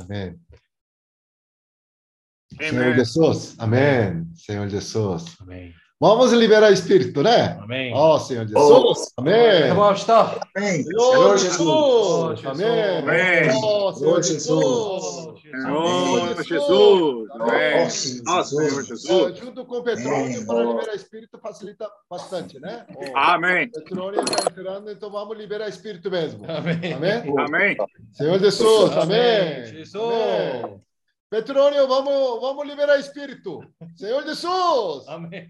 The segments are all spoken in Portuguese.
Amém. Senhor Jesus, amém. Senhor Jesus. Amém. Vamos liberar espírito, né? Amém. Ó oh, Senhor Jesus. Oh. Amém. Amém. Senhor Jesus. Amém. Amém. Oh, Senhor Jesus. Senhor Jesus. Amém. Ó, Senhor Jesus. Jesus. junto com Petrônio, Amém. para liberar espírito facilita bastante, né? Amém. Petrônio está entrando, então vamos liberar espírito mesmo. Amém. Amém? Amém. Senhor Jesus, amém. Jesus. Amém. Petrônio, vamos, vamos liberar espírito. Senhor Jesus. Amém.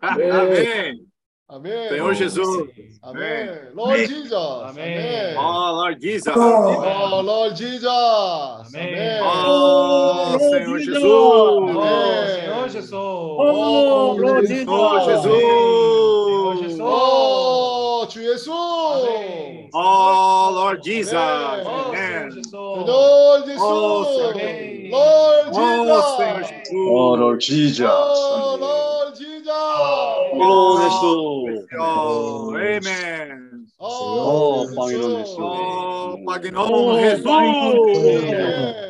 Amém. Amém. Senhor Jesus. Amém. Lord Jesus. Amém. Oh, Lord Jesus. Oh, Lord Jesus. Amém. Oh, Senhor Jesus. Oh. Senhor Jesus. Oh, Lord Jesus. Senhor Senhor Jesus. Jesus. Oh, Jesus. Amém. Oh, Lord Jesus. Amém. Oh, Amen. Jesus. Lord Jesus. Oh. Lord Oh, Senhor Jesus. Jesus. Oh, Lord Jesus. Oh, Lord Jesus. Oh, Jesus. Oh, Amen. Oh, Oh, Pai Jesus. Jesus. Oh, Pagnon Oh, Jesus. Amém.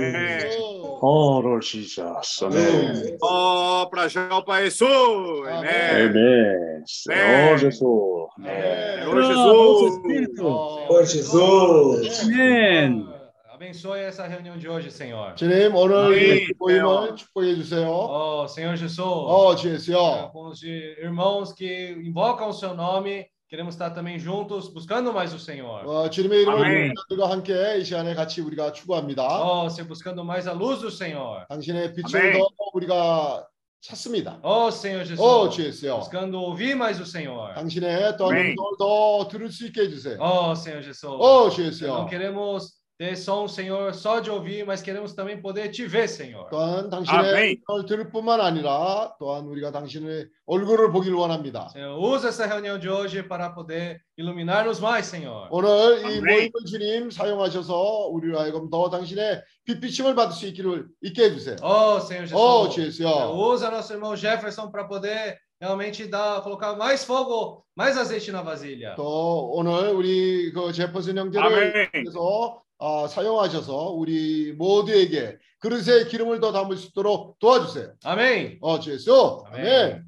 Amém. Oh, Lord Jesus. Amen. Oh, pra já para Jesus. Amém. Amen. Senhor Jesus. Amém. Senhor Jesus. Senhor Jesus. Amém. Abençoe essa reunião de hoje, Senhor. 주님 오늘 아멘. 이 모임을 축복해 주세요. Oh, Senhor Jesus. 어, 주여. Com os irmãos que invocam o seu nome, queremos estar também juntos buscando mais o Senhor. 어, 주님의 이름으로 아멘. 우리가 함께 이 시간에 같이 우리가 추구합니다. Oh, ser buscando mais a luz do Senhor. 당신의 빛을 아멘. 더 우리가 찾습니다. Oh, Senhor Jesus. 어, 주여. Buscando ouvir mais o Senhor. 당신의 또 아멘. 음성을 더 들을 수 있게 해주세요. Oh, Senhor Jesus. 어, Não 주여. queremos ter som, Senhor, só de ouvir, mas queremos também poder te ver, Senhor. 또한 당신의 아멘. 음성을 들을 뿐만 아니라 또한 우리가 당신의 얼굴을 보기를 원합니다. Senhor, usa essa reunião de hoje para poder iluminar-nos mais, Senhor. 오늘 이 아멘. 모임을 주님 사용하셔서 우리로 하여금 더 당신의 빛비침을 받을 수 있기를 있게 해주세요. Oh, Senhor Jesus. 어, 주여. Usa nosso irmão Jefferson para poder realmente dar, colocar mais fogo, mais azeite na vasilha. 또 오늘 우리 그 제퍼슨 형제를 아멘. 통해서 아, 사용하셔서 우리 모두에게 그릇에 기름을 더 담을 수 있도록 도와주세요. Amém. 어, 주 예수. 아멘. 아멘.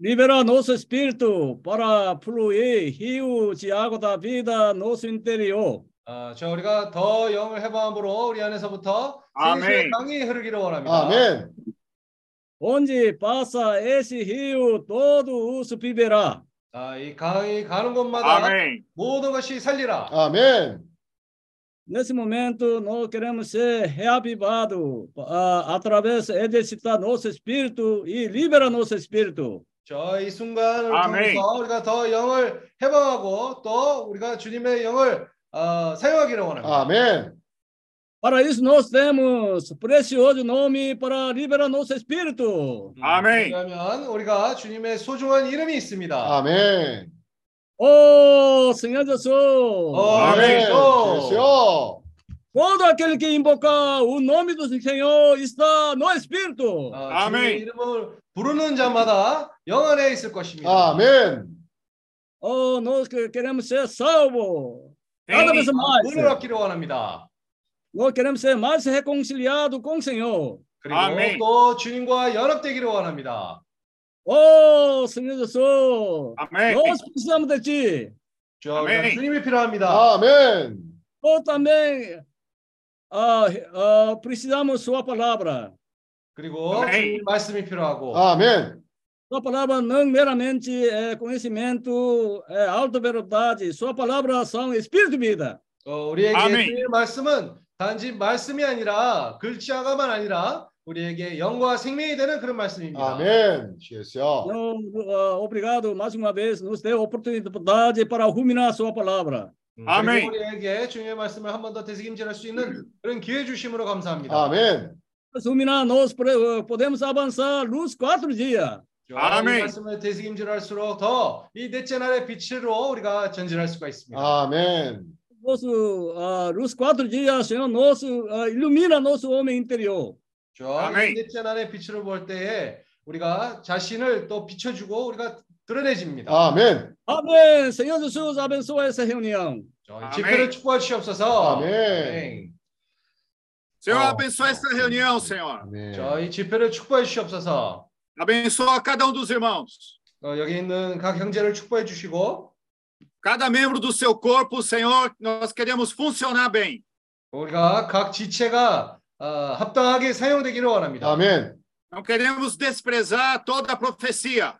Libera nosso espírito para fluir rio de água da vida no nosso interior. 아, 저 우리가 더 영을 해방함으로 우리 안에서부터 아멘. 강이 흐르기를 원합니다. 아멘. Onde passa esse rio, todo os viverá. 아, 이 강이 가는 곳마다 Amém. 모든 것이 살리라. 아멘. Nesse momento, nós queremos ser reavivados ah, através de exercitar nosso espírito e libera nosso espírito. 저 이 순간을 아멘. 통해서 우리가 더 영을 해방하고 또 우리가 주님의 영을 어, 사용하기를 원합니다. 아멘. Para isso, nós temos precioso nome para liberar nosso espírito. 음, 아멘. 왜냐하면 우리가 주님의 소중한 이름이 있습니다. 아멘. Oh, Senhor Jesus! 어, 아멘. aquele que invocar o nome do Senhor está no Espírito. 어, 아멘. 이름을 부르는 자마다 영 안에 있을 것입니다. 아멘. Oh, nós que- queremos ser salvos. Cada vez Sim. mais. 문을 얻기를 원합니다. Nós queremos ser mais reconciliados com o Senhor. 그리고 아멘. 또 주님과 연합되기를 원합니다. Oh, Senhor Jesus! Amém. Nós precisamos de Ti. 저 아멘. 주님이 필요합니다. 아멘. Nós também ah, ah, precisamos Sua palavra. 그리고 아멘. 주님 말씀이 필요하고 아멘. Sua palavra não meramente é conhecimento, é alta verdade. Sua palavra são espírito e vida. 어, 우리에게 아멘. 주님의 말씀은 단지 말씀이 아니라 글자가만 아니라 우리에게 영과 생명이 되는 그런 말씀입니다. 아멘. Não, ah, obrigado mais uma vez, nos deu oportunidade para ruminar Sua palavra. 음, 아멘. 우리에게 주님의 말씀을 한 번 더 되새김질할 수 있는 그런 기회 주심으로 감사합니다. 아멘. Ruminar, nós podemos avançar nos quatro dias. 저 아멘. 이 말씀을 되새김질할수록 더 이 넷째 날의 빛으로 우리가 전진할 수가 있습니다. 아멘. Nosso, ah, nos quatro dias, Senhor, nosso, ah, ilumina nosso homem interior. 저 아멘. 이 넷째 날의 빛을 볼 때에 우리가 자신을 또 비춰주고 우리가 뚜렷해집니다. 아멘. 아멘. Essa reunião. 저희 아멘. 집회를 축복해 주시옵소서. 아멘. Senhor, Oh. esta reunião, Senhor. 아멘. 저희 집회를 축복해 주시옵소서. Abençoa cada um dos irmãos. 어, 여기 있는 각 형제를 축복해 주시고 Cada membro do seu corpo, Senhor, nós queremos funcionar bem. 우리가 각 지체가 어, 합당하게 사용되기를 원합니다. 아멘. Não queremos desprezar toda a profecia.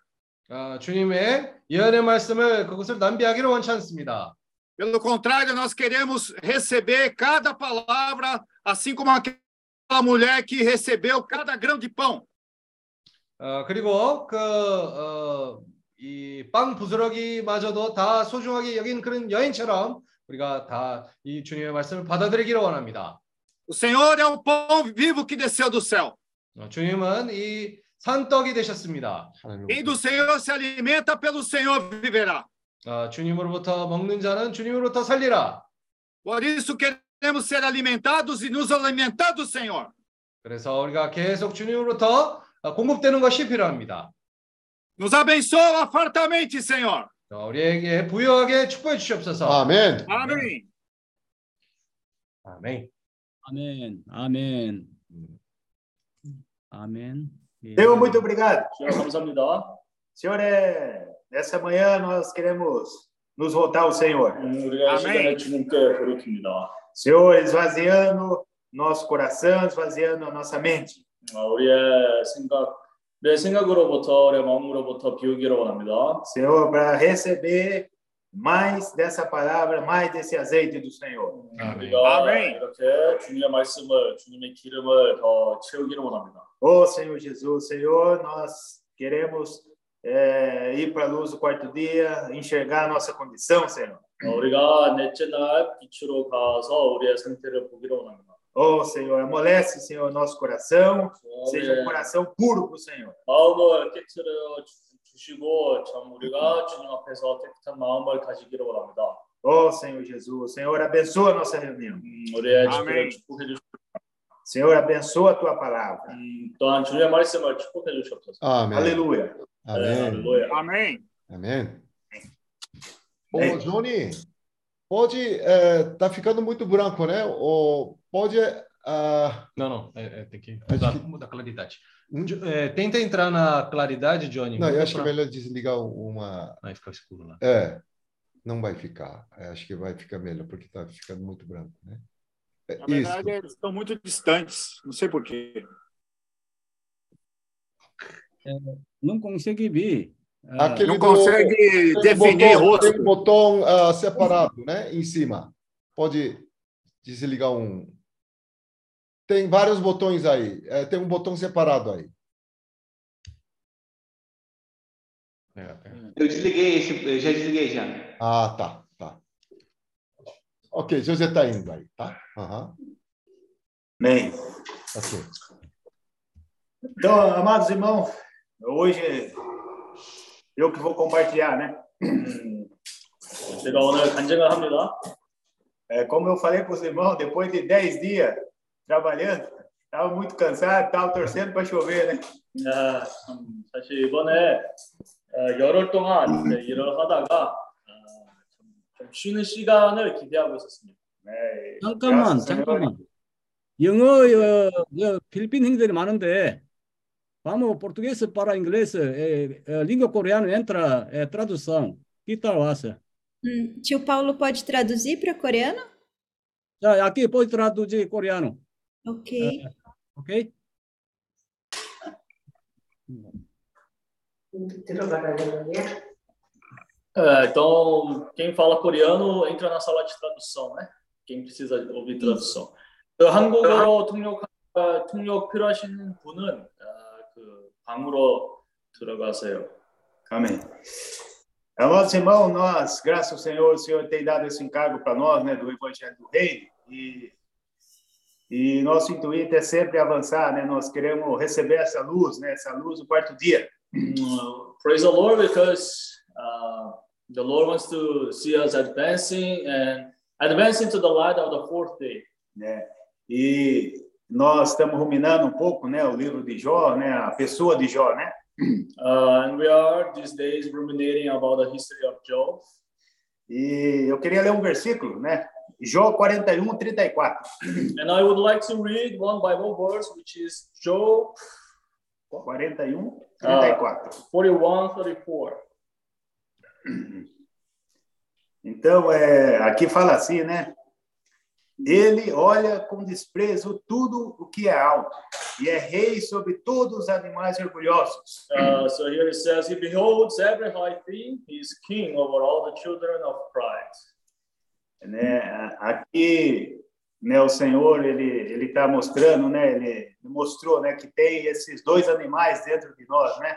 어, 주님의 예언의 말씀을 그것을 낭비하기를 원치 않습니다. Pelo contrário, nós queremos receber cada palavra, assim como aquela mulher que recebeu cada grão de pão. 어, 그리고 그이빵 부스러기마저도 다 소중하게 여긴 그런 여인처럼 우리가 다 이 주님의 말씀을 받아들이기를 원합니다. O Senhor é o pão vivo que desceu do céu. 어, 주님은 이 산떡이 되셨습니다. Quem do Senhor se alimenta, pelo Senhor viverá. 어, 주님으로부터 먹는 자는 주님으로부터 살리라. Por isso queremos ser alimentados e nos alimentar do Senhor. 그래서 우리가 계속 주님으로부터 어, 공급되는 것이 필요합니다. Nos abençoa fartamente, Senhor. 어, 우리에게 부유하게 축복해 주시옵소서. 아멘. Amém. 아멘. 아멘. 아멘. 아멘. 예. Senhor, muito obrigado. 주여 감사합니다. Senhor, é, nessa manhã nós queremos nos voltar ao Senhor. 음, 우리가 이 아멘. 시간에 주님께 돌이킵니다. Senhor, esvaziando nosso coração, esvaziando a nossa mente. 어, 우리의 생각, 내 생각으로부터, 내 마음으로부터 비우기를 원합니다. Senhor, para receber mais dessa palavra, mais desse azeite do Senhor. 우리가 아멘. 이렇게 주님의 말씀을, 주님의 기름을 더 채우기를 원합니다. Oh, Senhor Jesus, Senhor, nós queremos é, ir para a luz do quarto dia, enxergar a nossa condição, Senhor. 어, 우리가 넷째 날 빛으로 가서 우리의 상태를 보기를 원합니다. Oh, Senhor, amolece, Senhor, nosso coração, 어, seja um 우리의 coração puro para o Senhor. 마음을 깨트려 주- 주시고 참 우리가 주님 앞에서 깨끗한 마음을 가지기를 원합니다. Oh, Senhor Jesus, Senhor, abençoa a nossa reunião. 음, 우리의 아멘. 집회를 축복해 주시고 Senhor, abençoa a tua palavra. 음, 또한 주님의 말씀을 축복해 주시옵소서. 아멘. Aleluia. 네, 아멘. 할렐루야. Amém. Amém. Amém. Ô, Johnny, pode. é, tá ficando muito branco, né? Ô, pode. ah, Não, não, é, é, tem que mudar, que- mudar a claridade. É, tenta entrar na claridade, Johnny. não, eu acho que é pra- melhor desligar uma. Aí fica escuro lá. É, não vai ficar. É, acho que vai ficar melhor, porque tá ficando muito branco, né? É, Na Isso. verdade, eles estão muito distantes. Não sei porquê. Não consegue ver. Ah, Aquele Não do- consegue tem um definir botão, rosto. Tem um botão ah, separado, né? Em cima. Pode desligar um. Tem vários botões aí. É, tem um botão separado aí. É, é. Eu desliguei esse, eu já desliguei já. Ah, tá, tá. Ok, José tá indo aí, tá? Aham, Amém. ok. Então, amados irmãos, hoje eu que vou compartilhar, né? 제가 오늘 간증을 합니다. É, como eu falei para os irmãos, depois de 10 dias trabalhando, estava muito cansado, estava torcendo para chover, né? 야, 참, 사실 이번에 어, 열흘 동안 이제 일을 하다가 어, 좀, 좀 쉬는 시간을 기대하고 있었습니다. É, 잠깐만, graças ao Senhor, 잠깐만. 영어 어, 어, 필리핀 형들이 많은데 vamos português para inglês, eh, eh, língua coreana entra eh, tradução. Que tal essa? Hum, tio Paulo pode traduzir para coreano? 자, aqui pode traduzir coreano, Ok. ok? É, então, quem fala coreano entra na sala de tradução, né? Quem precisa ouvir tradução. 그 한국어로 통역 통역 필요하신 분은 어, 그 방으로 들어가세요. Amém. Amados irmãos, nós, graças ao Senhor, o Senhor tem dado esse encargo para nós, né, do Evangelho do Reino, e, e nosso intuito é sempre avançar, né, nós queremos receber essa luz, né, essa luz do quarto dia. Praise the Lord because uh, the Lord wants to see us advancing and advancing to the light of the fourth day. né? E nós estamos ruminando um pouco, né, o livro de Jó, né, a pessoa de Jó, né? Uh, and we are these days ruminating about the history of Job. E eu queria ler um versículo, né? Jó 41, 34. And I would like to read one Bible verse, which is Job 41, 34. 41, 34. Então, é, aqui fala assim, né? Ele olha com desprezo tudo o que é alto e é rei sobre todos os animais orgulhosos. Uh, so here it says, He beholds every high thing, He is king over all the children of pride. Né? Aqui, né, o Senhor ele ele está mostrando, né? Ele mostrou, né, que tem esses dois animais dentro de nós, né?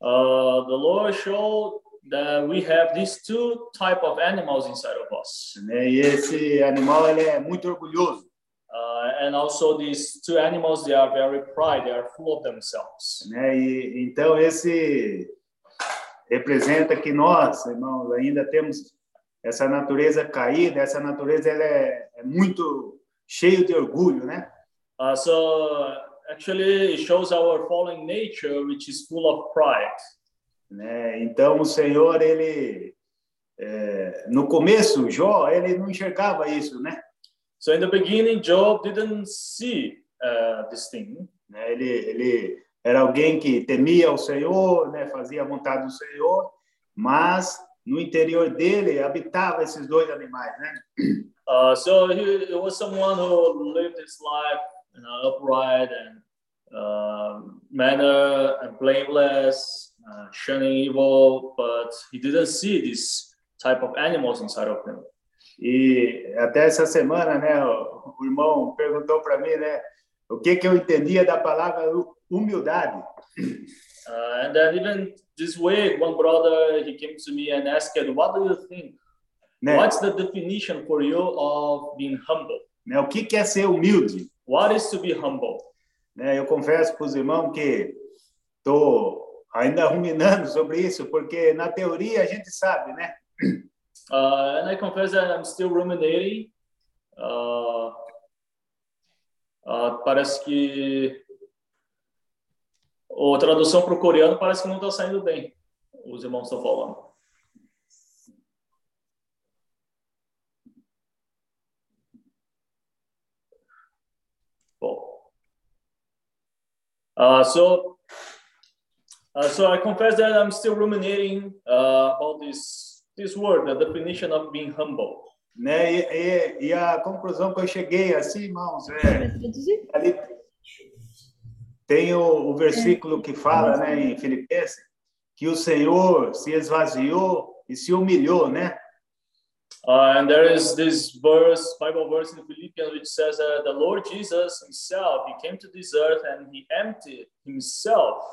Uh, the Lord showed that we have these two type of animals inside of us. né? E esse animal ele é muito orgulhoso. Uh, and also these two animals, they are very pride, they are full of themselves. né? E então esse representa que nós, irmãos, ainda temos essa natureza caída, essa natureza ela é, é muito cheio de orgulho, né? Uh, so actually it shows our fallen nature, which is full of pride. né? Então o Senhor ele é, no começo Jó ele não enxergava isso, né? So in the beginning, Job didn't see uh, this thing. né? Ele ele era alguém que temia o Senhor, né? Fazia a vontade do Senhor, mas no interior dele habitava esses dois animais, né? Uh, so he, he was someone who lived his life in an upright and uh, manner and blameless, uh, shunning evil, but he didn't see this type of animals inside of him. E até essa semana, né, o, o irmão perguntou para mim, né, o que que eu entendia da palavra hu- humildade. Uh, and then even this week, one brother he came to me and asked, "What do you think? Né? What's the definition for you of being humble? né? O que que é ser humilde? What is to be humble?" Né? Eu confesso para os irmãos que estou ainda ruminando sobre isso, porque na teoria a gente sabe, né? Uh, and I confess that I'm still ruminating. Uh, uh, parece que a tradução para o coreano parece que não está saindo bem. Os irmãos estão falando. Bom. Uh, so, uh, so I confess that I'm still ruminating uh, about this this word, the definition of being humble. né? E, e, e a conclusão que eu cheguei, assim, irmãos, é, ali tem o, o versículo que fala, né, em Filipenses, que o Senhor se esvaziou e se humilhou, né? Uh, and there is this verse, Bible verse in Philippians, which says that the Lord Jesus Himself, He came to this earth and He emptied Himself.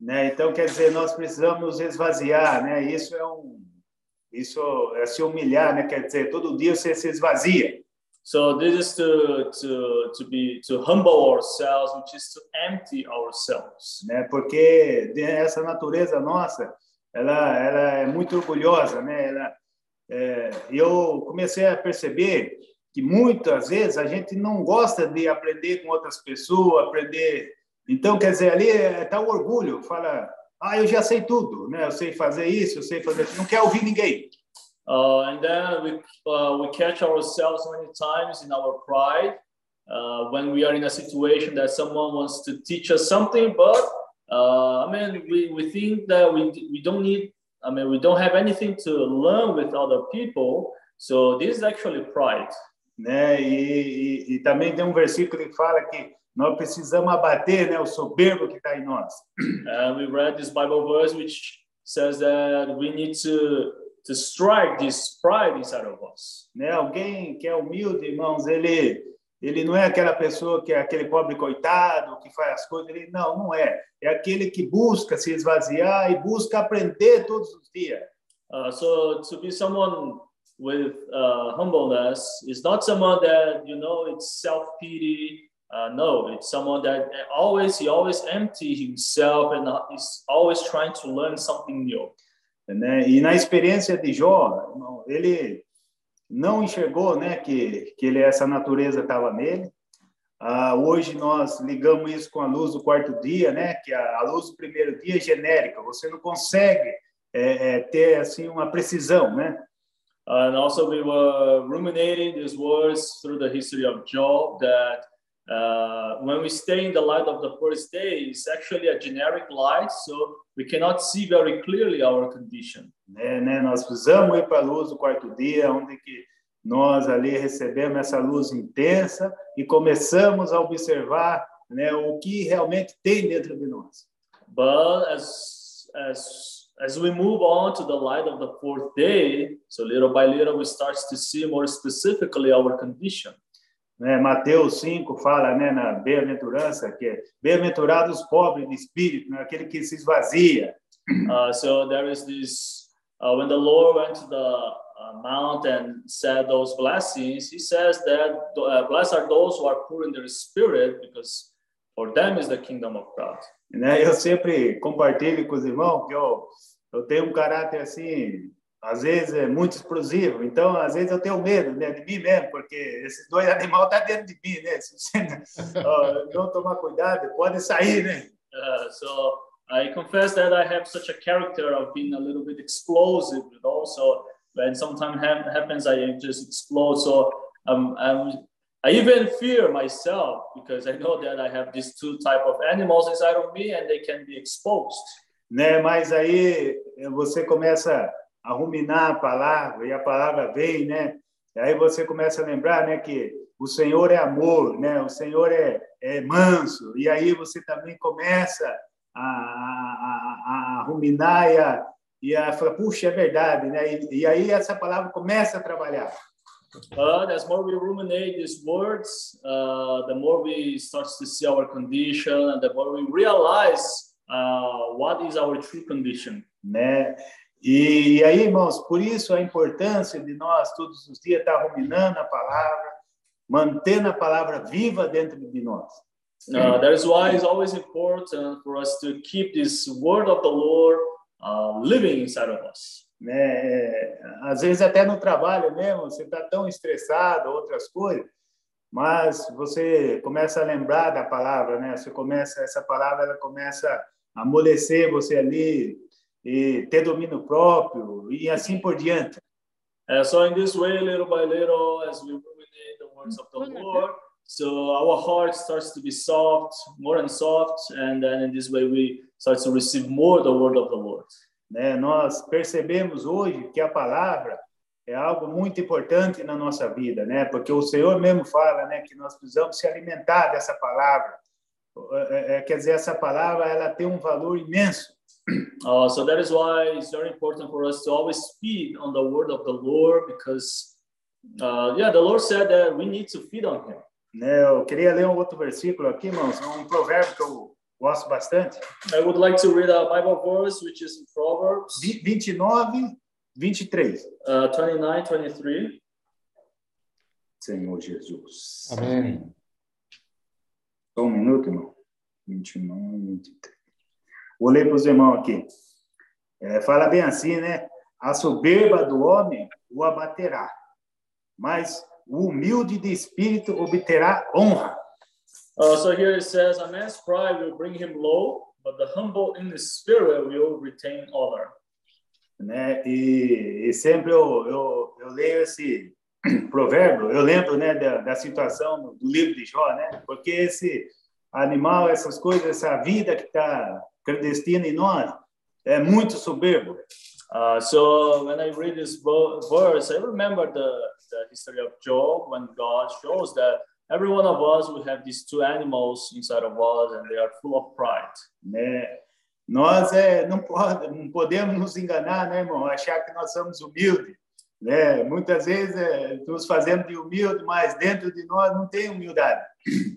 né? Então quer dizer, nós precisamos nos esvaziar, né? Isso é um isso é se humilhar, né? Quer dizer, todo dia você se esvazia, So this is to to to be to humble ourselves, which is to empty ourselves. né? Porque essa natureza nossa, ela ela é muito orgulhosa, né? Ela é, eu comecei a perceber que muitas vezes a gente não gosta de aprender com outras pessoas, aprender. Então, quer dizer, ali está o orgulho, fala, ah, eu já sei tudo, né? Eu sei fazer isso, eu sei fazer não quer ouvir ninguém. Uh, and then we uh, we catch ourselves many times in our pride uh, when we are in a situation that someone wants to teach us something, but uh, I mean we, we think that we we don't need. I mean we don't have anything to learn with other people. So this is actually pride. né? E, e, e também tem um versículo que fala que nós precisamos abater, né, o soberbo que está em nós. And we read this Bible verse which says that we need to to strike this pride inside of us. né? Alguém que é humilde, irmãos, ele ele não é aquela pessoa que é aquele pobre coitado que faz as coisas, ele não, não é. É aquele que busca se esvaziar e busca aprender todos os dias. Uh, so to be someone with uh, humbleness is not someone that you know it's self pity. Uh, no, it's someone that always he always empty himself and uh, is always trying to learn something new. Né? E na experiência de Jó, ele não enxergou, né, que que ele essa natureza estava nele. Ah, hoje nós ligamos isso com a luz do quarto dia, né? Que a, a luz do primeiro dia é genérica. Você não consegue é, é, ter assim uma precisão, né? And also, we were ruminating these words through the history of Job that uh, when we stay in the light of the first day, it's actually a generic light, so we cannot see very clearly our condition. né, né? Nós precisamos ir para a luz do quarto dia, onde que nós ali recebemos essa luz intensa e começamos a observar, né, o que realmente tem dentro de nós. But as as as we move on to the light of the fourth day, so little by little we start to see more specifically our condition. Né? Mateus 5 fala, né, na bem-aventurança que é bem-aventurados os pobres de espírito, né, aquele que se esvazia. Uh, so there is this uh, when the Lord went to the uh, mount and said those blessings, he says that uh, blessed are those who are poor in their spirit, because for them is the kingdom of God. Né? Eu sempre compartilho com os irmãos que eu, eu tenho um caráter assim, às vezes é muito explosivo, então às vezes eu tenho medo né, de mim mesmo, porque esses dois animais estão dentro de mim, né? Se você não, não tomar cuidado, pode sair, né? Uh, so I confess that I have such a character of being a little bit explosive, but also when sometimes ha- happens, I just explode. So um, I'm, I even fear myself because I know that I have these two type of animals inside of me, and they can be exposed. né? Mas aí você começa a ruminar a palavra e a palavra vem, né? E aí você começa a lembrar, né, que o Senhor é amor, né? O Senhor é, é manso. E aí você também começa a, a, a, a ruminar e a, e a falar, puxa, é verdade, né? E, e aí essa palavra começa a trabalhar. But as more we ruminate these words, uh, the more we start to see our condition, and the more we realize uh, what is our true condition. né? E, e aí, irmãos, por isso a importância de nós todos os dias estar ruminando a palavra, mantendo a palavra viva dentro de nós. Uh, that is why it's always important for us to keep this word of the Lord uh, living inside of us. Né? É, Às vezes até no trabalho mesmo, você está tão estressado, outras coisas, mas você começa a lembrar da palavra, né? Você começa essa palavra, ela começa a amolecer você ali e ter domínio próprio e assim por diante. Uh, so in this way, little by little, as we ruminate the words of the Lord, so our heart starts to be soft, more and soft, and then in this way we start to receive more the word of the Lord. né? Nós percebemos hoje que a palavra é algo muito importante na nossa vida, né? Porque o Senhor mesmo fala, né, que nós precisamos se alimentar dessa palavra. É, é, quer dizer, essa palavra ela tem um valor imenso. Uh, so that is why it's very important for us to always feed on the word of the Lord because, uh, yeah, the Lord said that we need to feed on Him. Né? Eu queria ler um outro versículo aqui, irmãos, um provérbio que eu gosto bastante. I would like to read a Bible verse which is in Proverbs Vi- 29, 23. uh, 29 23. Senhor Jesus. Amém. Só um minuto, irmão. 29, 23. Vou ler para os irmãos aqui. É, fala bem assim, né? A soberba do homem o abaterá, mas o humilde de espírito obterá honra. Uh, so here it says, A man's pride will bring him low, but the humble in his spirit will retain honor. Né? E, e sempre eu, eu, eu leio esse provérbio, eu lembro né, da, da situação do livro de Jó, né? Porque esse animal, essas coisas, essa vida que está clandestina em nós, é muito soberbo. Uh, so when I read this verse, I remember the, the history of Job when God shows that every one of us will have these two animals inside of us and they are full of pride. né? Nós é, não, pode, não podemos nos enganar, né, irmão? Achar que nós somos humildes. Né? Muitas vezes é, nos fazemos de humilde, mas dentro de nós não tem humildade.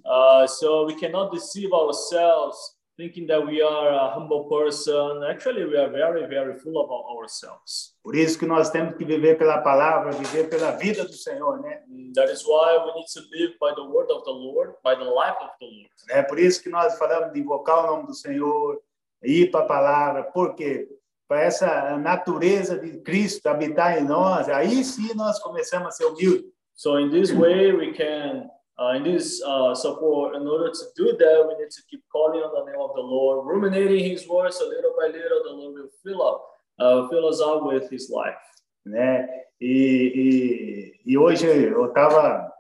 Uh, so we cannot deceive ourselves thinking that we are a humble person. Actually, we are very, very full of our- ourselves. Por isso que nós temos que viver pela palavra, viver pela vida do Senhor, né? And That is why we need to live by the word of the Lord, by the life of the Lord. É por isso que nós falamos de invocar o nome do Senhor, ir para a palavra, porque para essa natureza de Cristo habitar em nós, aí sim nós começamos a ser humildes. So in this way, we can Uh, in this, uh, for in order to do that, we need to keep calling on the name of the Lord, ruminating His words. So little by little, the Lord will fill up, uh, fill us up with His life. né? E, e, e hoje eu estava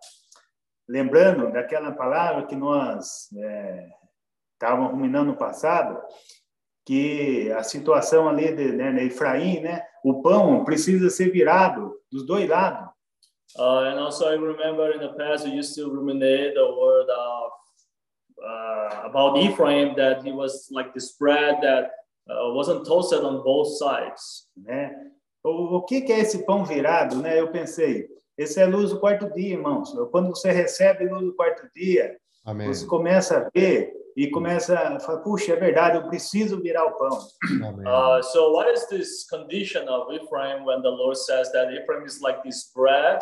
lembrando daquela palavra que nós é, estávamos ruminando no passado, que a situação ali de, né, Efraim, né? O pão precisa ser virado dos dois lados. Uh, and also, I remember in the past, we used to ruminate the word of uh, about Ephraim that he was like this bread that uh, wasn't toasted on both sides. né? O, o que, que é esse pão virado, né? Eu pensei, esse é luz do quarto dia, irmãos. Quando você recebe luz do quarto dia, Amém. você começa a ver e começa a falar, puxa, é verdade, eu preciso virar o pão. Uh, so, what is this condition of Ephraim when the Lord says that Ephraim is like this bread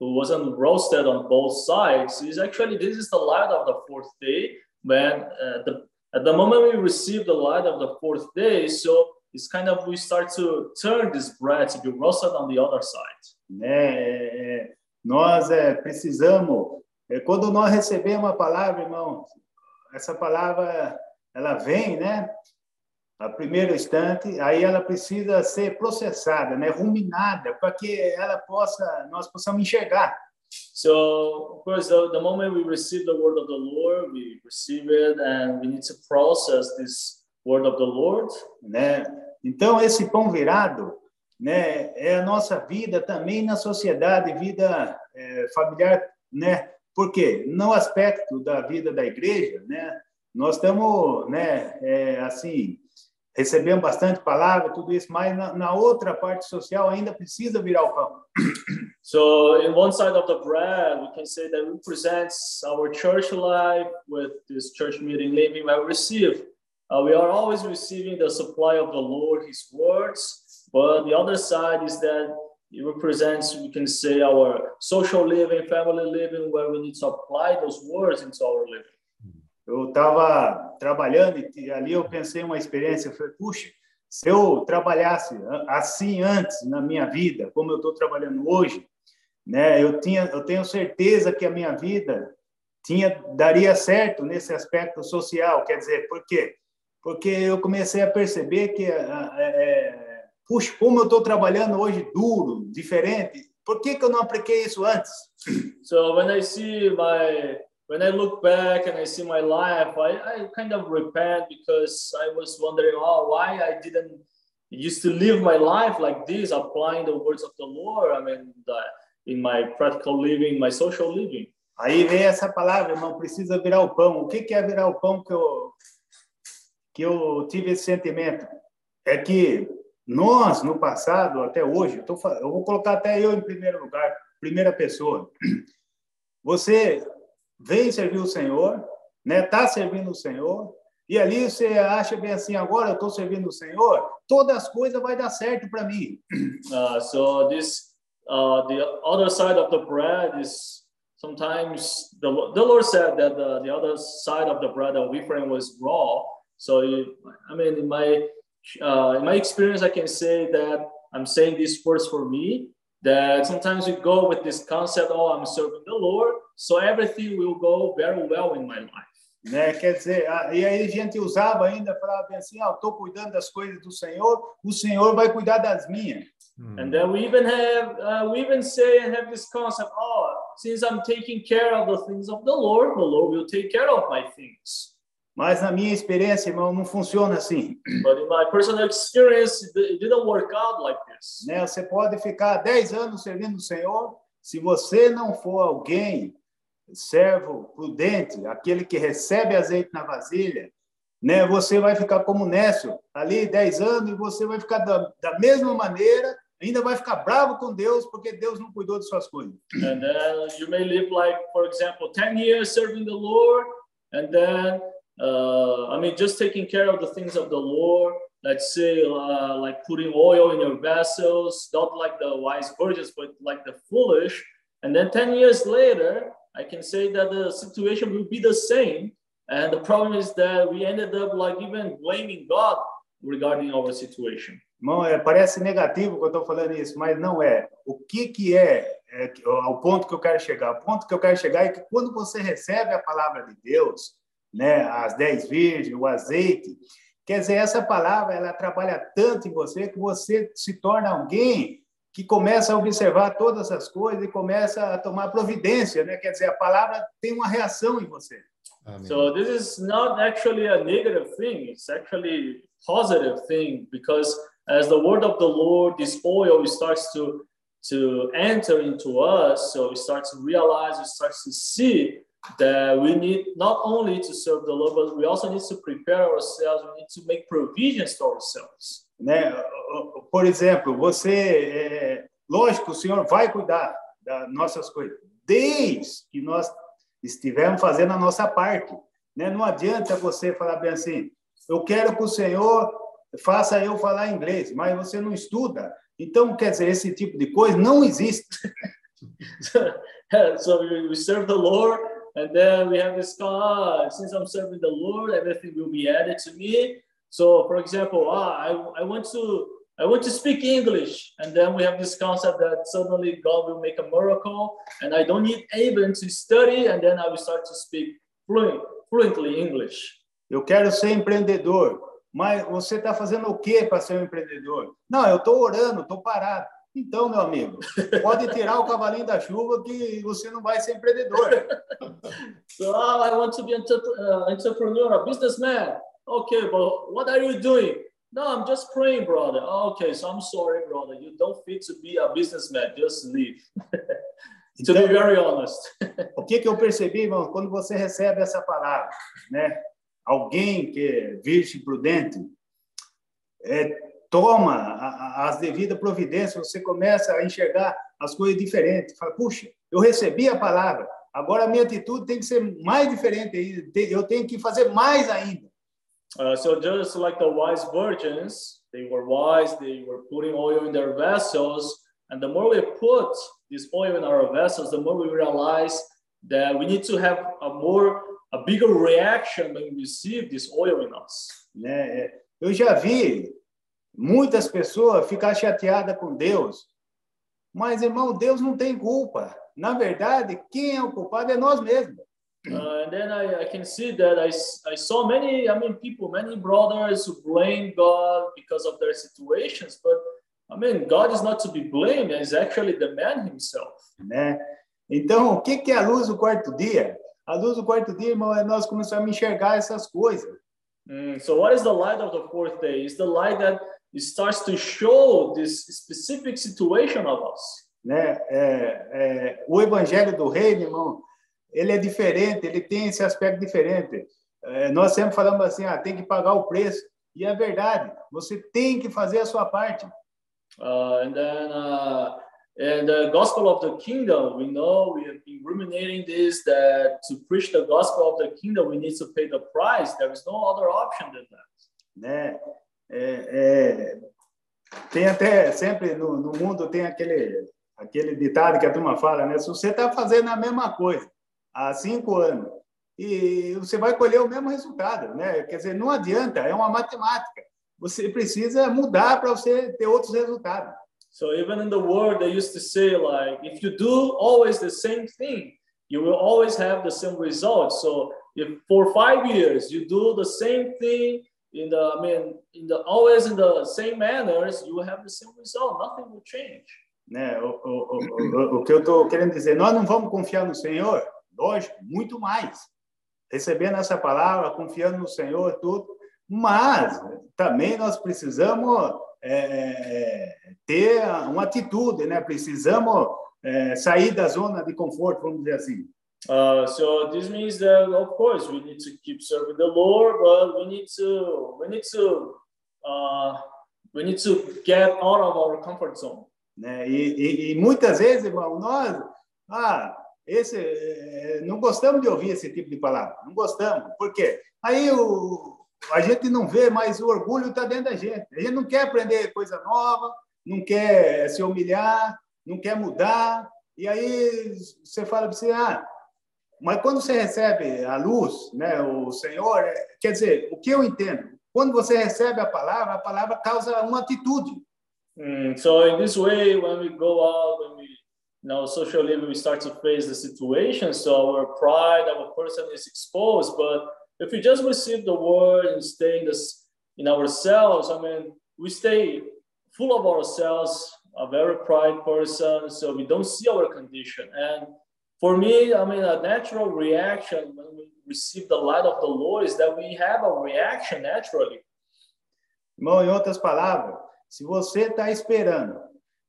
who wasn't roasted on both sides? Is actually this is the light of the fourth day. When uh, the at the moment we receive the light of the fourth day, so it's kind of we start to turn this bread to be roasted on the other side. né? É, é, nós é, precisamos, é, quando nós recebemos a palavra, irmão, essa palavra ela vem, né? A primeiro instante, aí ela precisa ser processada, né? Ruminada, para que ela possa, nós possamos enxergar. So, of course, the, the moment we receive the word of the Lord, we receive it and we need to process this word of the Lord. né? Então esse pão virado, né, é a nossa vida também na sociedade, vida é, familiar, né? Por quê? No aspecto da vida da igreja, né? Nós estamos, né, é, assim, recebendo bastante palavra, tudo isso, mas na, na outra parte social ainda precisa virar o pão. So, in one side of the bread, we can say that represents our church life with this church meeting living where we receive. Uh, we are always receiving the supply of the Lord, His words. But the other side is that it represents, we can say, our social living, family living, where we need to apply those words into our living. Eu estava trabalhando e ali eu pensei uma experiência, eu falei, puxa, se eu trabalhasse assim antes na minha vida, como eu estou trabalhando hoje, né, eu tinha, eu tenho certeza que a minha vida tinha daria certo nesse aspecto social, quer dizer, por quê? Porque eu comecei a perceber que, é, puxa, como eu estou trabalhando hoje duro, diferente, por que que eu não apliquei isso antes? So when I see my, when I look back and I see my life, I, I kind of repent because I was wondering, oh, why I didn't used to live my life like this, applying the words of the Lord. I mean, the, in my practical living, my social living. Aí vem essa palavra, irmão, precisa virar o pão. O que que é virar o pão que eu que eu tive esse sentimento? É que nós no passado até hoje, eu, tô, eu vou colocar até eu em primeiro lugar, primeira pessoa. Você vem servir o Senhor, né? Tá servindo o Senhor. E ali você acha bem assim, agora eu estou servindo o Senhor, todas as coisas vai dar certo para mim. Uh, so this, uh, the other side of the bread is sometimes the, the Lord said that the, the other side of the bread of Ephraim was raw. So you, I mean, my uh, in my experience, I can say that I'm saying these words for me. That sometimes we go with this concept, oh, I'm serving the Lord, so everything will go very well in my life. Né? Quer dizer, a- e aí a gente usava ainda, falava bem assim, ah, estou cuidando das coisas do Senhor, o Senhor vai cuidar das minhas. And then we even have, uh, we even say and have this concept, oh, since I'm taking care of the things of the Lord, the Lord will take care of my things. Mas na minha experiência, irmão, não funciona assim. But in my personal experience, it didn't work out like this. Né? Você pode ficar 10 anos servindo o Senhor, se você não for alguém, servo prudente, aquele que recebe azeite na vasilha, né? você vai ficar como Nécio, ali 10 anos, e você vai ficar da, da mesma maneira, ainda vai ficar bravo com Deus, porque Deus não cuidou de suas coisas. And then you may live like, for example, 10 years serving the Lord, and then, uh, I mean, just taking care of the things of the Lord. Let's say, uh, like putting oil in your vessels, not like the wise virgins, but like the foolish. And then 10 years later, I can say that the situation will be the same. And the problem is that we ended up like even blaming God regarding our situation. Irmão, parece negativo que eu estou falando isso, mas não é. O que, que é, ponto que eu quero chegar. O ponto que eu quero chegar é que quando você recebe a palavra de Deus, né, as dez virgens, o azeite, quer dizer, essa palavra ela trabalha tanto em você que você se torna alguém que começa a observar todas as coisas e começa a tomar providência, né? Quer dizer, a palavra tem uma reação em você. Amém. So this is not actually a negative thing. It's actually positive thing because as the word of the Lord, this oil starts to to enter into us, so we start to realize, we start to see that we need not only to serve the Lord, but we also need to prepare ourselves. We need to make provisions to ourselves. né? Por exemplo, você, é, lógico, o Senhor vai cuidar das nossas coisas, desde que nós estivermos fazendo a nossa parte, né? Não adianta você falar bem assim, eu quero que o Senhor faça eu falar inglês, mas você não estuda. Então, quer dizer, esse tipo de coisa não existe. so we, we serve the Lord, and then we have this ah, since I'm serving the Lord, everything will be added to me. So, for example, ah, I, I want to I want to speak English, and then we have this concept that suddenly God will make a miracle, and I don't need even to study, and then I will start to speak fluent, fluently English. Eu quero ser empreendedor, mas você está fazendo o quê para ser um empreendedor? Não, eu estou orando, estou parado. Então, meu amigo, pode tirar o cavalinho da chuva que você não vai ser empreendedor. So ah, I want to be an uh, entrepreneur, a businessman. Okay, but what are you doing? No, I'm just praying, brother. Okay, so I'm sorry, brother. You don't fit to be a businessman. Just leave. to be Então, very honest. o que, que eu percebi, irmão, quando você recebe essa palavra, né? Alguém que é virgem prudente, é, toma a- a- as devidas providências, você começa a enxergar as coisas diferentes. Fala, puxa, eu recebi a palavra, agora a minha atitude tem que ser mais diferente eu tenho que fazer mais ainda. Uh, so just like the wise virgins, they were wise. They were putting oil in their vessels, and the more we put this oil in our vessels, the more we realize that we need to have a more, a bigger reaction when we receive this oil in us. né? É, Eu já vi muitas pessoas ficar chateadas com Deus, mas irmão, Deus não tem culpa. Na verdade, quem é o culpado é nós mesmos. Uh, and then I, I can see that I, I saw many, I mean, people, many brothers who blame God because of their situations, but I mean, God is not to be blamed, it's actually the man himself. Né? Então, o que que é a luz do quarto dia? A luz do quarto dia, irmão, é nós começarmos a enxergar essas coisas. Mm, so, what is the light of the fourth day? It's the light that it starts to show this specific situation of us. Né? É, é, o evangelho do reino, irmão, ele é diferente, ele tem esse aspecto diferente. É, nós sempre falamos assim, ah, tem que pagar o preço. E é verdade, você tem que fazer a sua parte. Uh, and then, uh, in the gospel of the kingdom, we know we have been ruminating this that to preach the gospel of the kingdom, we need to pay the price. There is no other option than that. né? É, é, tem até sempre no, no mundo tem aquele aquele ditado que a turma fala, né? Se você está fazendo a mesma coisa há cinco anos e você vai colher o mesmo resultado, né? Quer dizer, não adianta, é uma matemática. Você precisa mudar para você ter outros resultados. So even in the world, they used to say like, if you do always the same thing, you will always have the same result. So if for five years you do the same thing in the, I mean, in the always in the same manners, you have the same result. Nothing will change. Né? O, o, o, o, o que eu estou querendo dizer, nós não vamos confiar no Senhor, lógico, muito mais. Recebendo essa palavra, confiando no Senhor, tudo, mas também nós precisamos é, é, ter uma atitude, né? Precisamos é, sair da zona de conforto, vamos dizer assim. Uh, so this means that of course we need to keep serving the Lord, but we need to we need to uh, we need to get out of our comfort zone. Né? E, e, e muitas vezes, irmão, nós, ah, esse, eh, não gostamos de ouvir esse tipo de palavra, não gostamos. Por quê? Aí o, a gente não vê, mas o orgulho está dentro da gente. A gente não quer aprender coisa nova, não quer se humilhar, não quer mudar. E aí você fala para você, ah, mas quando você recebe a luz, né, o Senhor, eh, quer dizer, o que eu entendo? Quando você recebe a palavra, a palavra causa uma atitude. Mm, so in this way, when we go out, when we now socially we start to face the situation, so our pride, our person is exposed. But if we just receive the word and stay in this in ourselves, I mean, we stay full of ourselves, a very pride person, so we don't see our condition. And for me, I mean, a natural reaction when we receive the light of the Lord is that we have a reaction naturally. Irmão, em outras palavras, se você está esperando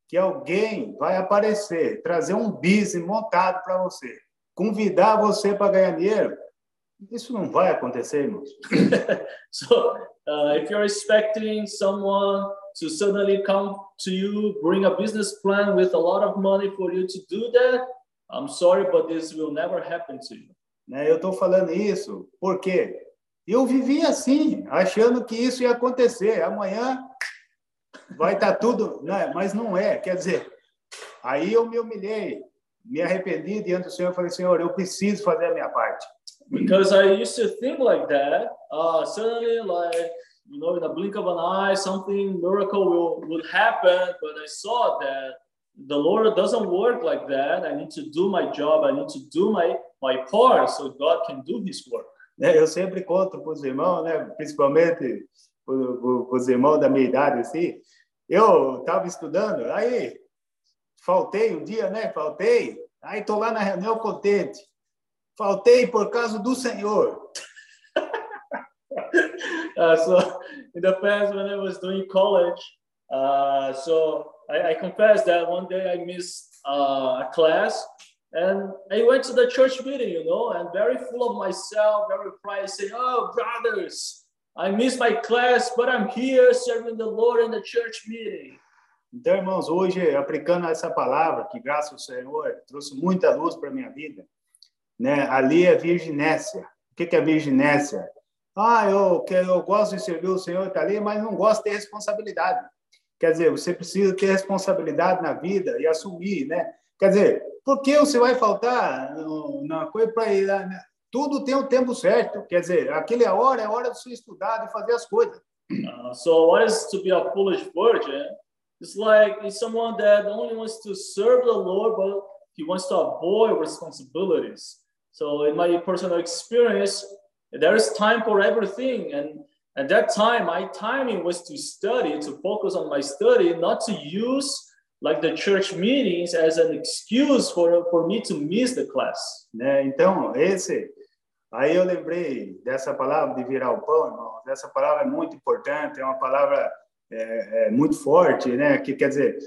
que alguém vai aparecer, trazer um business montado para você, convidar você para ganhar dinheiro, isso não vai acontecer, irmãos. So uh, if you're expecting someone to suddenly come to you, bring a business plan with a lot of money for you to do that, I'm sorry, but this will never happen to you. Né? Eu estou falando isso porque eu vivi assim, achando que isso ia acontecer. Amanhã vai estar tudo, né? mas não é. Quer dizer, aí eu me humilhei, me arrependi diante do Senhor. Falei, Senhor, eu preciso fazer a minha parte. Because I used to think like that. Uh, suddenly, like, you know, in a blink of an eye, something miracle will, would happen. But I saw that the Lord doesn't work like that. I need to do my job. I need to do my, my part so God can do his work. Né? Eu sempre conto para os irmãos, né? principalmente para os irmãos da minha idade, assim. Eu estava estudando, aí faltei um dia, né? Faltei. Aí estou lá na reunião contente. Faltei por causa do Senhor. Uh, so in the past, when I was doing college, uh, so I, I confess that one day I missed uh, a class and I went to the church meeting, you know, and very full of myself, very proud, saying, "Oh, brothers, I missed my class, but I'm here serving the Lord in the church meeting." Então, irmãos, hoje, aplicando essa palavra, que graças ao Senhor trouxe muita luz para a minha vida, né? ali é virginécia. O que é virginécia? Ah, eu, que, eu gosto de servir o Senhor, está ali, mas não gosto de ter responsabilidade. Quer dizer, você precisa ter responsabilidade na vida e assumir, né? Quer dizer, por que você vai faltar na coisa para ir lá? né? Tudo tem o tempo certo. Quer dizer, aquele é hora, é hora de você estudar, de fazer as coisas. Uh, so, what is to be a foolish virgin? It's like it's someone that only wants to serve the Lord, but he wants to avoid responsibilities. So, in my personal experience, there is time for everything, and at that time, my timing was to study, to focus on my study, not to use like the church meetings as an excuse for for me to miss the class. Né? Então, esse. Aí eu lembrei dessa palavra de virar o pão, irmão. Essa palavra é muito importante, é uma palavra é, é, muito forte, né? Que quer dizer,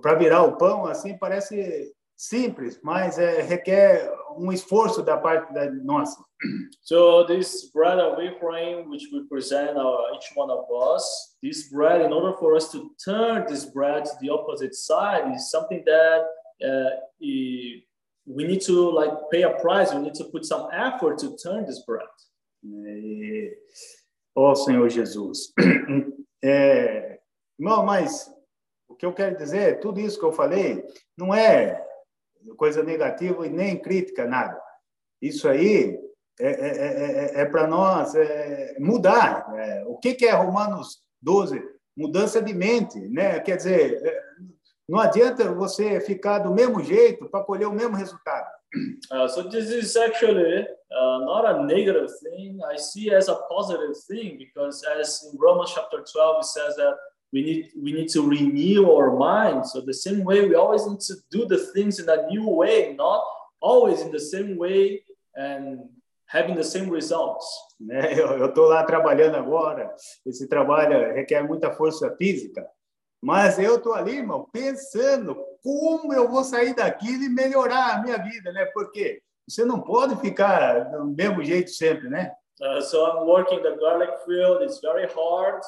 para virar o pão, assim, parece simples, mas é, requer um esforço da parte da nossa. So this bread of Ephraim, which we present our, each one of us, this bread, in order for us to turn this bread to the opposite side, is something that uh, we need to like pay a price. We need to put some effort to turn this bread. Ó Senhor Jesus. É, irmão, mas o que eu quero dizer, tudo isso que eu falei, não é coisa negativa e nem crítica, nada. Isso aí é, para nós é, mudar. É, o que, que é Romanos 12? Mudança de mente, né? Quer dizer, é, não adianta você ficar do mesmo jeito para colher o mesmo resultado. Uh, so this is actually uh, not a negative thing. I see as a positive thing because, as in Romans chapter 12, it says that we need we need to renew our mind. So the same way, we always need to do the things in a new way, not always in the same way and having the same results. né? Eu estou lá trabalhando agora, esse trabalho requer muita força física, mas eu estou ali, irmão, pensando como eu vou sair daquilo e melhorar a minha vida, né? Porque você não pode ficar do mesmo jeito sempre, né? Uh, so I'm working the garlic field. It's very hard,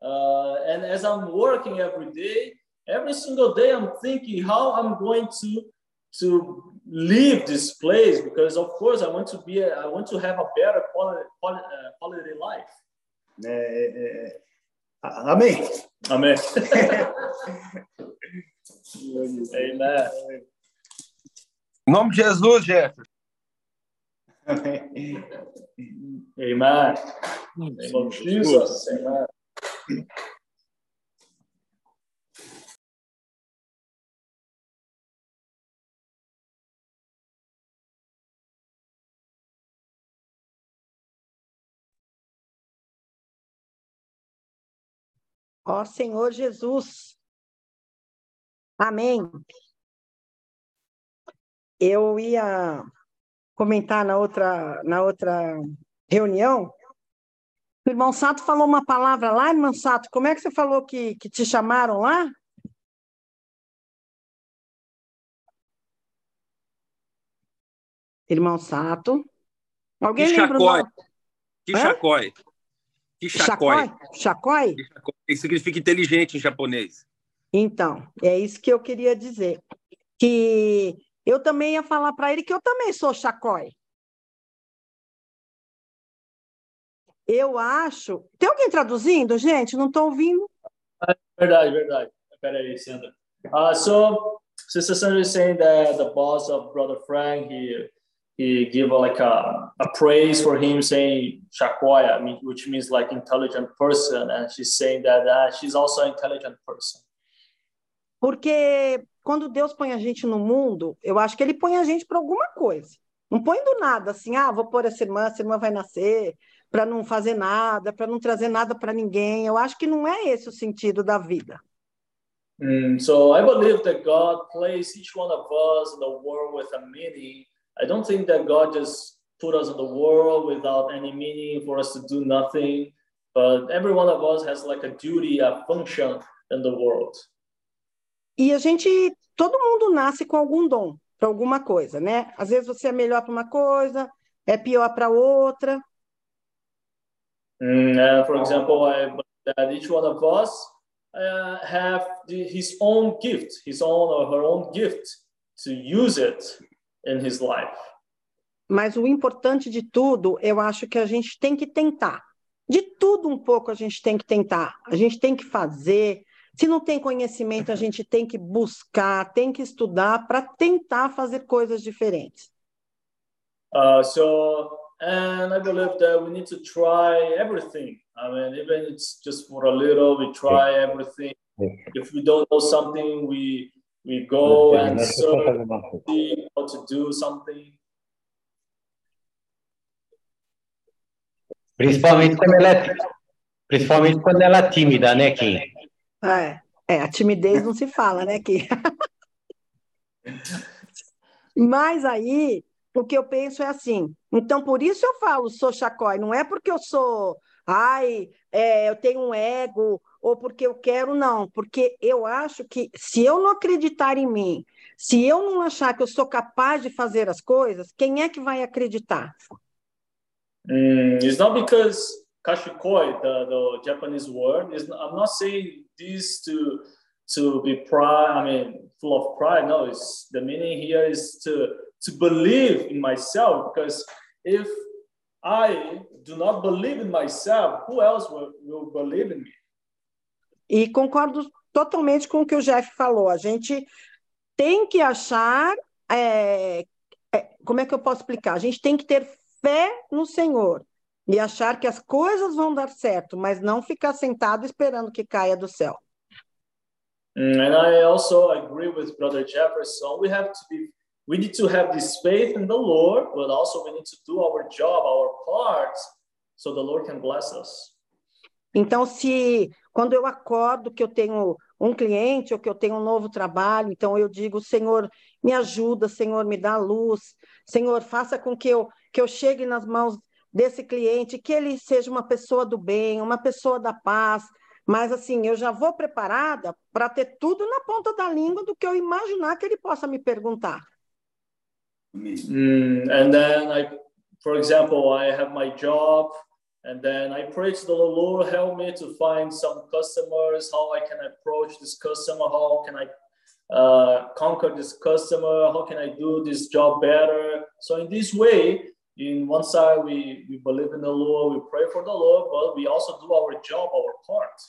uh, and as I'm working every day, every single day, I'm thinking how I'm going to to leave this place because, of course, I want to be. A, I want to have a better quality quality, uh, quality life. É, é, é. A- Amém. Amen. Amen. Em nome de Jesus, Jefferson. Amém. Amen. In the name Jesus. Amen. Ó Senhor Jesus. Amém. Eu ia comentar na outra, na outra reunião. O irmão Sato falou uma palavra lá, irmão Sato. Como é que você falou que, que te chamaram lá? Irmão Sato. Alguém lembra Quixacói. nome? Quixacói. Chacói? Quixacói. Isso significa inteligente em japonês. Então, é isso que eu queria dizer. Que eu também ia falar para ele que eu também sou chacói. Eu acho. Tem alguém traduzindo, gente? Não estou ouvindo. Verdade, verdade. Peraí, Sandra. Uh, so, Sister Sandra is saying that the boss of Brother Frank, he he give like a, a praise for him, saying Shakoya, I mean, which means like intelligent person, and she's saying that uh, she's also an intelligent person. Porque quando Deus põe a gente no mundo, eu acho que ele põe a gente para alguma coisa. Não põe do nada assim, ah, vou pôr essa irmã, essa irmã vai nascer, para não fazer nada, para não trazer nada para ninguém. Eu acho que não é esse o sentido da vida. Mm, so I believe that God placed each one of us in the world with a meaning. I don't think that God just put us in the world without any meaning for us to do nothing. But every one of us has like a duty, a function in the world. E a gente, todo mundo nasce com algum dom para alguma coisa, né? Às vezes você é melhor para uma coisa, é pior para outra. Mm, and for example, I that each one of us uh, have the, his own gift, his own or her own gift to use it in his life. Mas o importante de tudo, eu acho que a gente tem que tentar. De tudo um pouco a gente tem que tentar. A gente tem que fazer. Se não tem conhecimento, a gente tem que buscar, tem que estudar para tentar fazer coisas diferentes. Uh, so, and I believe that we need to try everything. I mean, even it's just for a little, we try everything. If we don't know something, we we go and search, see how to do something. Principalmente quando ela é, principalmente quando ela é tímida, né, Kim? É, é, a timidez não se fala, né, que Mas aí, o que eu penso é assim, então por isso eu falo sou chacói, não é porque eu sou, ai, é, eu tenho um ego, ou porque eu quero, não, porque eu acho que se eu não acreditar em mim, se eu não achar que eu sou capaz de fazer as coisas, quem é que vai acreditar? Mm, it's not because kashikoi, the, the Japanese word, is I'm not saying this to to be pride. I mean, full of pride. No, it's the meaning here is to to believe in myself. Because if I do not believe in myself, who else will, will believe in me? E concordo totalmente com o que o Jeff falou. A gente tem que achar. é, é, como é que eu posso explicar? A gente tem que ter fé no Senhor e achar que as coisas vão dar certo, mas não ficar sentado esperando que caia do céu. Mm, and I also agree with Brother Jefferson. We have to be, we need to have this faith in the Lord, but also we need to do our job, our part, so the Lord can bless us. Então, se quando eu acordo que eu tenho um cliente ou que eu tenho um novo trabalho, então eu digo, Senhor, me ajuda, Senhor, me dá luz, Senhor, faça com que eu que eu chegue nas mãos desse cliente, que ele seja uma pessoa do bem, uma pessoa da paz, mas assim, eu já vou preparada para ter tudo na ponta da língua do que eu imaginar que ele possa me perguntar. Mm, and then I, for example, I have my job, and then I pray to the Lord, help me to find some customers, how I can approach this customer, how can I uh, conquer this customer, how can I do this job better. So in this way, in one side we, we believe in the Lord, we pray for the Lord, but we also do our job, our part.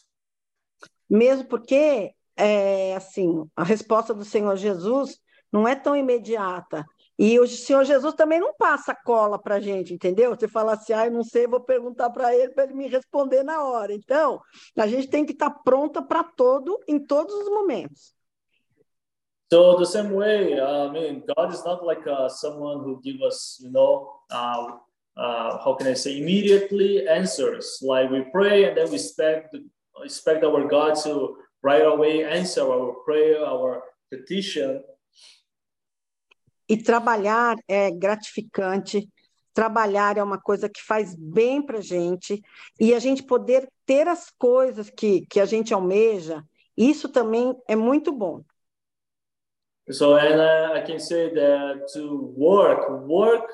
Mesmo porque, é, assim, a resposta do Senhor Jesus não é tão imediata. E o Senhor Jesus também não passa cola para a gente, entendeu? Você fala assim, ah, eu não sei, vou perguntar para ele para ele me responder na hora. Então, a gente tem que estar pronta para todo, em todos os momentos. So the same way, I mean, God is not like uh, someone who give us, you know, uh, uh, how can I say, immediately answers. Like we pray and then we expect expect our God to right away answer our prayer, our petition. E trabalhar é gratificante, trabalhar é uma coisa que faz bem para gente, e a gente poder ter as coisas que, que a gente almeja, isso também é muito bom. So, and uh, I can say that to work, work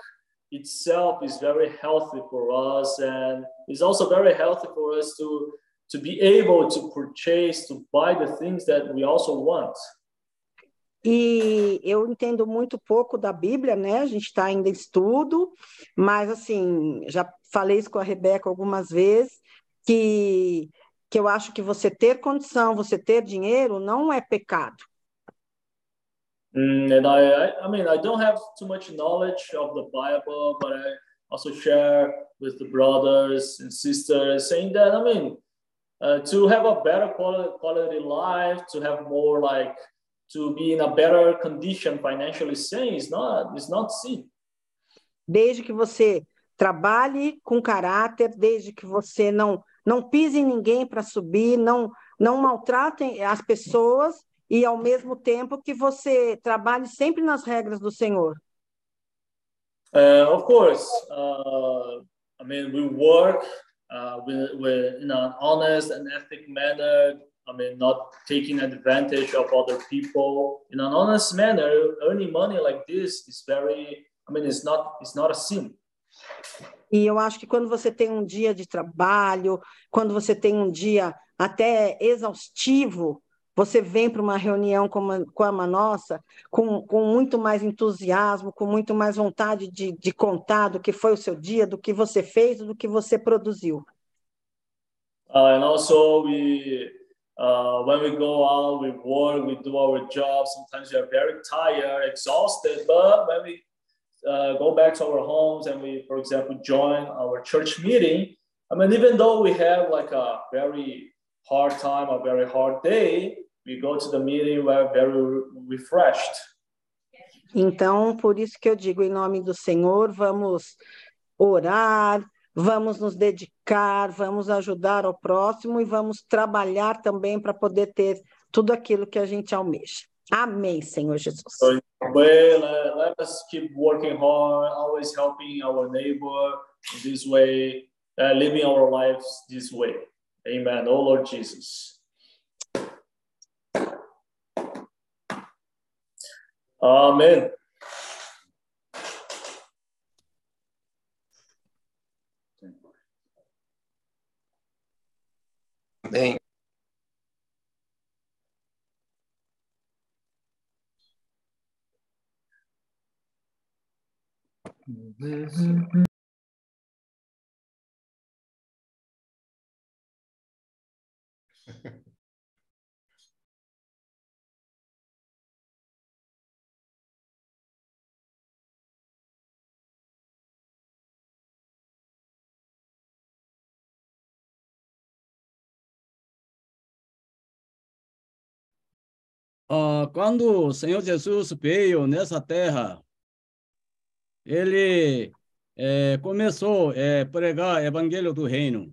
itself is very healthy for us, and it's also very healthy for us to to be able to purchase, to buy the things that we also want. E eu entendo muito pouco da Bíblia, né? A gente está ainda em estudo, mas assim, já falei isso com a Rebeca algumas vezes, que, que eu acho que você ter condição, você ter dinheiro, não é pecado. Mm, and I, I, I mean, I don't have too much knowledge of the Bible, but I also share with the brothers and sisters saying that, I mean, uh, to have a better quality, quality life, to have more like, to be in a better condition financially saying is not, is not sin. Desde que você trabalhe com caráter, desde que você não não pise em ninguém para subir, não não maltratem as pessoas e ao mesmo tempo que você trabalhe sempre nas regras do Senhor. Uh, of course, uh, I mean, we work uh, with, with, in an honest and ethic manner. I mean, not taking advantage of other people in an honest manner. Earning money like this is very. I mean, it's not. It's not a sin. E eu acho que quando você tem um dia de trabalho, quando você tem um dia até exaustivo, você vem para uma reunião como a, como a nossa com, com muito mais entusiasmo, com muito mais vontade de, de contar do que foi o seu dia, do que você fez, do que você produziu. Uh, and also, we, uh, when we go out, we work, we do our job. Sometimes we are very tired, exhausted, but when we uh, go back to our homes and we, for example, join our church meeting, I mean, even though we have like a very hard time, a very hard day, we go to the meeting, we're very refreshed. Então, por isso que eu digo, em nome do Senhor, vamos orar, vamos nos dedicar, vamos ajudar ao próximo e vamos trabalhar também para poder ter tudo aquilo que a gente almeja. Amém, Senhor Jesus. Well, let us keep working hard, always helping our neighbor this way, uh, living our lives this way. Amen. Oh Lord Jesus. Amen. Bem. Ah, quando o Senhor Jesus veio nessa terra, ele eh, começou a pregar o evangelho do reino.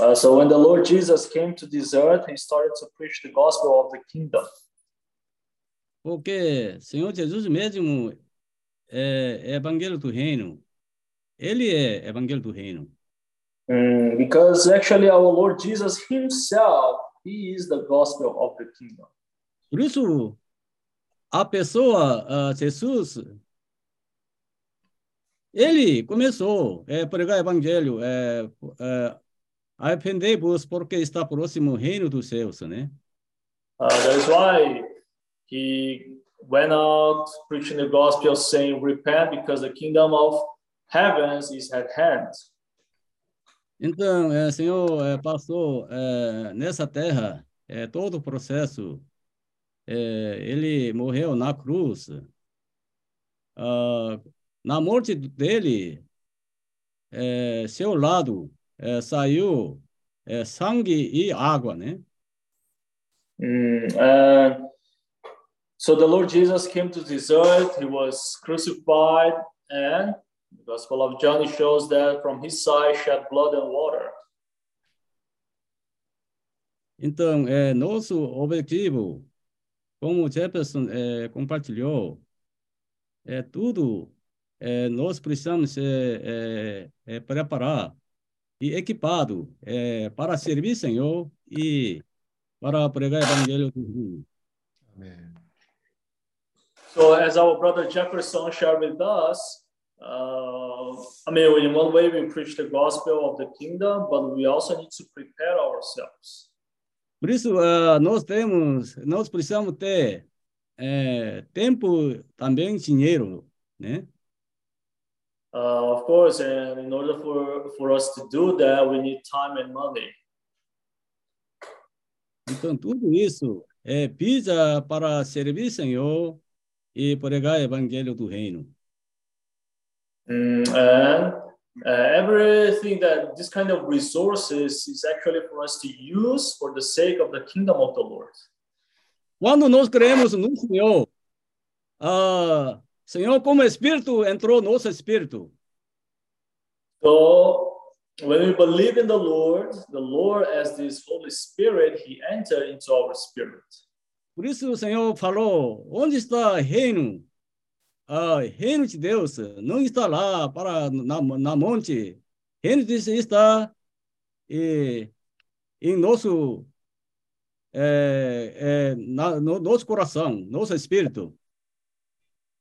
Uh, so when the Lord Jesus came to this earth, he started to preach the gospel of the kingdom. Porque Senhor Jesus mesmo é evangelho do reino. Ele é evangelho do reino. Mm, because actually our Lord Jesus himself, he is the gospel of the kingdom. Por isso, a pessoa, ah, Jesus, ele começou a pregar evangelho, é, é, arrependei-vos porque está próximo o reino dos céus, né? Uh, that's why he went out preaching the gospel, saying, Repent because the kingdom of heavens is at hand. Então, é, Senhor, é, passou é, nessa terra é, todo o processo. É, ele morreu na cruz. Ah, na morte dele, é, seu lado é, saiu é, sangue e água, né? Mm, uh, so the Lord Jesus came to this earth, he was crucified, and the Gospel of John shows that from his side shed blood and water. Então, é, nosso objetivo, como o Jefferson é, compartilhou, é tudo, é, nós precisamos é, é, é, preparar e equipado é, para servir Senhor e para pregar o evangelho do mundo. Amém. So, as our brother Jefferson shared with us, uh, I mean, in one way, we preach the gospel of the kingdom, but we also need to prepare ourselves. Por isso, ah, nós temos, nós precisamos ter é, tempo também dinheiro, né? Uh, of course, and in order for, for us to do that, we need time and money. Então, tudo isso é pisa para servir Senhor e pregar o evangelho do reino. Mm, and uh, everything that this kind of resources is actually for us to use for the sake of the kingdom of the Lord. Quando nós cremos no Senhor, ah, Senhor, como Espírito entrou no nosso espírito. So when we believe in the Lord, the Lord as this Holy Spirit, He entered into our spirit. Por isso o Senhor falou: onde está o reino? Ah, reino de Deus não está lá para na, na monte. Reino de Deus está eh, em nosso eh, eh, na, no nosso coração, nosso espírito.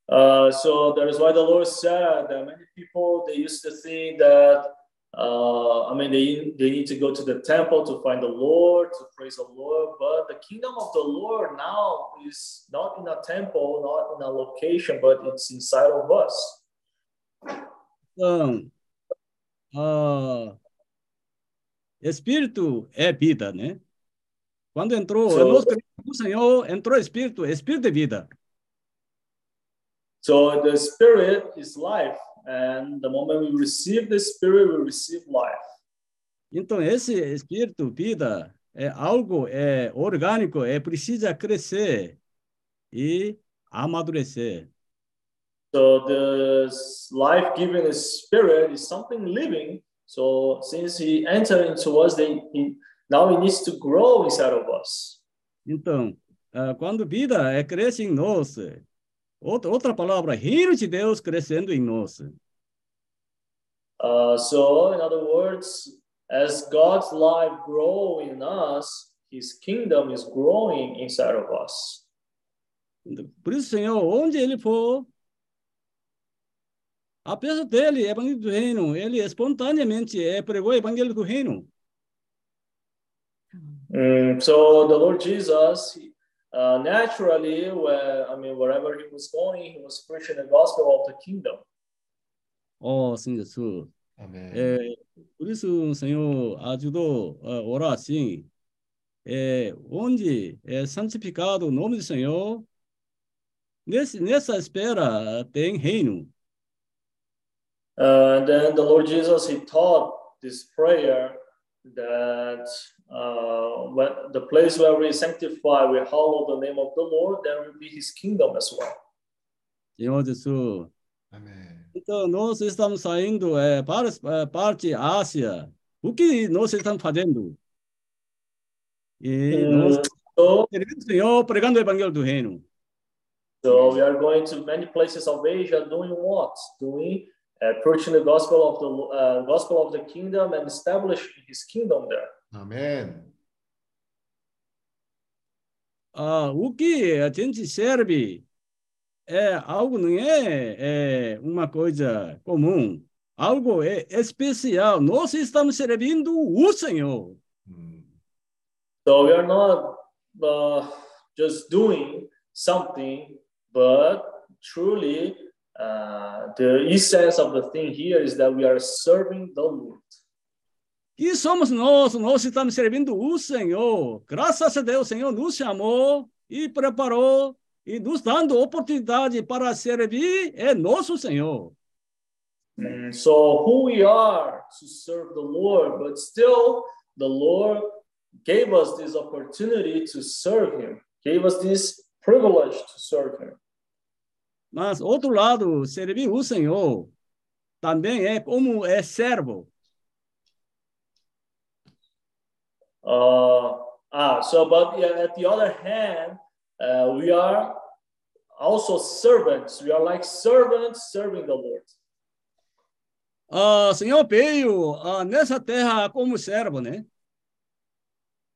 Uh, so that is why the Lord said that many people they used to think that uh, I mean they they need to go to the temple to find the Lord to praise the Lord, but the kingdom of the Lord now is not in a temple, not in a location, but it's inside of us. Então, ah, espírito é vida, né? Quando entrou, So- no Senhor, entrou espírito, espírito de vida. So the Spirit is life, and the moment we receive the Spirit, we receive life. Então, esse espírito, vida, é algo é orgânico, é precisa crescer e amadurecer. So the life-giving Spirit is something living. So since He entered into us, they, he, now He needs to grow inside of us. Então, ah, quando vida é cresce em nós, outra, outra palavra, reino de Deus crescendo em nós. Uh, so in other words, as God's life grow in us, His kingdom is growing inside of us. Por isso, Senhor, onde ele for, a peça dele é evangelho do reino, ele espontaneamente é, pregou o evangelho do reino. Mm, so the Lord Jesus, uh, naturally, where, I mean, wherever he was going, he was preaching the gospel of the kingdom. Ó, Senhor Jesus. Amém. É, por isso, Senhor, ajudou a orar assim. É, onde é santificado o nome do Senhor, nesse, nessa espera tem reino. And then the Lord Jesus, he taught this prayer that uh, when, the place where we sanctify, we hallow the name of the Lord, there will be his kingdom as well. Senhor Jesus. Amém. Então, nós estamos saindo é, para a parte Ásia. O que nós estamos fazendo? E nós so, servindo o Senhor, pregando o evangelho do reino. so we are going to many places of Asia doing what? Doing uh, preaching the gospel of the uh, gospel of the kingdom and establishing his kingdom there. Amém. Ah, o que a gente serve é algo não é, é uma coisa comum, algo é especial. Nós estamos servindo o Senhor. Hum. So we are not uh, just doing something, but truly uh, the essence of the thing here is that we are serving the Lord. E somos nós, nós estamos servindo o Senhor. Graças a Deus, o Senhor nos chamou e preparou e nos dando oportunidade para servir é nosso Senhor. Mm, so who we are to serve the Lord, but still the Lord gave us this opportunity to serve Him, gave us this privilege to serve Him. Mas, outro lado, servir o Senhor também é como é servo. Uh, Ah, so but yeah, at the other hand, uh, we are also servants. We are like servants serving the Lord. Ah, o Senhor veio ah, nessa terra como servo, né?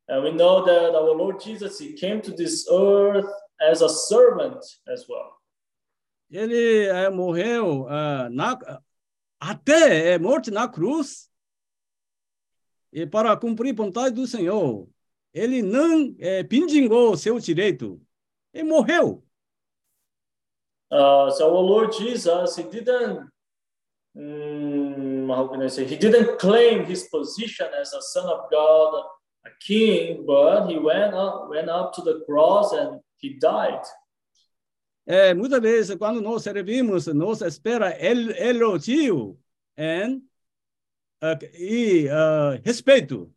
And we know that our Lord Jesus, he came to this earth as a servant as well. Ele eh, morreu ah, na, até eh, morte na cruz. E para cumprir a vontade do Senhor, ele não pindingou seu direito. Ele morreu. Uh, so our Lord Jesus, he didn't, mm, how can I say, he didn't claim his position as a son of God, a king, but he went up, went up to the cross and he died. É, muitas vezes, quando nós servimos, nós espera el, elogio and, e uh, respeito.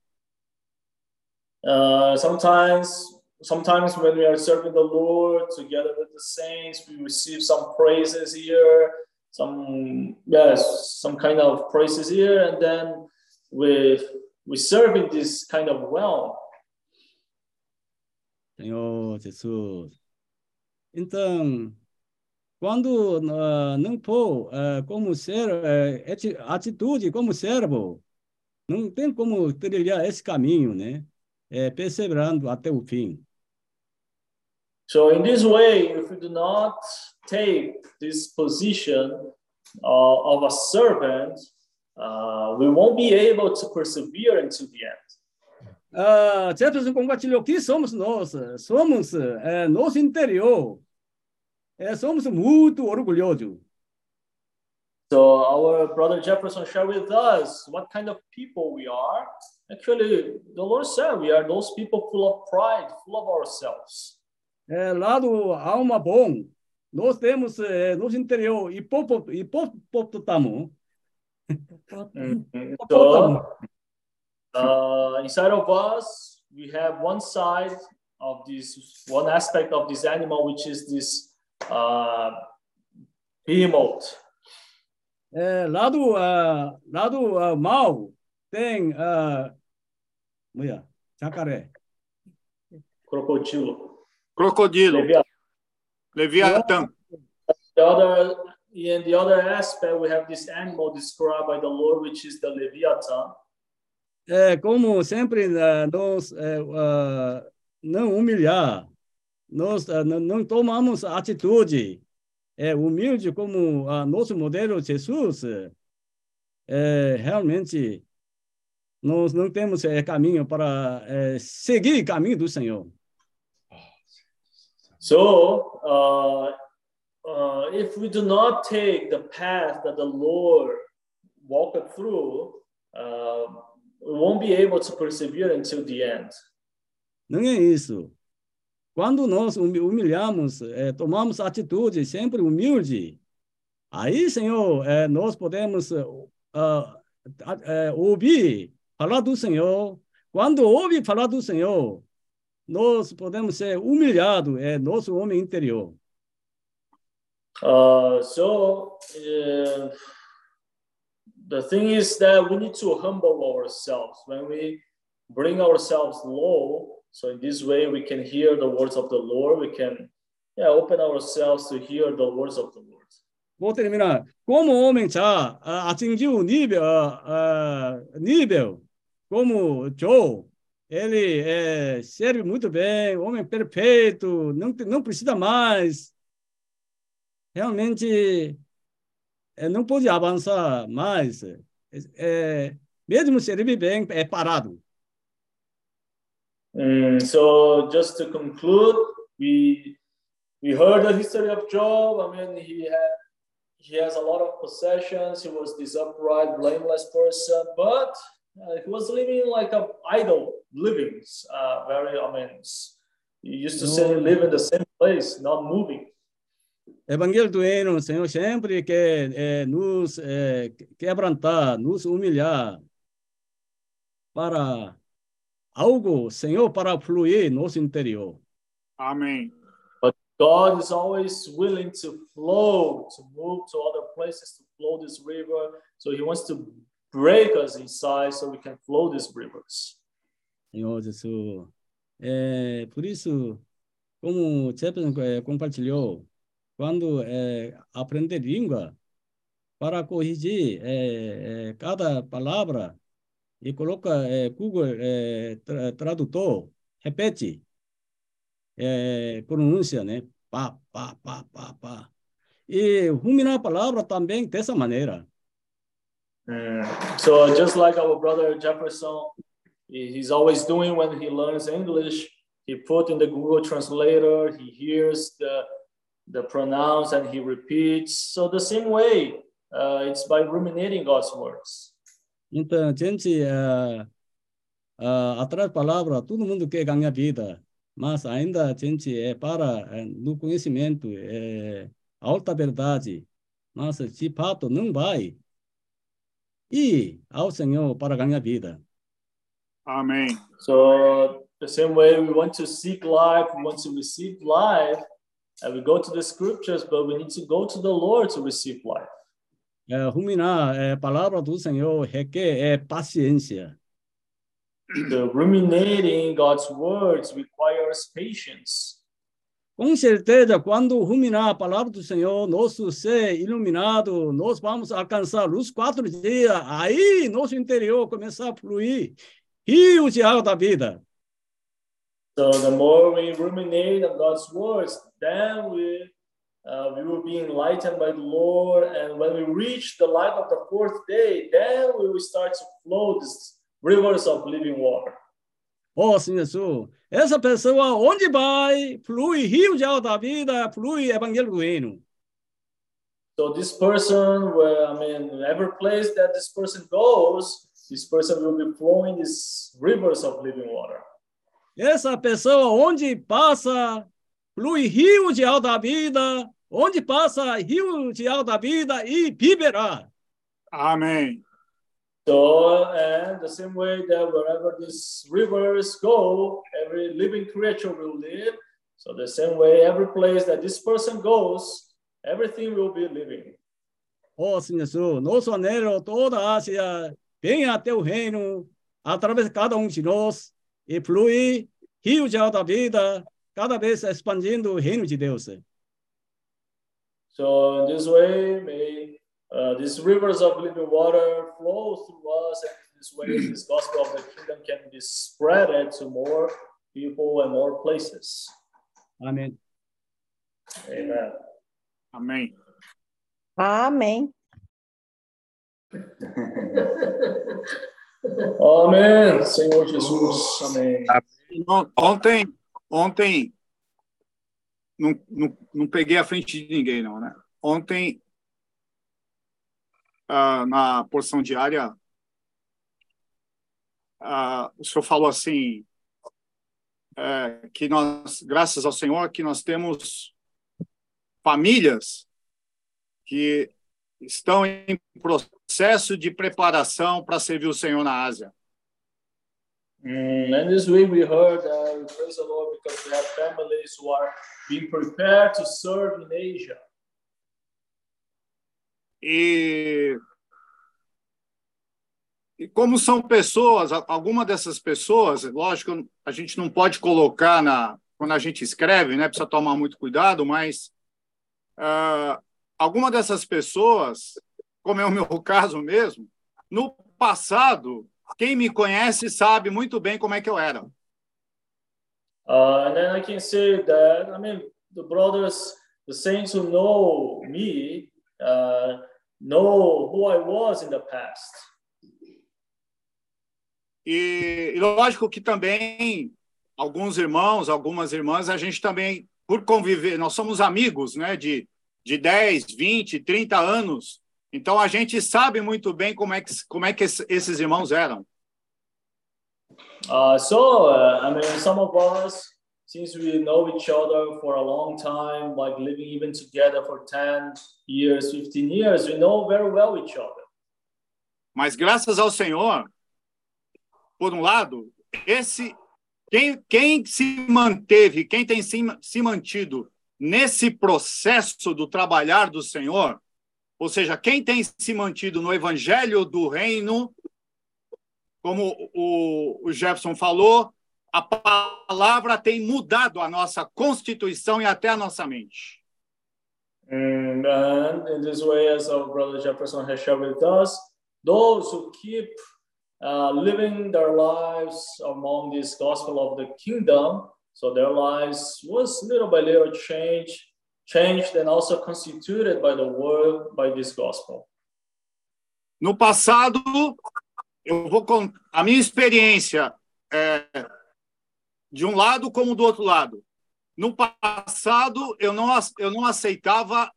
Uh, sometimes, sometimes when we are serving the Lord together with the saints, we receive some praises here, some yes, some kind of praises here, and then we we serve in this kind of well. Senhor Jesus. Então, quando uh, não for uh, como ser uh, ati- atitude como servo, não tem como trilhar esse caminho, né? É, perseverando até o fim. So in this way, if we do not take this position uh, of a servant, uh, we won't be able to persevere until the end. Ah, Jefferson compartilhou que somos nós, somos é, nosso interior, é, somos muito orgulhosos. So our brother Jefferson shared with us what kind of people we are. Actually, the Lord said we are those people full of pride, full of ourselves. É, lá do alma bom, nós temos é, nosso interior hipopó- hipopótamo. So uh, inside of us, we have one side of this, one aspect of this animal, which is this uh, behemoth. É, lá do, ah, lá do ah, mal tem ah, 뭐야, jacaré. crocodilo. Crocodilo. Leviathan. Leviatã. The other, in the other aspect, we have this animal described by the Lord, which is the Leviathan. É, como sempre ah, nós é, ah, não humilhar, nós ah, não, tomamos atitude é, humilde como ah, nosso modelo Jesus, é, realmente nós não temos é, caminho para é, seguir o caminho do Senhor. So, uh, uh, if we do not take the path that the Lord walked through, uh, we won't be able to persevere until the end. Não é isso. Quando nós humi- humilhamos, eh, tomamos atitude sempre humilde, aí, Senhor, eh, nós podemos ah, eh, ouvir falar do Senhor. Quando ouve falar do Senhor, nós podemos ser humilhados, é nosso homem interior. Uh, so, uh, the thing is that we need to humble ourselves when we bring ourselves low. So, in this way, we can hear the words of the Lord. We can yeah, open ourselves to hear the words of the Lord. Vou terminar. Como homem já atingiu o nível, nível como Joe, ele eh, serve muito bem, homem perfeito, não, não precisa mais. Realmente, eh, não pode avançar mais. Eh, mesmo servir bem, é parado. Mm, so, just to conclude, we we heard the history of Job. I mean, he had he has a lot of possessions. He was this upright, blameless person, but uh, he was living like a idle living. Uh, very, I mean, he used to say live in the same place, not moving. Evangelho do Reino, Senhor sempre quer eh, nos eh, quebrantar, nos humilhar para algo, Senhor, para fluir nosso interior. Amém. But God is always willing to flow, to move to other places, to flow this river. So He wants to break us inside so we can flow these rivers. Senhor Jesus. É, por isso, como o Jefferson é, compartilhou, quando é, aprender língua, para corrigir é, é, cada palavra e coloca é, Google é, tra Tradutor, repete, é, pronúncia, né? Pá, pá, pá, pá, pá. E ruminar a palavra também dessa maneira. Mm. So just like our brother Jefferson, he's always doing when he learns English, he put in the Google Translator, he hears the the pronounce and he repeats. So the same way, uh, it's by ruminating God's words. Então, gente, uh, uh, atrás da palavra, todo mundo quer ganhar vida, mas ainda a gente é para uh, no conhecimento, é alta verdade, mas de fato não vai e ao Senhor para ganhar vida. Amém. So the same way we want to seek life, we want to receive life, and we go to the scriptures, but we need to go to the Lord to receive life. É, ruminar é, a palavra do Senhor requer é, paciência. The ruminating God's words requires patience. Com certeza, quando ruminar a palavra do Senhor, nosso ser iluminado, nós vamos alcançar os quatro dias. Aí, nosso interior começar a fluir rios de água da vida. So the more we ruminate on God's words, then we uh, we will be enlightened by the Lord, and when we reach the light of the fourth day, then we will start to flow these rivers of living water. Oh, Senhor Jesus, essa pessoa onde vai, flui rio de da vida, flui evangelho do reino. So this person, where I mean, every place that this person goes, this person will be flowing these rivers of living water. Essa pessoa onde passa, flui rio de da vida, onde passa rio de da vida e viverá. Amém. So, and the same way that wherever these rivers go, every living creature will live. So, the same way, every place that this person goes, everything will be living. Oh, Senhor Jesus, nosso anelo, toda a Ásia, venha até o reino, através de cada um de nós, e flui rio de da vida, cada vez expandindo o reino de Deus. So, in this way, may uh, these rivers of living water flow through us, and in this way, this gospel of the kingdom can be spread to more people and more places. Amen. Amen. Amém. Amém. Amém, Senhor Jesus. Amém. Ontem, ontem não, não, não peguei a frente de ninguém, não, né? Ontem, ah, na porção diária, ah, o senhor falou assim, é, que nós, graças ao Senhor, que nós temos famílias que estão em processo de preparação para servir o Senhor na Ásia. Mm, and this week we heard, uh, praise the Lord because we have families who are being prepared to serve in Asia. E, e como são pessoas, alguma dessas pessoas, lógico, a gente não pode colocar na quando a gente escreve, né? Precisa tomar muito cuidado, mas uh, alguma dessas pessoas, como é o meu caso mesmo, no passado, quem me conhece sabe muito bem como é que eu era. Uh, and then I can say that, I mean, the brothers, the saints who know me, uh, know who I was in the past. E, e lógico que também alguns irmãos, algumas irmãs, a gente também, por conviver, nós somos amigos, né, de, de 10, 20, 30 anos, então a gente sabe muito bem como é que, como é que esses irmãos eram. Uh, so, uh, I mean, some of us, since we know each other for a long time, like living even together for 10 years, 15 years, we know very well each other. Mas graças ao Senhor, por um lado, esse quem, quem se manteve, quem tem se, se mantido nesse processo do trabalhar do Senhor, ou seja, quem tem se mantido no evangelho do reino, como o, Jefferson falou, a palavra tem mudado a nossa constituição e até a nossa mente. And, and in this way, as our brother Jefferson has shared with us, those who keep uh, living their lives among this gospel of the kingdom, so their lives was little by little changed, changed and also constituted by the word, by this gospel. No passado, eu vou a minha experiência é, de um lado como do outro lado. No passado, eu não, eu não aceitava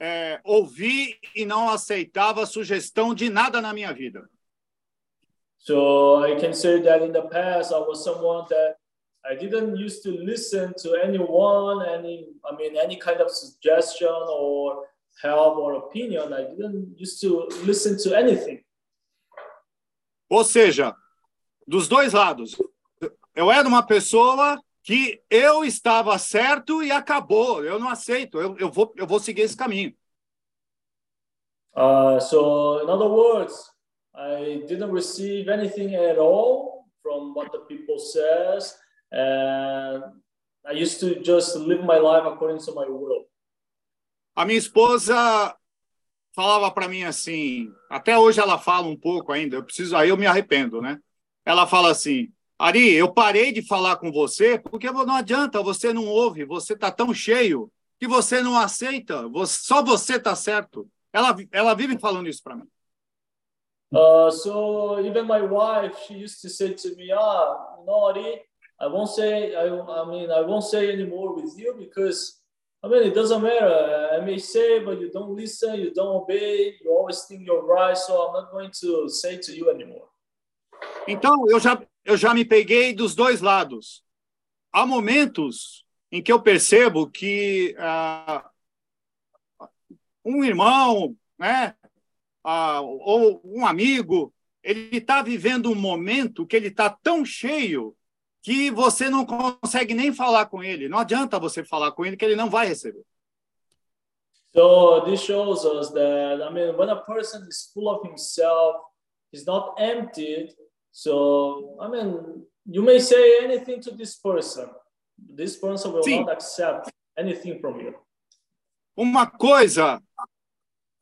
é, ouvir e não aceitava sugestão de nada na minha vida. So I can say that in the past, I was someone that I didn't used to listen to anyone, any, I mean, any kind of suggestion or help or opinion. I didn't used to listen to anything. Ou seja, dos dois lados. Eu era uma pessoa que eu estava certo e acabou. Eu não aceito. Eu, eu, vou, eu vou seguir esse caminho. Uh, so, in other words, I didn't receive anything at all from what the people says, and I used to just live my life according to my will. A minha esposa falava para mim assim, até hoje ela fala um pouco ainda, eu preciso, aí eu me arrependo, né? Ela fala assim: "Ari, eu parei de falar com você porque não adianta, você não ouve, você tá tão cheio que você não aceita, você, só você tá certo". Ela ela vive falando isso para mim. Uh, so even my wife, she used to say to me, "Ah, no, Ari, I won't say. I, I mean, I won't say anymore with you because I mean, it doesn't matter. I may say, but you don't listen, you don't obey, you always think you're right. So I'm not going to say to you anymore." Então eu já eu já me peguei dos dois lados. Há momentos em que eu percebo que uh, um irmão, né, ah, ou um amigo, ele está vivendo um momento que ele está tão cheio que você não consegue nem falar com ele. Não adianta você falar com ele que ele não vai receber. So this shows us that I mean, when a person is full of himself, he's not emptied. So I mean, you may say anything to this person. This person will Sim. not accept anything from you. Uma coisa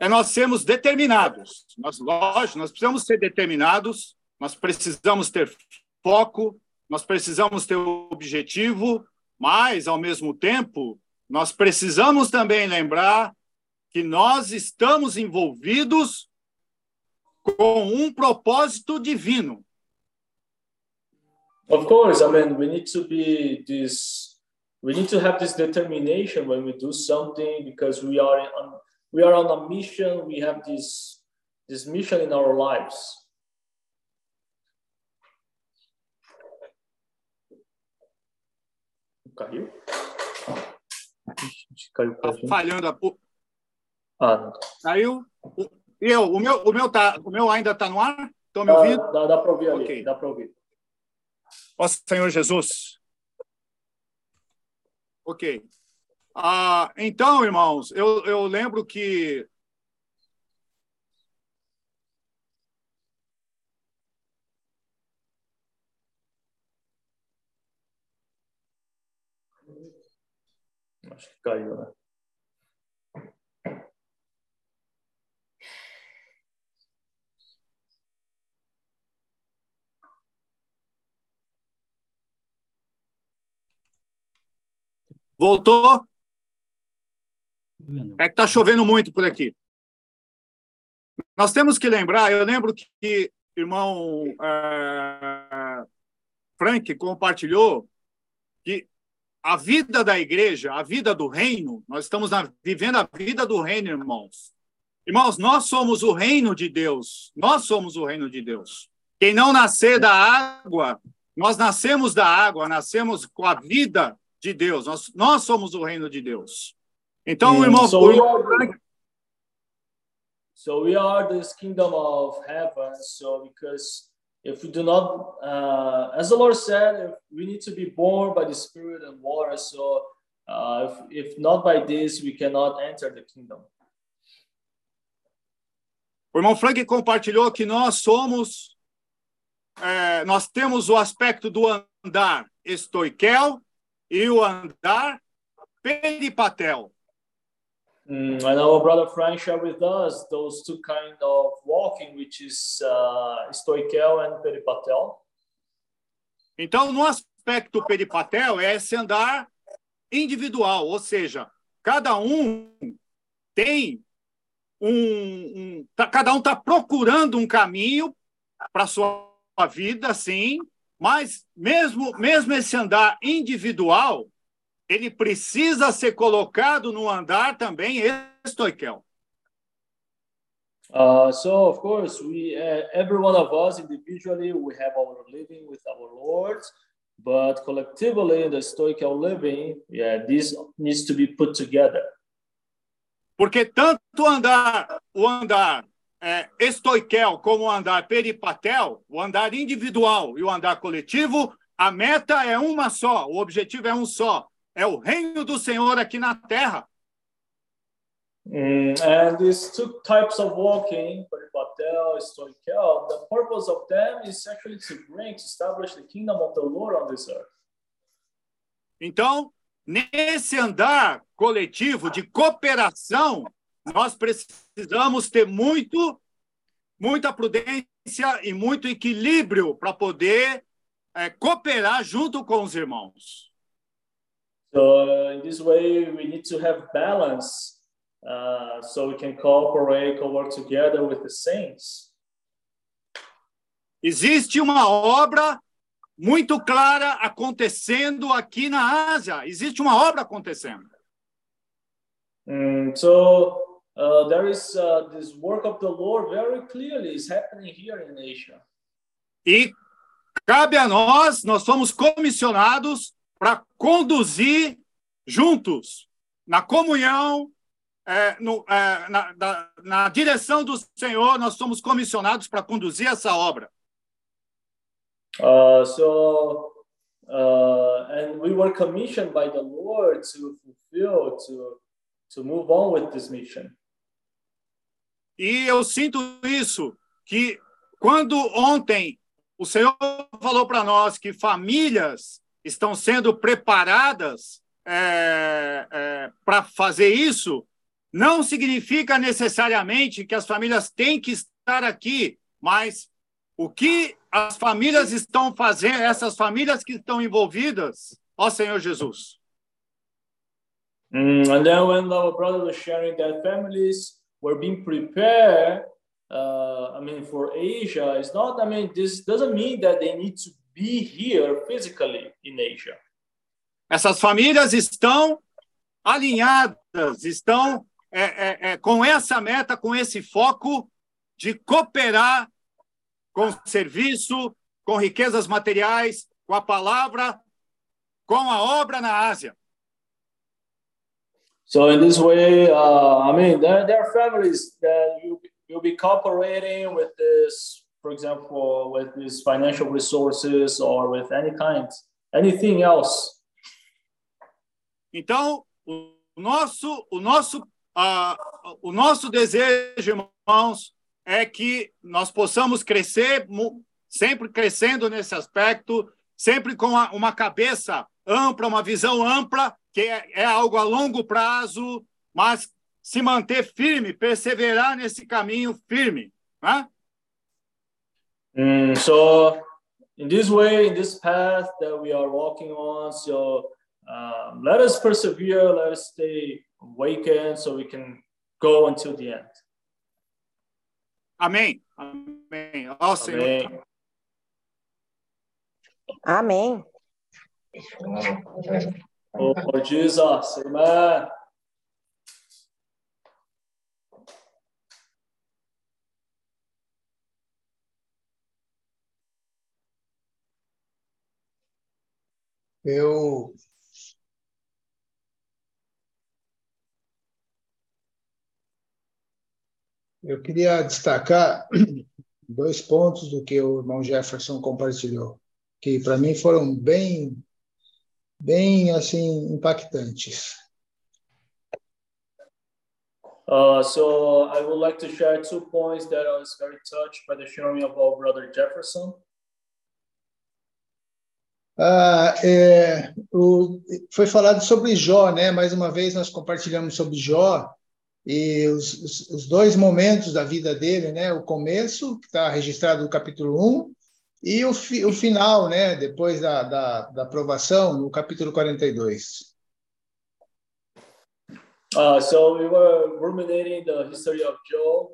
é nós sermos determinados. Nós, lógico, nós precisamos ser determinados, nós precisamos ter foco, nós precisamos ter objetivo, mas, ao mesmo tempo, nós precisamos também lembrar que nós estamos envolvidos com um propósito divino. Of course, I mean, we need to be this. We need to have this determination when we do something because we are on we are on a mission. We have this this mission in our lives. Caiu? Ixi, Caiu gente. Falhando a Ah, não. Caiu? Eu, o meu, o meu tá, o meu ainda está no ar? Estão me ouvindo? Dá, dá, para ouvir ali. Ok. Dá para ouvir. Ó Senhor Jesus. Ok. Ah, então, irmãos, eu, eu lembro que Acho que caiu, né? voltou. É que está chovendo muito por aqui. Nós temos que lembrar, eu lembro que irmão eh, Frank compartilhou que a vida da igreja, a vida do reino, nós estamos na- vivendo a vida do reino, irmãos. Irmãos, nós somos o reino de Deus. Nós somos o reino de Deus. Quem não nascer da água, nós nascemos da água, nascemos com a vida de Deus. Nós, nós somos o reino de Deus. Então, o irmão, so, we are, so we are this kingdom of heaven. So because if we do not, uh, as the Lord said, we need to be born by the Spirit and water. So uh, if, if not by this, we cannot enter the kingdom. O irmão Frank compartilhou que nós somos é, nós temos o aspecto do andar estoiquel e o andar peripatel. Mm, and our brother Frank shared with us those two kind of walking, which is uh, stoical and peripatel. Então, no aspecto peripatel, é esse andar individual, ou seja, cada um tem um, um tá, cada um está procurando um caminho para sua vida, sim, mas mesmo mesmo esse andar individual, ele precisa ser colocado no andar também estoiquel. Uh, so of course, we uh, every one of us individually we have our living with our Lord, but collectively the stoical living, yeah, this needs to be put together. Porque tanto andar, o andar é, como o andar peripatel, o andar individual e o andar coletivo, a meta é uma só, o objetivo é um só, é o reino do Senhor aqui na terra. Mm, and these two types of walking, peripatel, stoical, the purpose of them is actually to bring, to establish the kingdom of the Lord on this earth. Então, nesse andar coletivo de cooperação, nós precisamos ter muito, muita prudência e muito equilíbrio para poder é, cooperar junto com os irmãos. So uh, in this way, we need to have balance uh, so we can cooperate, co-work together with the saints. Existe uma obra muito clara acontecendo aqui na Ásia. Existe uma obra acontecendo. Mm, so uh, there is uh, this work of the Lord very clearly is happening here in Asia. E cabe a nós, nós somos comissionados para conduzir juntos, na comunhão, é, no, é, na, na, na direção do Senhor, nós somos comissionados para conduzir essa obra. Uh, so, uh, and we were commissioned by the Lord to fulfill, to, to move on with this mission. E eu sinto isso, que quando ontem o Senhor falou para nós que famílias estão sendo preparadas é, é, para fazer isso, não significa necessariamente que as famílias têm que estar aqui, mas o que as famílias estão fazendo, essas famílias que estão envolvidas, ó Senhor Jesus. Mm, and then when our brother was sharing that families were being prepared, uh, I mean, for Asia, it's not, I mean, this doesn't mean that they need to be here physically in Asia. Essas famílias estão alinhadas, estão é, é, é, com essa meta, com esse foco de cooperar com serviço, com riquezas materiais, com a palavra, com a obra na Ásia. So in this way, uh, I mean, there, there are families that you you'll be cooperating with this, for example, with these financial resources or with any kind, anything else. Então, o nosso, o nosso, uh, o nosso desejo, irmãos, é que nós possamos crescer, sempre crescendo nesse aspecto, sempre com uma cabeça ampla, uma visão ampla, que é, é algo a longo prazo, mas se manter firme, perseverar nesse caminho firme. Né? Mm, so, in this way, in this path that we are walking on, so um, let us persevere, let us stay awakened so we can go until the end. Amém. Amém. Ó oh, Senhor. Amém. Oh, Jesus. Amen. Eu Eu queria destacar dois pontos do que o irmão Jefferson compartilhou, que para mim foram bem, bem assim impactantes. Uh, so I would like to share two points that I was very touched by the sharing of our brother Jefferson. Ah, é, o, foi falado sobre Jó, né? Mais uma vez nós compartilhamos sobre Jó e os, os, os dois momentos da vida dele, né? O começo, que está registrado no capítulo 1, e o, fi, o final, né? Depois da, da, da aprovação, no capítulo 42. Uh, so we were ruminating the history of Job.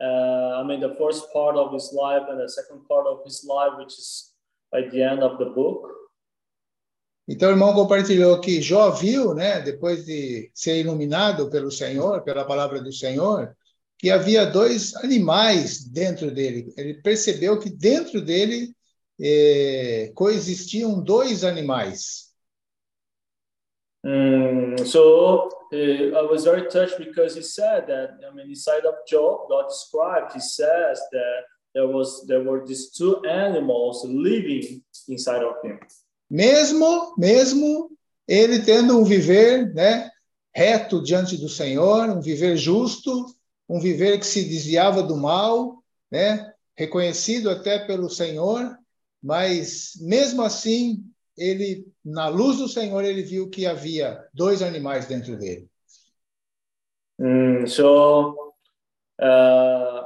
Uh, I mean, the first part of his life and the second part of his life, which is by the end of the book. Então, o irmão compartilhou que Jó viu, né, depois de ser iluminado pelo Senhor, pela palavra do Senhor, que havia dois animais dentro dele. Ele percebeu que dentro dele eh, coexistiam dois animais. Mm, so uh, I was very touched because he said that I mean inside of Job, God described, he says that there was there were these two animals living inside of him. Mesmo, mesmo ele tendo um viver, né, reto diante do Senhor, um viver justo, um viver que se desviava do mal, né, reconhecido até pelo Senhor, mas mesmo assim ele, na luz do Senhor, ele viu que havia dois animais dentro dele. Mm, so, uh,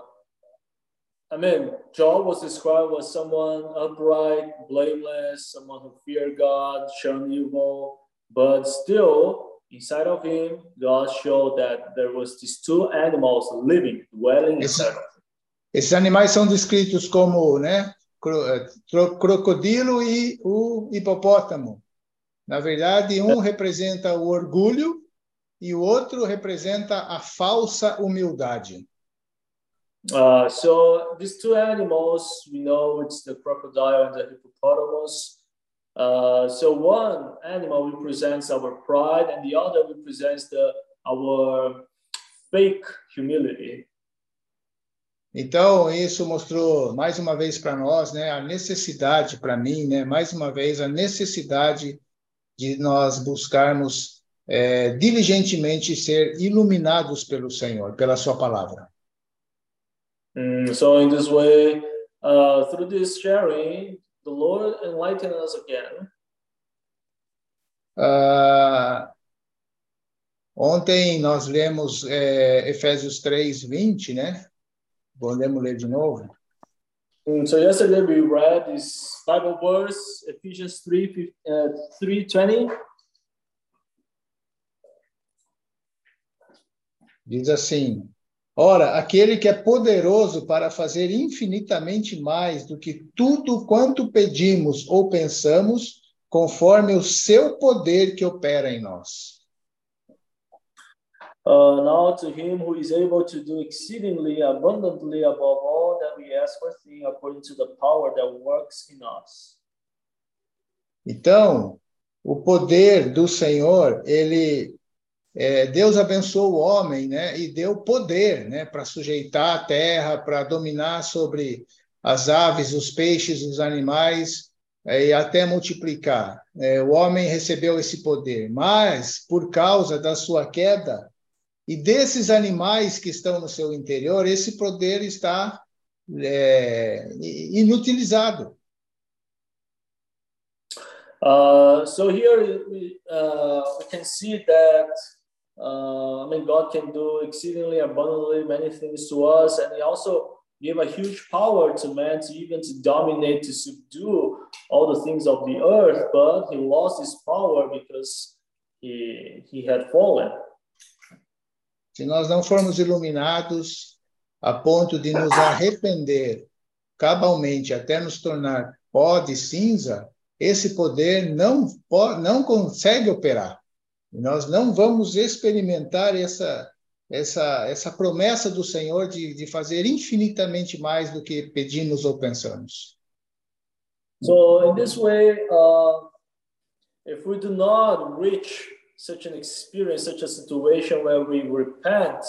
I mean, Job was described as someone upright, blameless, someone who feared God, shunned evil, but still, inside of him, God showed that there was these two animals living, dwelling inside of him. Esses animais são descritos como, né, crocodilo e o hipopótamo. Na verdade, um representa o orgulho e o outro representa a falsa humildade. Uh, so these two animals, we know it's the crocodile and the hippopotamus. Uh, so one animal represents our pride, and the other represents the our fake humility. Então, isso mostrou mais uma vez para nós, né, a necessidade para mim, né, mais uma vez a necessidade de nós buscarmos é, diligentemente ser iluminados pelo Senhor, pela sua palavra. Mm, so in this way, uh, through this sharing, the Lord enlightened us again. Uh, ontem nós lemos é, Efésios 3, 20, né? Podemos ler de novo? Mm, so yesterday we read this Bible verse, Ephesians 3, uh, 3.20. Diz assim: Ora, aquele que é poderoso para fazer infinitamente mais do que tudo quanto pedimos ou pensamos, conforme o seu poder que opera em nós. Uh, now to him who is able to do exceedingly abundantly above all that we ask or think, according to the power that works in us. Então, o poder do Senhor, ele é, Deus abençoou o homem, né, e deu poder, né, para sujeitar a terra, para dominar sobre as aves, os peixes, os animais é, e até multiplicar. É, o homem recebeu esse poder, mas por causa da sua queda, e desses animais que estão no seu interior, esse poder está é, inutilizado. Uh, so here uh, we can see that uh, I mean God can do exceedingly abundantly many things to us, and He also gave a huge power to man to even to dominate, to subdue all the things of the earth. But he lost his power because he he had fallen. Se nós não formos iluminados a ponto de nos arrepender cabalmente até nos tornar pó de cinza, esse poder não, não consegue operar. Nós não vamos experimentar essa, essa, essa promessa do Senhor de, de fazer infinitamente mais do que pedimos ou pensamos. So, in this way, uh, if we do not reach such an experience, such a situation where we repent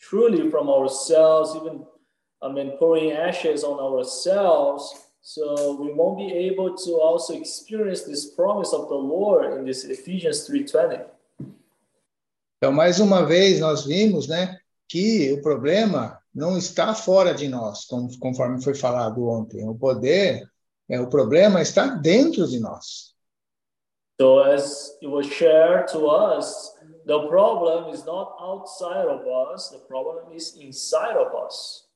truly from ourselves, even I mean pouring ashes on ourselves, so we won't be able to also experience this promise of the Lord in this Ephesians 3:20. Então, mais uma vez nós vimos, né, que o problema não está fora de nós, conforme foi falado ontem. O poder É, o problema está dentro de nós. So as it was shared to us, the problem is not outside of us, the problem is inside of us.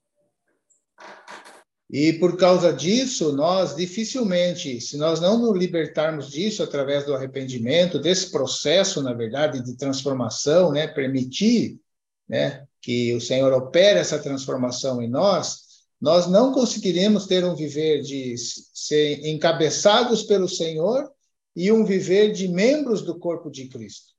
E por causa disso, nós dificilmente, se nós não nos libertarmos disso através do arrependimento, desse processo, na verdade, de transformação, né, permitir, né, que o Senhor opere essa transformação em nós, nós não conseguiremos ter um viver de ser encabeçados pelo Senhor e um viver de membros do corpo de Cristo.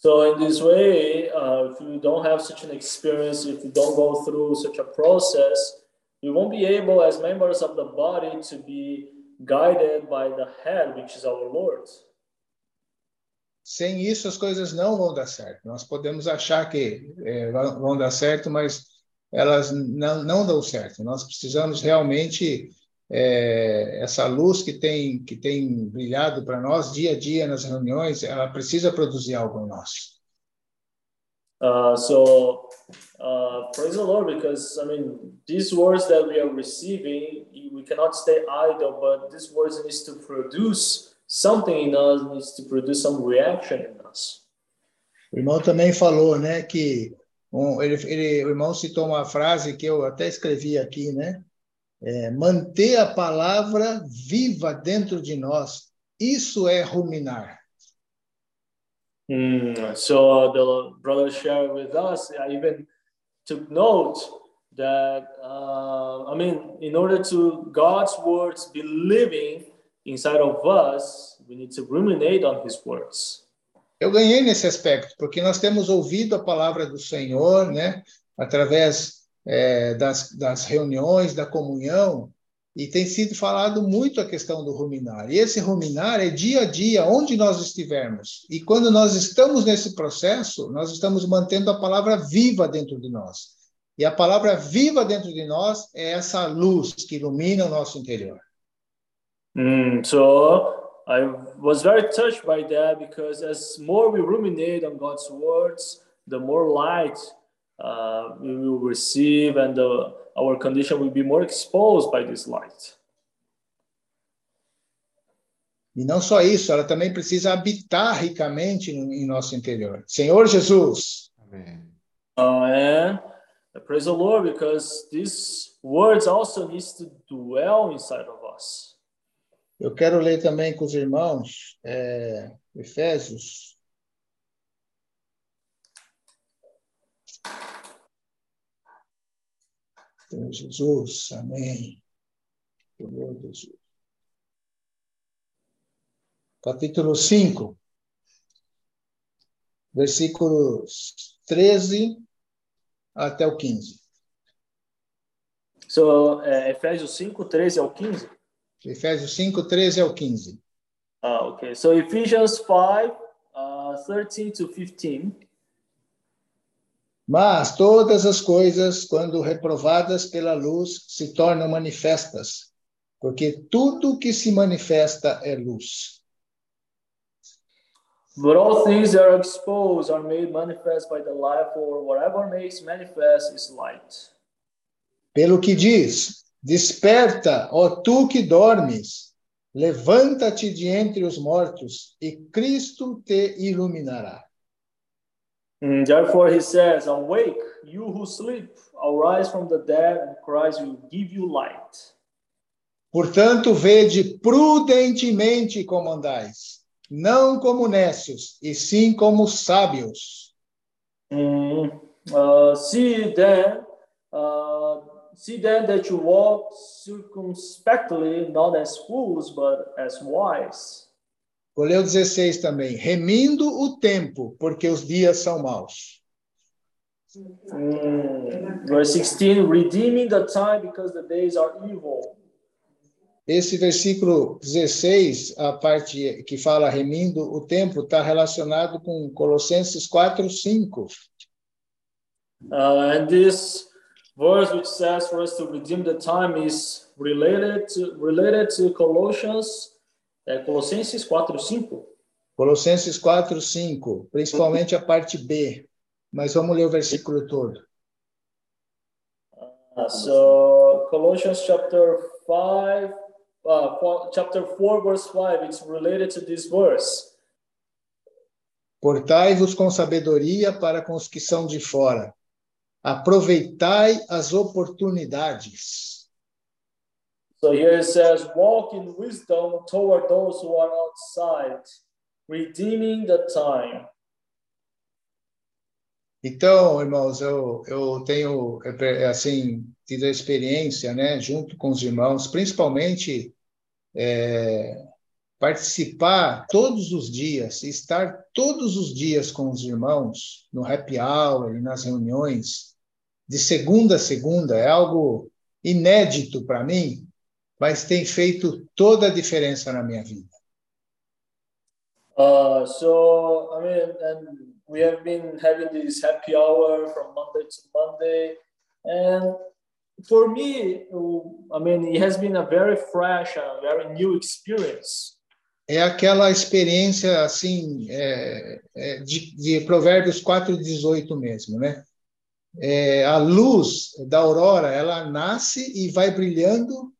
So in this way, uh, if you don't have such an experience, if you don't go through such a process, you won't be able, as members of the body, to be guided by the head, which is our Lord. Sem isso, as coisas não vão dar certo. Nós podemos achar que é, vão dar certo, mas elas não, não dão certo. Nós precisamos realmente é, essa luz que tem que tem brilhado para nós dia a dia nas reuniões, ela precisa produzir algo em nós. Uh, so uh, praise the Lord because I mean these words that we are receiving, we cannot stay idle, but this words needs to produce something in us, needs to produce some reaction in us. O irmão também falou, né, que um, ele, ele, o irmão citou uma frase que eu até escrevi aqui, né? é, manter a palavra viva dentro de nós. Isso é ruminar. Mm, so the brother shared with us, I even took note that, uh, I mean, in order to God's words be living inside of us, we need to ruminate on his words. Eu ganhei nesse aspecto, porque nós temos ouvido a palavra do Senhor, né, através é, das, das reuniões, da comunhão, e tem sido falado muito a questão do ruminar. E esse ruminar é dia a dia, onde nós estivermos. E quando nós estamos nesse processo, nós estamos mantendo a palavra viva dentro de nós. E a palavra viva dentro de nós é essa luz que ilumina o nosso interior. Mm, so I was very touched by that because as more we ruminate on God's words, the more light uh, we will receive and the, our condition will be more exposed by this light. E não só isso, ela também precisa habitar ricamente em nosso interior. Senhor Jesus. Amém. Uh, and praise the Lord because these words also needs to dwell inside of us. Eu quero ler também com os irmãos é, Efésios Senhor Jesus, amém. Senhor Jesus. Capítulo 5, versículos 13 até o 15. So, uh, Efésios 5, 13 ao 15? Efésios 5, 13 ao 15. Ah, ok. So, Ephesians 5, uh, 13 to 15. Mas todas as coisas, quando reprovadas pela luz, se tornam manifestas, porque tudo que se manifesta é luz. But all things that are exposed are made manifest by the light, for whatever makes manifest is light. Pelo que diz: Desperta, ó tu que dormes, levanta-te de entre os mortos, e Cristo te iluminará. And therefore he says, Awake, you who sleep, arise from the dead, and Christ will give you light. Portanto, vede prudentemente como andais, não como necios, e sim como sábios. Mm, uh, see then, uh, see then that you walk circumspectly, not as fools, but as wise. Vou ler o 16 também. Remindo o tempo, porque os dias são maus. Mm, verse 16, redeeming the time because the days are evil. Esse versículo 16, a parte que fala remindo o tempo, está relacionado com Colossenses 4, 5. Uh, and this verse which says for us to redeem the time is related to, related to Colossians é Colossenses 4, 5. Colossenses 4, 5, principalmente a parte B. Mas vamos ler o versículo todo. Uh, so, Colossians chapter 5, uh, four- chapter 4, verse 5, it's related to this verse. Portai-vos com sabedoria para com os que são de fora. Aproveitai as oportunidades. So here it says, walk in wisdom toward those who are outside, redeeming the time. Então, irmãos, eu, eu tenho é, assim tido a experiência, né, junto com os irmãos, principalmente é, participar todos os dias, estar todos os dias com os irmãos no happy hour e nas reuniões, de segunda a segunda, é algo inédito para mim, mas tem feito toda a diferença na minha vida. Uh, so, I mean, and we have been having this happy hour from Monday to Monday. And for me, uh, I mean, it has been a very fresh and very new experience. É aquela experiência assim é, é, de, de Provérbios 4:18 mesmo, né? É, a luz da aurora ela nasce e vai brilhando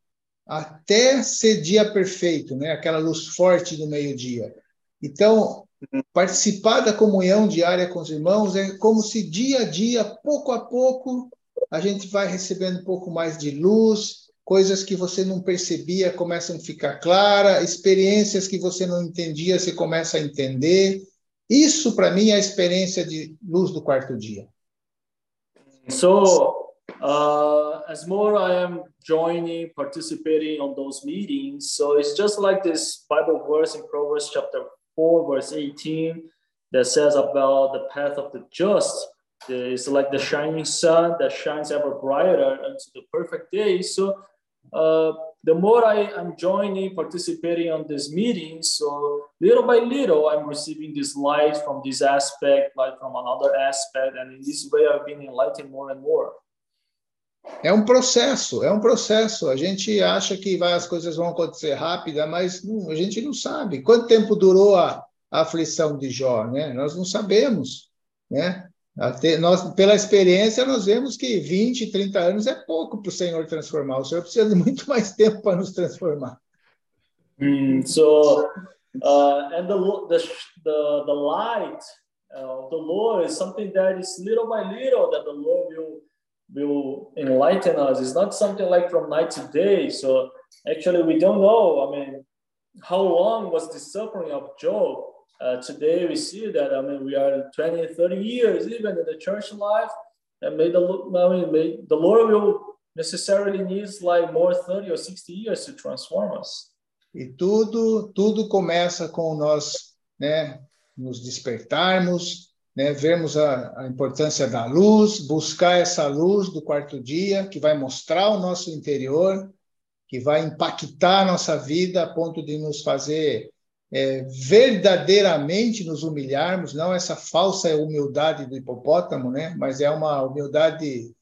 até ser dia perfeito, né? Aquela luz forte do meio-dia. Então, participar da comunhão diária com os irmãos é como se dia a dia, pouco a pouco, a gente vai recebendo um pouco mais de luz, coisas que você não percebia começam a ficar claras, experiências que você não entendia, você começa a entender. Isso, para mim, é a experiência de luz do quarto dia. So, uh, as more I am joining, participating on those meetings, so it's just like this Bible verse in Proverbs chapter 4, verse 18, that says about the path of the just. It's like the shining sun that shines ever brighter unto the perfect day. So, uh, the more I am joining, participating on this meeting, so little by little, I'm receiving this light from this aspect, light from another aspect, and in this way, I've been enlightened more and more. É um processo, é um processo. A gente acha que vai, as coisas vão acontecer rápida, mas a gente não sabe. Quanto tempo durou a, a aflição de Jó, né? Nós não sabemos, né? Até nós, pela experiência, nós vemos que 20, 30 anos é pouco para o Senhor transformar. O Senhor precisa de muito mais tempo para nos transformar. Mm, so, uh, and the, the, the, the light of the Lord is something that is little by little that the Lord will, will enlighten us. It's not something like from night to day. So, actually, we don't know. I mean, how long was the suffering of Job? Uh, today we see that I mean we are 20, 30 years even in the church life, and may the I mean may the Lord will necessarily needs like more 30 or 60 years to transform us. E tudo tudo começa com nós, né, nos despertarmos, né, vermos a, a importância da luz, buscar essa luz do quarto dia que vai mostrar o nosso interior, que vai impactar a nossa vida a ponto de nos fazer é, verdadeiramente nos humilharmos, não essa falsa humildade do hipopótamo, né? mas é uma humildade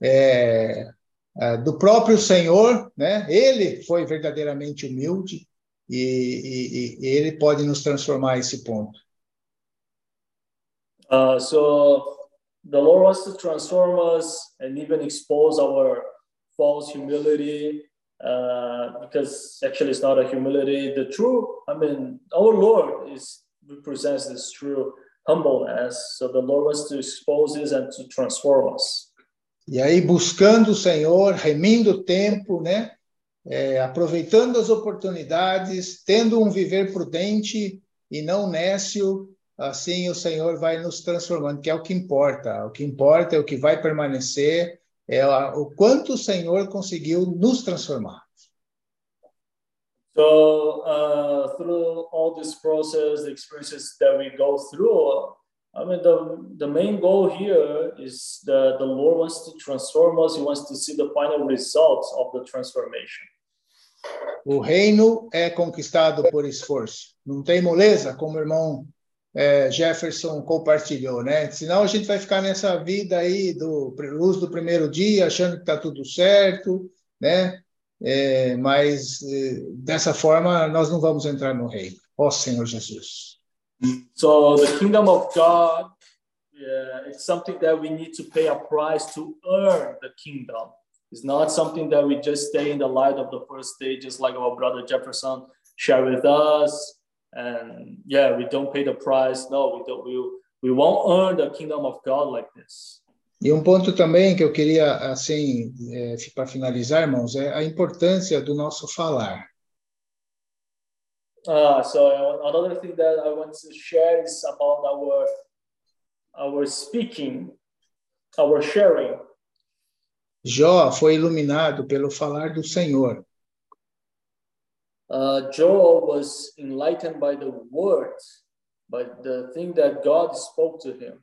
é, é, do próprio Senhor, né? ele foi verdadeiramente humilde e, e, e ele pode nos transformar a esse ponto. Uh, so the Lord wants to transform us and even expose our false humility uh, because actually it's not a humility. The true, I mean, our Lord is represents this true humbleness. So the Lord wants to expose this and to transform us. E aí buscando o Senhor, remindo o tempo, né? É, aproveitando as oportunidades, tendo um viver prudente e não nécio, assim o Senhor vai nos transformando, que é o que importa. O que importa é o que vai permanecer, é o quanto o Senhor conseguiu nos transformar. So uh, through all this process, the experiences that we go through, I mean, the, the main goal here is that the Lord wants to transform us. He wants to see the final results of the transformation. O reino é conquistado por esforço. Não tem moleza, como o irmão é, Jefferson compartilhou, né? Senão a gente vai ficar nessa vida aí do luz do primeiro dia, achando que está tudo certo, né? É, mas é, dessa forma nós não vamos entrar no reino. Ó oh, Senhor Jesus. So the kingdom of God, yeah, it's something that we need to pay a price to earn the kingdom. It's not something that we just stay in the light of the first just like our brother Jefferson shared with us. And yeah, we don't pay the price. No, we don't. We, we won't earn the kingdom of God like this. E um ponto também que eu queria, assim, é, para finalizar, irmãos, é a importância do nosso falar. Uh, so another thing that I want to share is about our our speaking, our sharing. Jó foi iluminado pelo falar do Senhor. Uh, Job was enlightened by the word, by the thing that God spoke to him.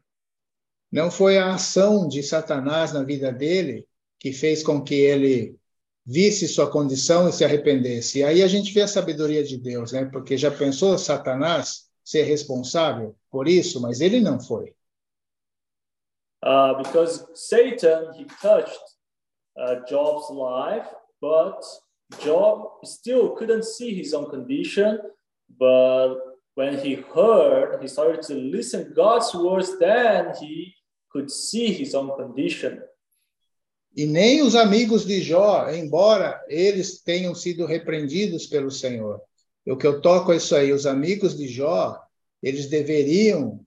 Não foi a ação de Satanás na vida dele que fez com que ele visse sua condição e se arrependesse. E aí a gente vê a sabedoria de Deus, né? Porque já pensou Satanás ser responsável por isso, mas ele não foi. Uh, because Satan he touched uh, Job's life, but Job still couldn't see his own condition. But when he heard, he started to listen God's words. Then he could see his own condition. E nem os amigos de Jó, embora eles tenham sido repreendidos pelo Senhor. O que eu toco é isso aí, os amigos de Jó, eles deveriam,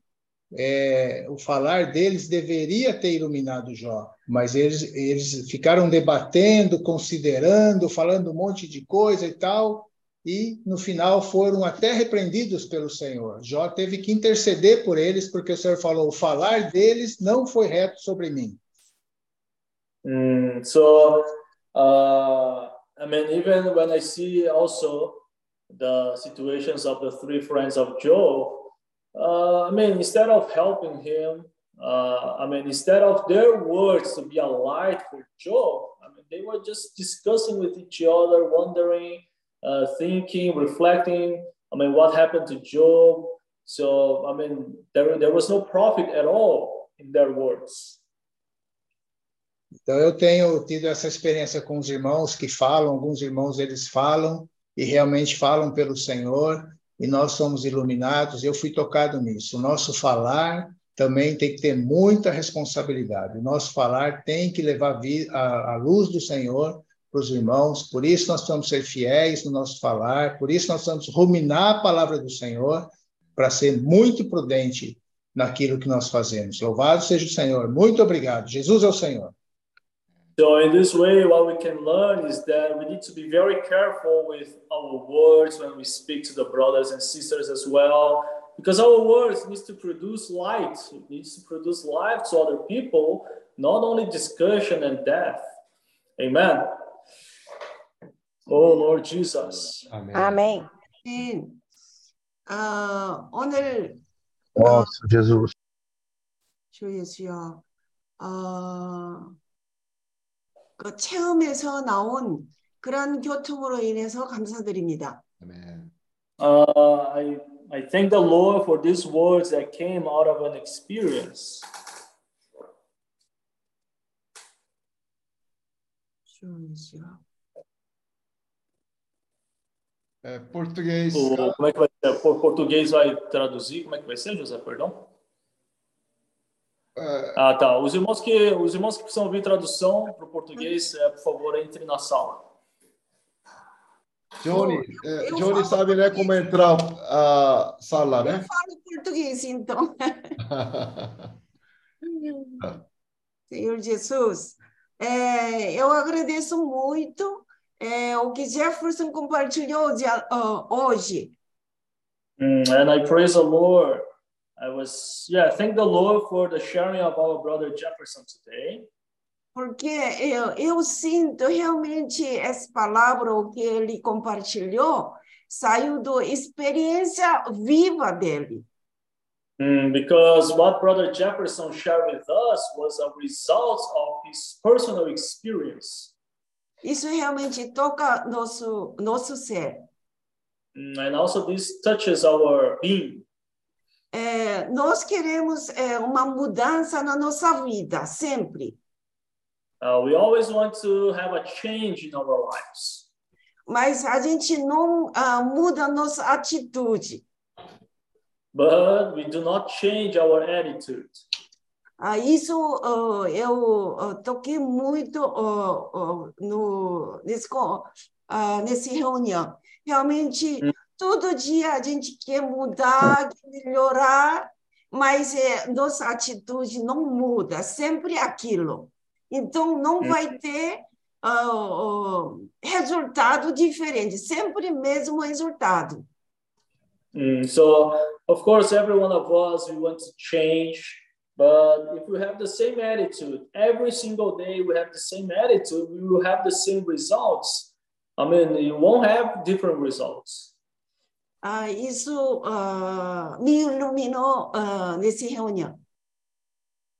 é, o falar deles deveria ter iluminado Jó, mas eles, eles ficaram debatendo, considerando, falando um monte de coisa e tal, e no final foram até repreendidos pelo Senhor. Jó teve que interceder por eles, porque o Senhor falou: o falar deles não foi reto sobre mim. Mm, so, uh, I mean, even when I see also the situations of the three friends of Job, uh, I mean, instead of helping him, uh, I mean, instead of their words to be a light for Job, I mean, they were just discussing with each other, wondering, uh, thinking, reflecting. I mean, what happened to Job? So, I mean, there, there was no profit at all in their words. Então eu tenho tido essa experiência com os irmãos que falam, alguns irmãos eles falam e realmente falam pelo Senhor e nós somos iluminados. Eu fui tocado nisso. O nosso falar também tem que ter muita responsabilidade. O nosso falar tem que levar a, luz do Senhor para os irmãos. Por isso nós precisamos ser fiéis no nosso falar. Por isso nós precisamos ruminar a palavra do Senhor para ser muito prudente naquilo que nós fazemos. Louvado seja o Senhor. Muito obrigado. Jesus é o Senhor. So in this way, what we can learn is that we need to be very careful with our words when we speak to the brothers and sisters as well, because our words needs to produce light, it needs to produce life to other people, not only discussion and death. Amen. Oh Lord Jesus. Amen. Amém. 어, 오늘 Nossa, Jesus. 주 예수여, 어, 그 체험에서 나온 그런 교통으로 인해서 감사드립니다. Uh, I, I thank the Lord for these words that came out of an experience. É, português. O, como é que vai ser? Por português vai traduzir? Como é que vai ser, José? Perdão? Ah, tá. Os irmãos que os irmãos que precisam ouvir tradução para o português, é, por favor, entre na sala. Johnny, é, Johnny sabe né, como entrar a sala, né? Eu falo português, então. Senhor Jesus, é, eu agradeço muito é, o que Jefferson compartilhou de, uh, hoje. Mm, and I praise the Lord. I was, yeah, thank the Lord for the sharing of our brother Jefferson today. Porque eu, eu sinto realmente essa palavra que ele compartilhou saiu da experiência viva dele. Mm, because what brother Jefferson shared with us was a result of his personal experience. Isso realmente toca nosso nosso ser. Mm, and also this touches our being. É, nós queremos é, uma mudança na nossa vida, sempre. Uh, we always want to have a change in our lives. Mas a gente não uh, muda nossa atitude. But we do not change our attitude. Ah, isso ah, eu toquei muito no, nesse, ah, nesse reunião. Realmente, todo dia a gente quer mudar, quer melhorar, mas é, nossa atitude não muda, sempre aquilo. Então, não vai ter ah, ah, resultado diferente, sempre mesmo resultado. Mm, so, of course, every one of us, we want to change. But if we have the same attitude, every single day we have the same attitude, we will have the same results. I mean, you won't have different results. Ah, isso ah, me iluminou ah, nesse reunião.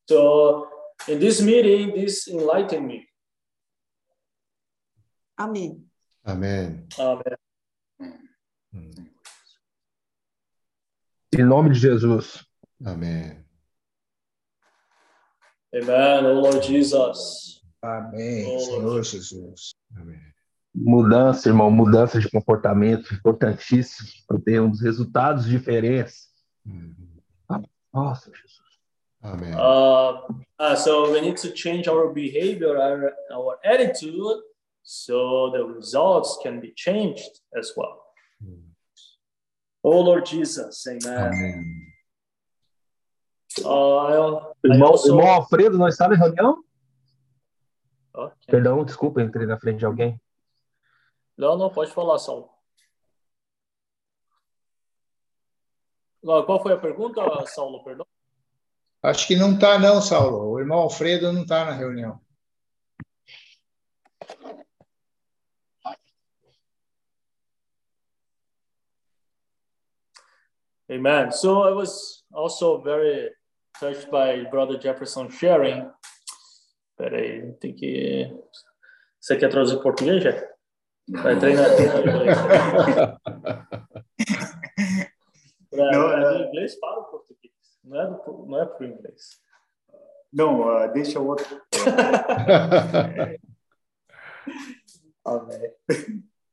So, in this meeting, this enlightened me. Amém. Amém. Amen. Em nome de Jesus. Amém. Amen. Oh Lord Jesus. Amém, Oh, Senhor Jesus. Mudança, irmão, mudança de comportamento importantíssimo para termos resultados diferentes. Nossa, Jesus. Amém. Uh, uh, so we need to change our behavior, our, our attitude, so the results can be changed as well. Oh Lord Jesus, Amen. Uh, I, I Irmão, also, irmão Alfredo não está na reunião? Ok. Perdão, desculpa, entrei na frente de alguém. Não, não, pode falar, Saulo. Qual foi a pergunta, Saulo? Perdão. Acho que não está, não, Saulo. O irmão Alfredo não está na reunião. Amen. So I was also very touched by Brother Jefferson sharing. Peraí, tem que. Você quer traduzir em português, Jeff? Vai treinar, treinar inglês. Pra Não, é- inglês, fala português. Não é, do, não é pro inglês. Não, ah, deixa o outro. Amém.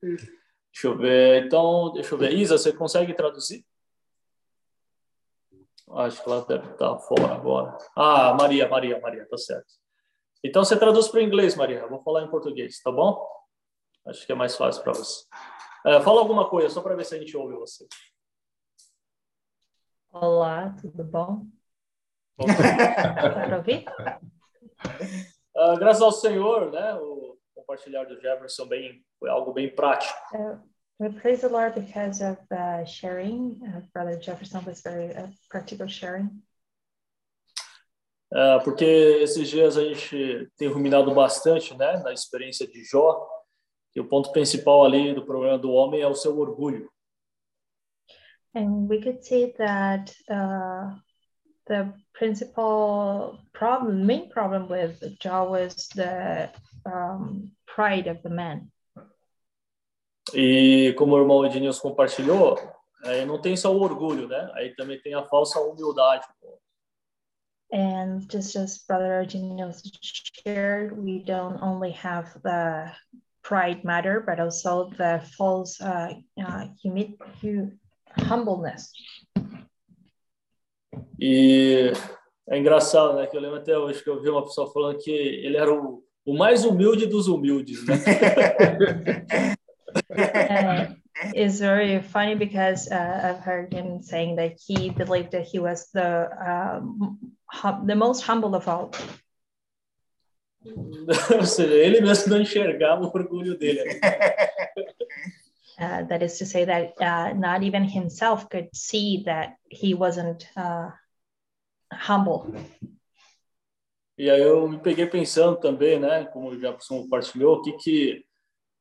Deixa eu ver. Então, deixa eu ver. Isa, você consegue traduzir? Acho que ela deve estar fora agora. Ah, Maria, Maria, Maria, tá certo. Então você traduz para o inglês, Maria. Eu vou falar em português, tá bom? Acho que é mais fácil para você. É, fala alguma coisa, só para ver se a gente ouve você. Olá, tudo bom? Dá para ouvir? Ah, graças ao Senhor, né? O compartilhar do Jefferson bem, foi algo bem prático. Uh, we praise the Lord because of the sharing. Uh, Brother Jefferson was very uh, practical sharing. É, porque esses dias a gente tem ruminado bastante, né, na experiência de Jó, que o ponto principal ali do problema do homem é o seu orgulho. And we could see that uh, the principal problem, main problem with Job was the um, pride of the man. E como o irmão Ednilson compartilhou, é, não tem só o orgulho, né? Aí também tem a falsa humildade. And just as Brother Argenius shared, we don't only have the pride matter, but also the false uh, uh, humi- hu- humbleness. E é engraçado, né? Que eu lembro até hoje que eu vi uma pessoa falando que ele era o, o mais humilde dos humildes, né? Uh, it's very funny because uh, I've heard him saying that he believed that he was the um, hum- the most humble of all. Ou seja, ele mesmo não enxergava o orgulho dele. Uh, that is to say that uh, not even himself could see that he wasn't uh, humble. E aí eu me peguei pensando também, né? Como o Jefferson compartilhou, o que que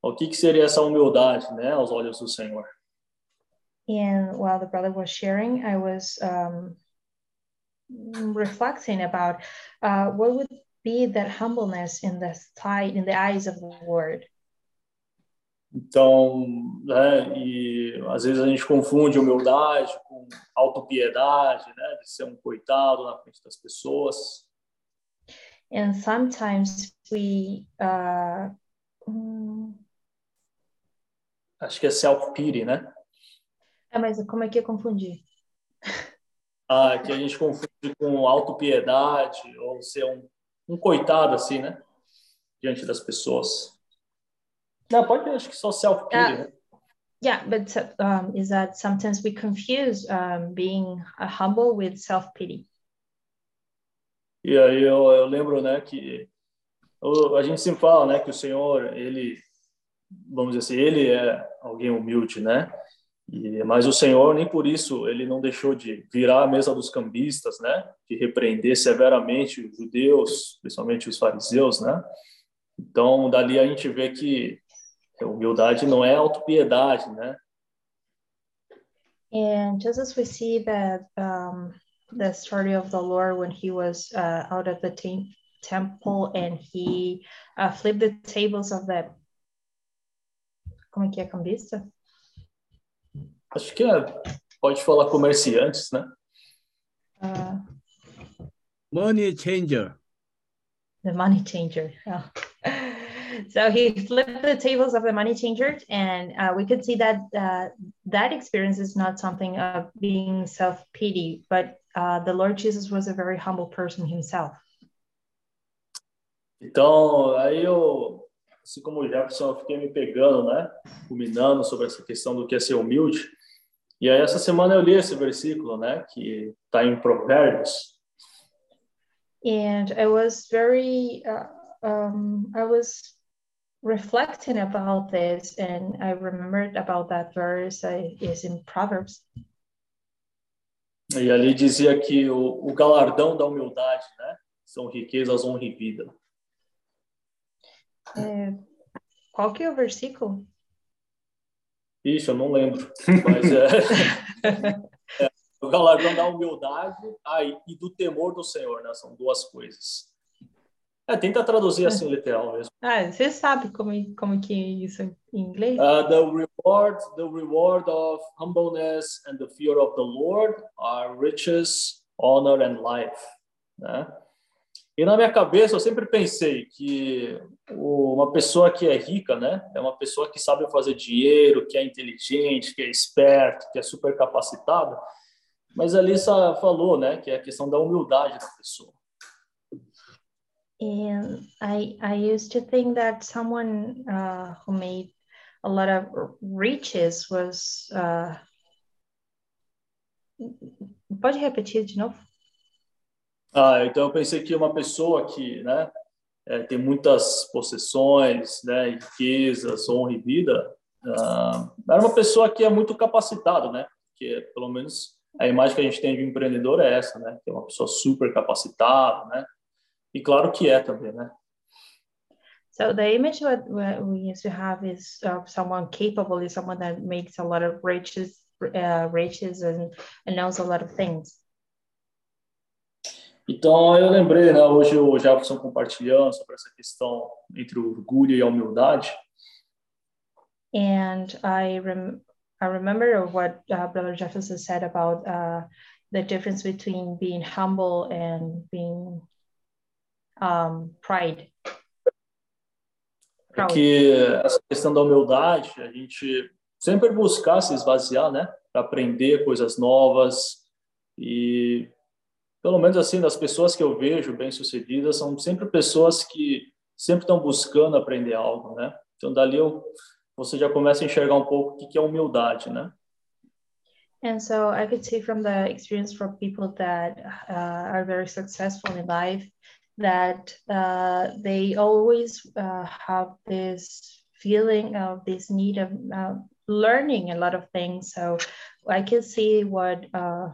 o que que seria essa humildade, né? Aos olhos do Senhor. And while the brother was sharing, I was um, reflecting about uh, what would be that humbleness in the sight, in the eyes of the Lord. Então, né, e às vezes a gente confunde humildade com autopiedade, né, de ser um coitado na frente das pessoas. And sometimes we, uh, Acho que é self-pity, né? ah, mas como é que eu confundi? ah, que a gente confunde com autopiedade ou ser um, um coitado assim, né? Diante das pessoas. Não, pode acho que só self-pity, Uh, né? Yeah, but um, is that sometimes we confuse um, being uh, humble with self pity. E aí eu, eu lembro, né, que a gente sempre fala, né, que o Senhor, ele, vamos dizer assim, ele é alguém humilde, né? E, mas o Senhor, nem por isso, ele não deixou de virar a mesa dos cambistas, né? De repreender severamente os judeus, principalmente os fariseus, né? Então, dali a gente vê que humildade não é autopiedade, né? And just as we see that um, the story of the Lord when he was uh, out of the tem- temple and he uh, flipped the tables of the. Como é que é cambista? Acho que é, pode falar comerciantes, né? Uh, Money changer. the money changer. Yeah. So he flipped the tables of the money changer, and uh, we could see that uh, that experience is not something of being self pity, but uh, the Lord Jesus was a very humble person himself. Então, aí eu, assim como o Jefferson, eu fiquei me pegando, né? Ruminando sobre essa questão do que é ser humilde. E aí, essa semana eu li esse versículo, né? Que está em Provérbios. And I was very, uh, um, I was reflecting about this, and I remembered about that verse is in Proverbs. E ali dizia que o, o galardão da humildade, né? São riquezas, honra e vida. É, qual que é o versículo? Ixi, eu não lembro. Mas é, é o galardão da humildade ah, e do temor do Senhor, né? São duas coisas. É, tenta traduzir assim literal mesmo. Ah, você sabe como, como que é isso em inglês? Uh, the reward, the reward of humbleness and the fear of the Lord are riches, honor and life, né? E na minha cabeça eu sempre pensei que uma pessoa que é rica, né, é uma pessoa que sabe fazer dinheiro, que é inteligente, que é esperto, que é super capacitado. Mas a Alissa falou, né, que é a questão da humildade da pessoa. And I I used to think that someone uh, who made a lot of riches was. Uh, pode repetir de novo? Ah, então eu pensei que uma pessoa que, né, é, tem muitas possessões, né, riquezas, honra e vida, ah, era uma pessoa que é muito capacitada, né? Que pelo menos a imagem que a gente tem de um empreendedor é essa, né? Que é uma pessoa super capacitada, né? E claro que é também, né? So the image what we used to have is of someone capable, is someone that makes a lot of riches, uh, riches and, and knows a lot of things. Então eu lembrei, né? Hoje o Jefferson compartilhando sobre essa questão entre o orgulho e a humildade. And I rem- I remember what uh, Brother Jefferson said about uh, the difference between being humble and being um, pride. é que essa questão da humildade, a gente sempre buscar se esvaziar, né? Para aprender coisas novas e pelo menos assim das pessoas que eu vejo bem sucedidas são sempre pessoas que sempre estão buscando aprender algo, né? Então dali eu, você já começa a enxergar um pouco o que que é humildade, né? And so I could see from the experience from people that uh, are very successful in life that uh, they always uh, have this feeling of this need of uh, learning a lot of things. So I can see what uh,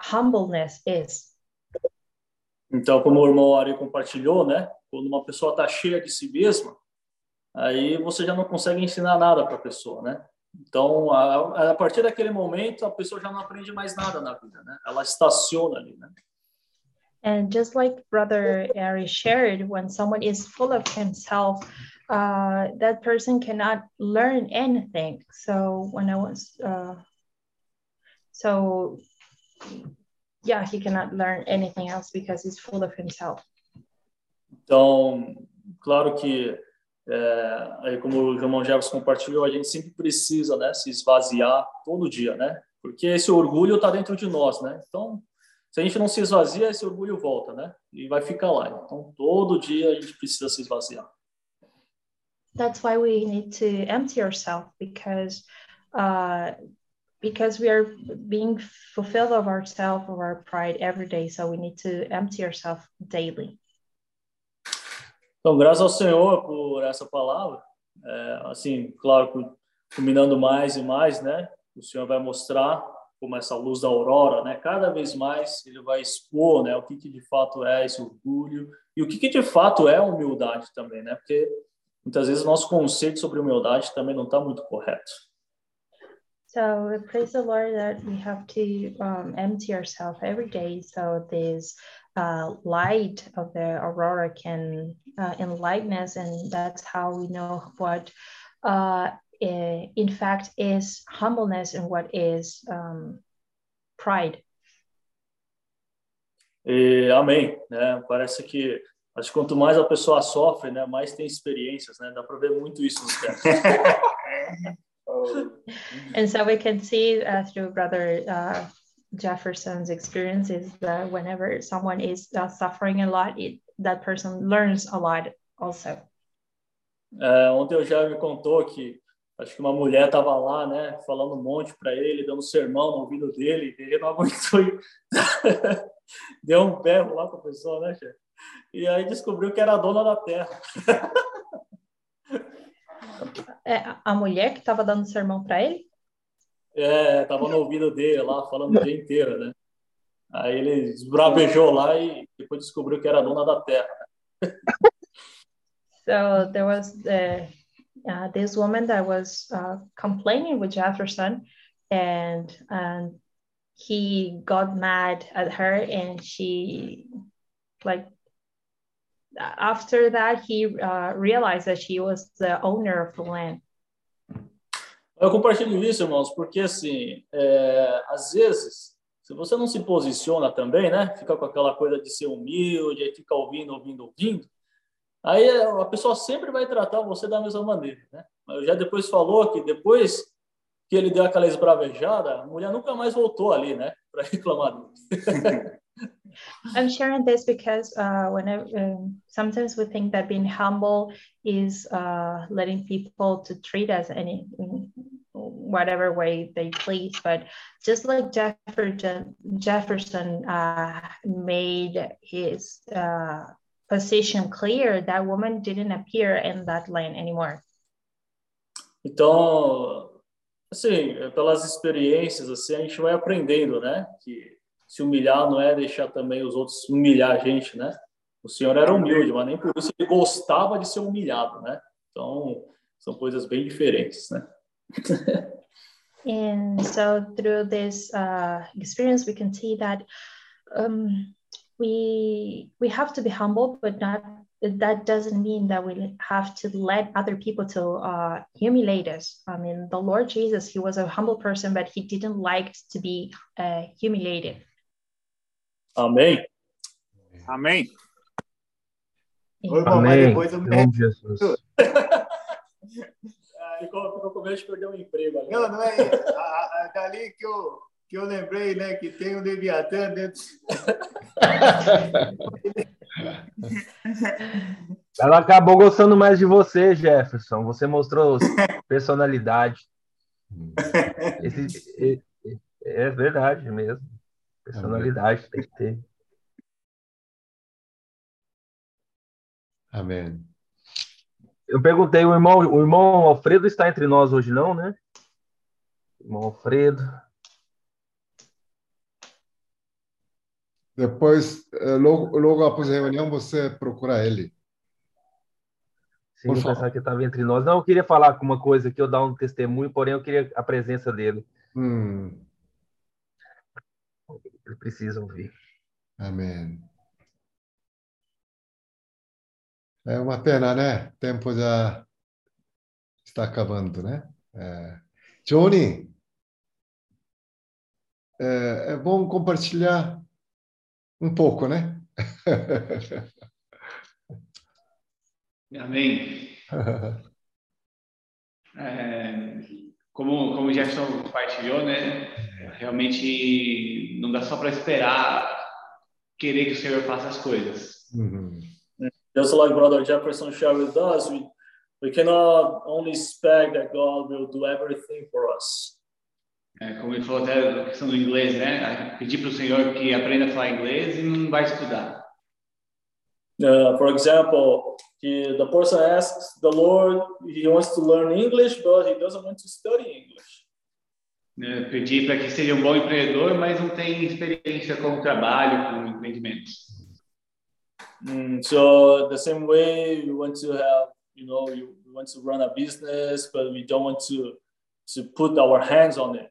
humbleness is. Então, como o irmão Ari compartilhou, né? Quando uma pessoa está cheia de si mesma, aí você já não consegue ensinar nada para a pessoa, né? Então, a, a partir daquele momento, a pessoa já não aprende mais nada na vida, né? Ela estaciona ali, né? And just like Brother Ari shared, when someone is full of himself, uh, that person cannot learn anything. So when I was, uh, so yeah, he cannot learn anything else because he's full of himself. Então, claro que, é, aí como o irmão Jefferson compartilhou, a gente sempre precisa, né, se esvaziar todo dia, né? Porque esse orgulho está dentro de nós, né? Então, se a gente não se esvazia, esse orgulho volta, né? E vai ficar lá. Então, todo dia a gente precisa se esvaziar. That's why we need to empty ourselves because uh, because we are being fulfilled of ourselves, of our pride every day. So we need to empty ourselves daily. Então, graças ao Senhor por essa palavra. É, assim, claro, combinando mais e mais, né? O Senhor vai mostrar como essa luz da aurora, né? Cada vez mais ele vai expor, né? O que, que de fato é esse orgulho e o que, que de fato é humildade também, né? Porque muitas vezes o nosso conceito sobre humildade também não está muito correto. So praise the Lord that we have to um, empty ourselves every day so this uh, light of the aurora can uh, enlighten us, and that's how we know what, uh, in fact, is humbleness and what is um, pride. E, amém. Né? Parece que acho que quanto mais a pessoa sofre, né, mais tem experiências, né? Dá para ver muito isso nos textos. and so we can see uh, through Brother uh, Jefferson's experiences that whenever someone is uh, suffering a lot, it, that person learns a lot also. É, ontem o Jair me contou que acho que uma mulher estava lá, né, falando um monte para ele, dando sermão no ouvido dele, e ele não aguentou deu um berro lá para a pessoa, né, chefe? E aí descobriu que era a dona da terra. É a mulher que estava dando sermão para ele? É, tava no ouvido dele lá, falando o dia inteiro, né? Aí ele esbravejou lá e depois descobriu que era dona da terra. so there was the, uh, this woman that was uh, complaining with Jefferson, and um, he got mad at her, and she, like, after that, he uh, realized that she was the owner of the land. Eu compartilho isso, irmãos, porque assim, é, às vezes, se você não se posiciona também, né, fica com aquela coisa de ser humilde, aí fica ouvindo, ouvindo, ouvindo, aí a pessoa sempre vai tratar você da mesma maneira, né? Eu já depois falou que depois que ele deu aquela esbravejada, a mulher nunca mais voltou ali, né, para reclamar dele. I'm sharing this because uh, whenever um, sometimes we think that being humble is uh, letting people to treat us any whatever way they please, but just like Jefferson, Jefferson uh, made his uh, position clear, that woman didn't appear in that lane anymore. Então, assim, pelas experiências, assim, a gente vai aprendendo, né? Que se humilhar não é deixar também os outros humilhar a gente, né? O senhor era humilde, mas nem por isso ele gostava de ser humilhado, né? Então, são coisas bem diferentes, né? and so through this uh, experience, we can see that um, we we have to be humble, but not that doesn't mean that we have to let other people to uh, humiliate us. I mean, the Lord Jesus, he was a humble person, but he didn't like to be uh, humiliated. Amém. Amém. Oi, Amém. depois eu me... Jesus. ah, ficou com medo de perder um emprego. Ali. Não, não é isso. A, a, dali que eu, que eu lembrei, né, que tem um Leviatã dentro. Ela acabou gostando mais de você, Jefferson. Você mostrou personalidade. Esse, é, é verdade mesmo. Personalidade tem que ter. Amém. Eu perguntei, o irmão, o irmão Alfredo está entre nós hoje, não, né? Irmão Alfredo. Depois, eh, logo, logo após a reunião, você procura ele. Sim, eu pensava que estava entre nós. Não, eu queria falar com uma coisa que eu dar um testemunho, porém eu queria a presença dele. Hum. Ele precisa ouvir. Amém. É uma pena, né? O tempo já está acabando, né? É. Johnny, é, é bom compartilhar um pouco, né? Amém. É, como, como o Jefferson compartilhou, né? Realmente não dá só para esperar querer que o Senhor faça as coisas. Just like Brother Jefferson shared with us, we, we cannot only expect that God will do everything for us. É, como ele falou até a questão do inglês, né? Pedir para o Senhor que aprenda a falar inglês e não vai estudar. Uh, for example, he, the person asks the Lord, he wants to learn English, but he doesn't want to study English. Né, pedir para que seja um bom empreendedor, mas não tem experiência com o trabalho, com empreendimentos. Mm, so the same way we want to have, you know, you, we want to run a business, but we don't want to to put our hands on it.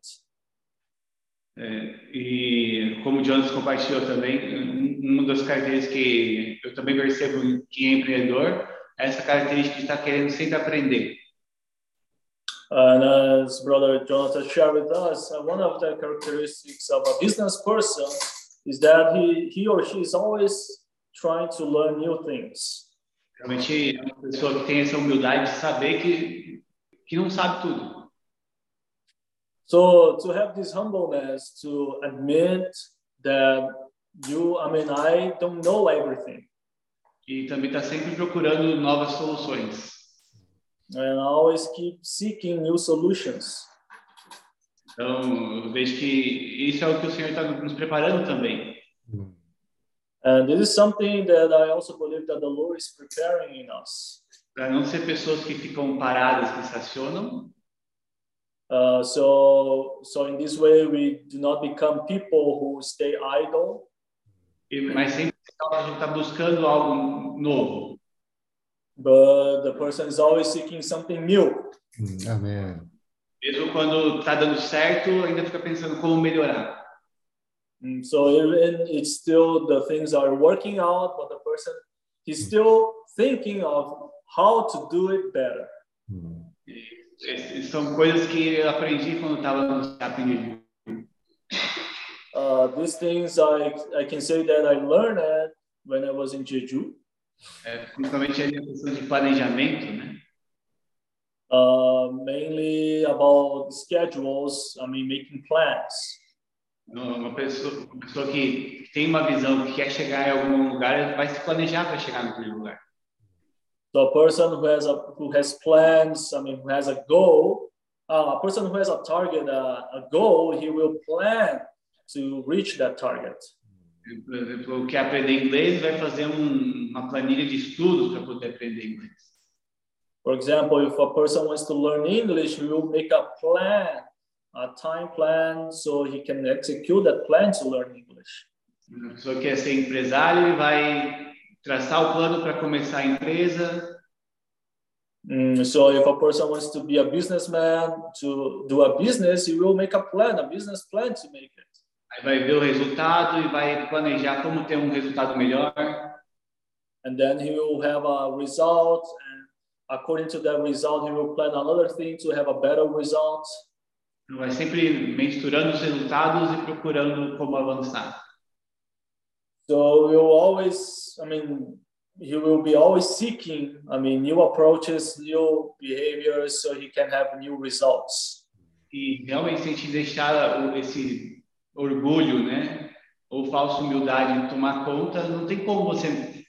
É, e como o Jonas compartilhou também, um- uma das características que eu também percebo em quem é empreendedor é essa característica de estar querendo sempre aprender. And as Brother Jonathan shared with us, uh, one of the characteristics of a business person is that he, he or she is always trying to learn new things. Realmente é uma pessoa que tem essa humildade de saber que, que não sabe tudo. So to have this humbleness to admit that you, I mean, I don't know everything. E também está sempre procurando novas soluções. And I always keep seeking new solutions. Então, eu vejo que isso é o que o Senhor está nos preparando também. And this is something that I also believe that the Lord is preparing in us. Para não ser pessoas que ficam paradas, que estacionam, Uh, so, so in this way, we do not become people who stay idle, e- mas sempre a gente está buscando algo novo. But the person is always seeking something new. Amém. Mesmo quando está dando certo, ainda fica pensando como melhorar. So even it's still the things are working out, but the person he's still thinking of how to do it better. Essas São coisas que eu aprendi quando estava no Chapin. Uh, these things I I can say that I learned when I was in Jeju. É, principalmente a questão de planejamento, né? Uh, mainly about schedules. I mean, making plans. Uma pessoa, uma pessoa que tem uma visão, que quer chegar em algum lugar, vai se planejar para chegar naquele lugar. So a person who has a who has plans, I mean, who has a goal, uh, a person who has a target, uh, a goal, he will plan to reach that target. Por exemplo, o que aprender inglês vai fazer um, uma planilha de estudos para poder aprender inglês. For example, if a person wants to learn English, he will make a plan, a time plan, so he can execute that plan to learn English. A pessoa que quer ser empresário vai traçar o plano para começar a empresa, Mm, so if a person wants to be a businessman, to do a business, he will make a plan, a business plan to make it. Aí vai ver o resultado e vai planejar como ter um resultado melhor. And then he will have a result, and according to that result, he will plan another thing to have a better result. Vai sempre misturando os resultados e procurando como avançar. So will always, I mean, he will be always seeking, I mean, new approaches, new behaviors, so he can have new results. E realmente, se a gente deixar esse orgulho, né, ou falsa humildade tomar conta, não tem como você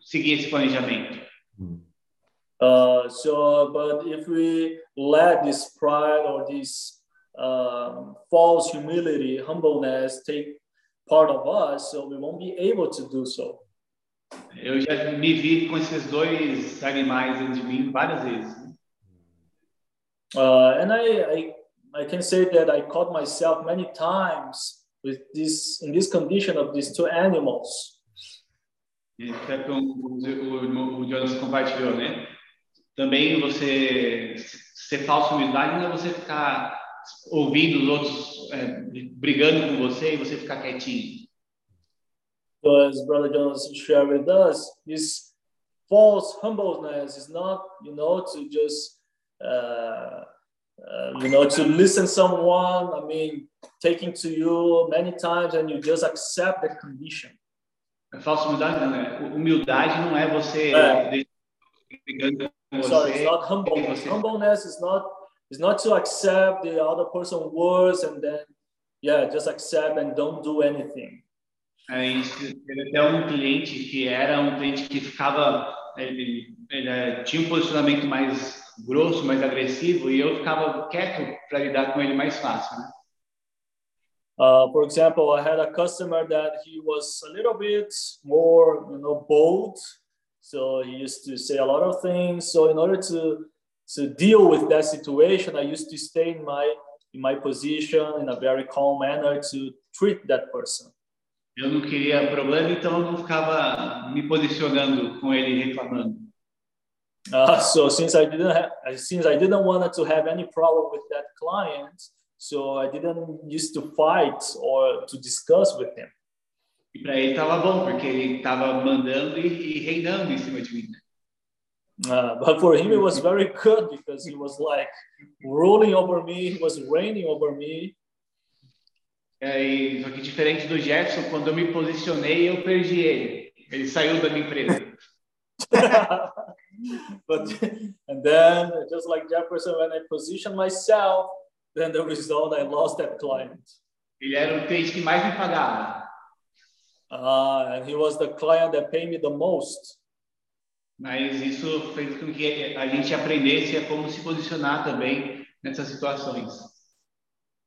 seguir esse planejamento. Uh, so, but if we let this pride or this um, false humility, humbleness take part of us, so we won't be able to do so. Eu já me vi com esses dois animais dentro de mim várias vezes. Uh, and I, I, I can say that I caught myself many times with this in this condition of these two animals. E como o, o, Jonas compartilhou, né? Também você ser falsa humildade não é você ficar ouvindo os outros é, brigando com você e você ficar quietinho. As Brother Jonas shared with us, this false humbleness is not, you know, to just, uh, uh, you know, to listen someone. I mean, taking to you many times and you just accept the condition. A falsa humildade não é. Humildade não é você É. deixar brigando com Sorry, it's not humbleness. Humbleness is not is not to accept the other person's words and then yeah, just accept and don't do anything. Aí teve até um cliente que era um cliente que ficava, ele, ele tinha um posicionamento mais grosso, mais agressivo, e eu ficava quieto para lidar com ele mais fácil, né? Uh, for example, I had a customer that he was a little bit more, you know, bold. So he used to say a lot of things. So in order to to deal with that situation, I used to stay in my in my position in a very calm manner to treat that person. Eu não queria problema, então eu não ficava me posicionando com ele reclamando. Uh, so since I didn't have, since I didn't want to have any problem with that client, so I didn't used to fight or to discuss with him. E para ele estava bom, porque ele estava mandando e, e reinando em cima de mim. né? Uh, but for him, it was very good because he was like ruling over me, he was reigning over me. É, e, só que diferente do Jefferson, quando eu me posicionei, eu perdi ele. Ele saiu da minha empresa. but and then just like Jefferson, when I positioned myself, then the result I lost that client. Ele era o cliente que mais me pagava. Uh, and he was the client that paid me the most. Mas isso fez com que a gente aprendesse a como se posicionar também nessas situações.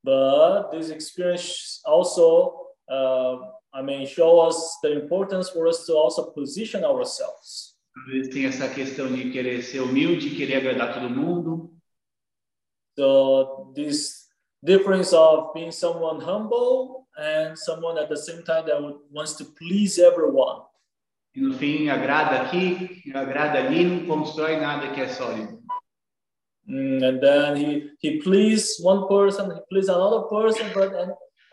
But this experience also, uh, I mean, show us the importance for us to also position ourselves. Tem essa questão de querer ser humilde, querer agradar todo mundo. So this difference of being someone humble and someone at the same time that wants to please everyone. E no fim, agrada aqui, agrada ali, não constrói nada que é sólido. Mm, and then he he pleased one person, he pleased another person, but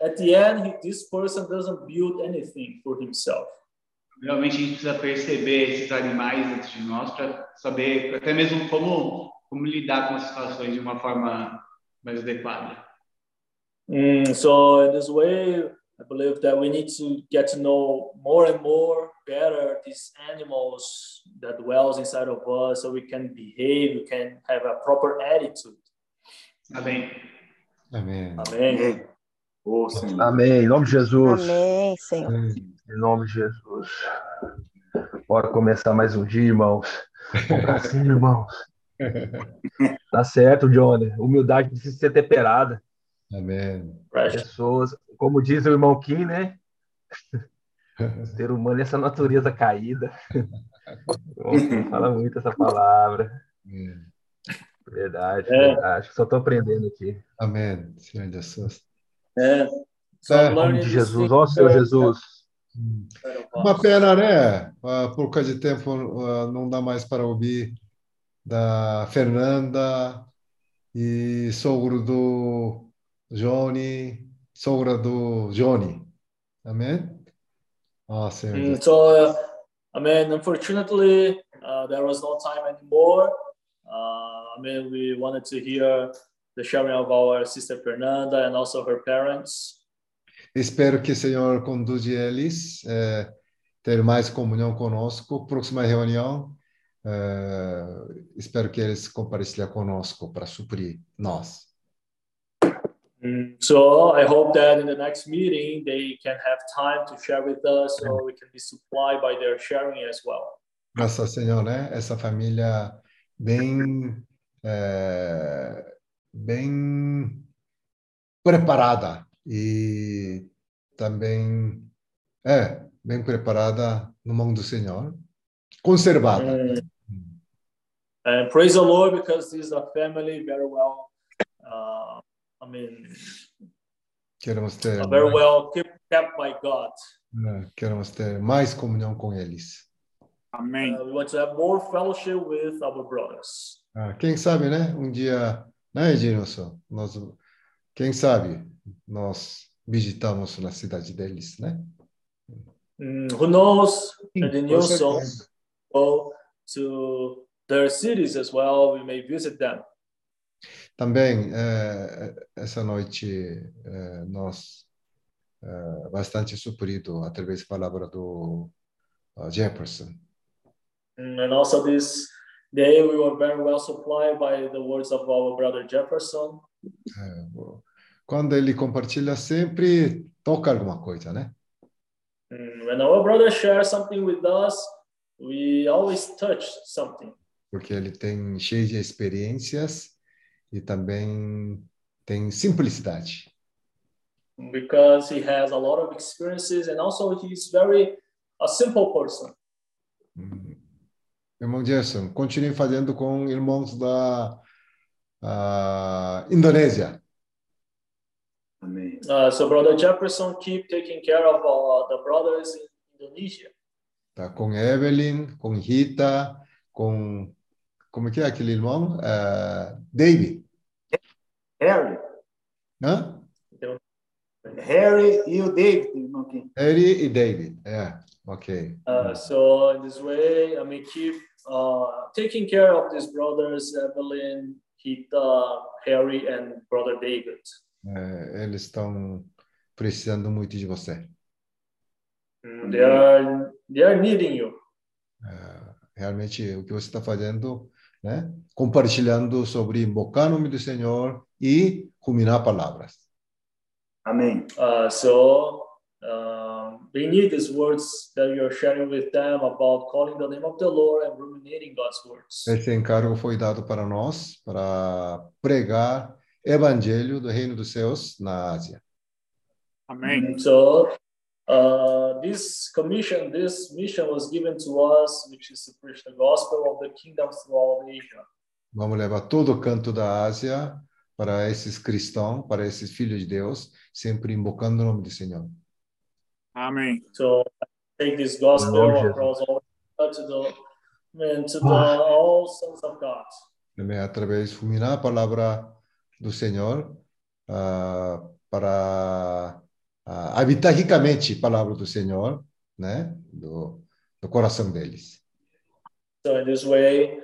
at the end, he, this person doesn't build anything for himself. Realmente a gente precisa perceber esses animais antes de nós para saber até mesmo como como lidar com as situações de uma forma mais adequada. Mm, so in this way, I believe that we need to get to know more and more better these animals that dwells inside of us, so we can behave, we can have a proper attitude. Amém. Amém. Amém. Oh, Senhor. Amém. Em nome de Jesus. Amém, Senhor. Em nome de Jesus. Bora começar mais um dia, irmãos. Vamos pra cima, irmãos. Tá certo, Johnny. Humildade precisa ser temperada. Amém. Pessoas, como diz o irmão Kim, né? O ser humano é essa natureza caída. Nossa, fala muito essa palavra. Verdade, É. verdade. Só tô aprendendo aqui. Amém, Senhor Jesus. É. So É. Em nome de Jesus. Ó, Senhor that- Jesus. Uma pena, né? Ah, por causa de tempo, ah, não dá mais para ouvir da Fernanda e sogro do Johnny, sogra do Johnny. Amém? Ó, Senhor Mm, so, uh, I mean, unfortunately, uh, there was no time anymore. Uh, I mean, we wanted to hear the sharing of our sister Fernanda and also her parents. Espero que o Senhor conduza eles eh, ter mais comunhão conosco. Próxima reunião, eh, espero que eles compartilhem conosco para suprir nós. Mm, So I hope that in the next meeting they can have time to share with us, so we can be supplied by their sharing as well. Nossa Senhor, né? Essa família bem, eh, bem preparada e também é bem preparada no mão do Senhor, conservada. Mm. And praise the Lord because this is a family very well, uh, I mean, Queremos ter, uh, very well kept, kept by God. eh, queremos ter mais comunhão com eles. Amém. Uh, we want to have more fellowship with our brothers. Ah, quem sabe, né? Um dia, né, Edilson? Nós, quem sabe nós visitamos na cidade deles, né? Mm, who knows? And the new songs go to their cities as well. We may visit them. Também, eh, essa noite, eh, nós eh, bastante suprido através da palavra do ah, Jefferson. Mm, And also this day, we were very well supplied by the words of our brother Jefferson. Eh, o- quando ele compartilha, sempre toca alguma coisa, né? Mm, When our brother shares something with us, we always touch something Porque ele tem cheio de experiências e também tem simplicidade. because he has a lot of experiences and also he's very a simple person. Irmão Gerson, continue fazendo com irmãos da ah, Indonésia. Amém. Uh, so brother Jefferson keep taking care of uh, the brothers in Indonesia. Tá? Com Evelyn, com Rita, com como que é aquele irmão? Ah, David. Harry. Hã? Harry e o David, irmão Kim. Harry e David. É, ok. Uh, so in this way, I mean, keep uh, taking care of these brothers, Evelyn, Rita, Harry, and brother David. É, eles estão precisando muito de você. Mm, They are they are needing you. Realmente, o que você está fazendo, né? Compartilhando sobre invocar o nome do Senhor e ruminar palavras. Amém. Uh, so um, they need these words that you're sharing with them about calling the name of the Lord and ruminating God's words. Esse encargo foi dado para nós, para pregar evangelho do reino dos céus na Ásia. Amém. So uh, this commission, this mission was given to us, which is to preach the gospel of the kingdom throughout Asia. Vamos levar todo o canto da Ásia para esses cristãos, para esses filhos de Deus, sempre invocando o nome do Senhor. Amém. So take this gospel across all to the and to the all sons of God. Também através de fulminar a palavra do Senhor ah, para ah, habitar ricamente a palavra do Senhor, né, do, do coração deles. So in this way,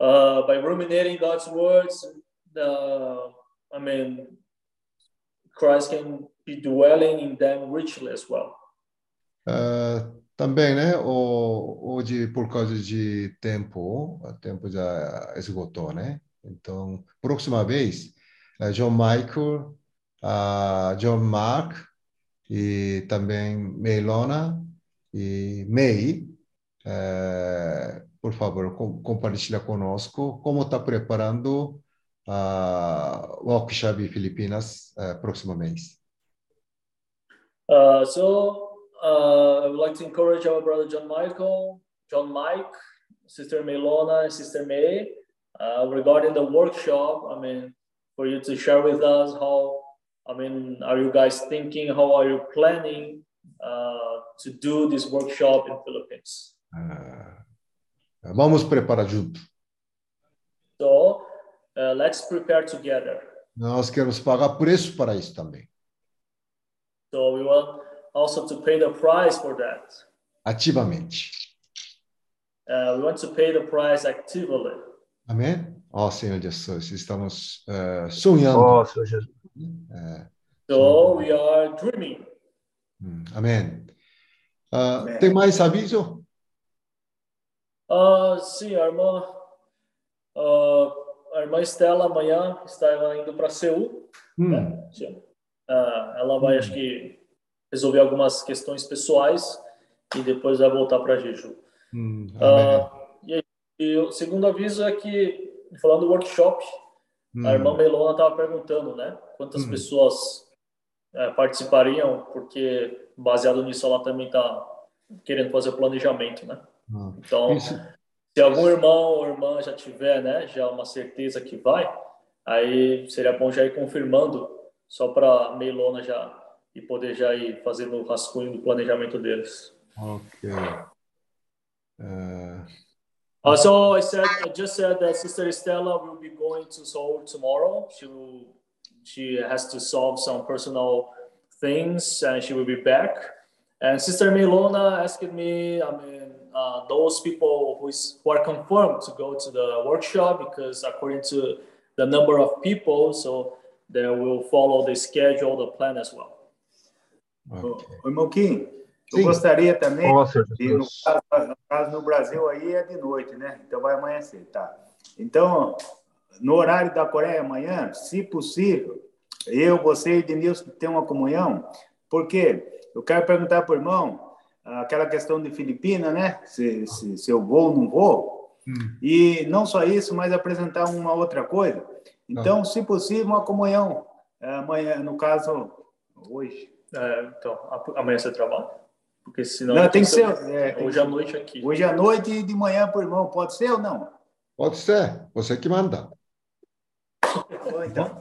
uh, by ruminating God's words, the I mean, Christ can be dwelling in them richly as well. Ah, também, né, o- hoje por causa de tempo, o tempo já esgotou, né? Então, próxima vez, eh, John Michael, ah, John Mark e também Meilona e May, eh, por favor, com, compartilha conosco como está preparando a workshop em Filipinas eh, próximo mês. Uh, so uh, I would like to encourage our brother John Michael, John Mike, Sister Melona, and Sister May uh, regarding the workshop. I mean, for you to share with us how, I mean, are you guys thinking, how are you planning uh, to do this workshop in Philippines? Uh, Vamos preparar junto. So uh, let's prepare together. Nós queremos pagar preço para isso também, So we want also to pay the price for that. ativamente. Uh, we want to pay the price actively. Amém? Ó Senhor Jesus, estamos eh, sonhando. Ó, Senhor Jesus. Eh, So we are dreaming. amém. Ah, tem mais aviso? Ah, sim, a irmã, ah, a irmã Estela amanhã está indo para Seul. Hum, Sim. Ah, ela vai, acho que, resolver algumas questões pessoais e depois vai voltar para Jeju. hum, amém. E, o segundo aviso é que, falando do workshop, Hum. a irmã Melona estava perguntando, né? Quantas Hum. pessoas eh, participariam, porque baseado nisso ela também está querendo fazer o planejamento, né? Ah, Então, Isso, se algum irmão ou irmã já tiver, né, já uma certeza que vai, aí seria bom já ir confirmando, só para a Meilona já e poder já ir fazendo o rascunho do planejamento deles. ok. Eh, Also, I said I just said that Sister Estella will be going to Seoul tomorrow. She will, she has to solve some personal things, and she will be back. And Sister Milona asked me, I mean, uh, those people who, is, who are confirmed to go to the workshop because according to the number of people, so they will follow the schedule, the plan as well. Ô, irmão Kim, eu Sim. gostaria também, de, no, caso, no caso no Brasil aí é de noite, né? Então vai amanhecer, tá? Então, no horário da Coreia amanhã, se possível, eu, você e Denilson ter uma comunhão, porque eu quero perguntar para o irmão aquela questão de Filipina, né? Se, se, se eu vou ou não vou. Hum. E não só isso, mas apresentar uma outra coisa. Então, se possível, uma comunhão. É, Amanhã, no caso, hoje. É, então, amanhã você trabalha? Porque senão. Não, tem que ser. É, hoje à noite aqui. Hoje à noite e de manhã por irmão. Pode ser ou não? Pode ser. Você que manda. Então.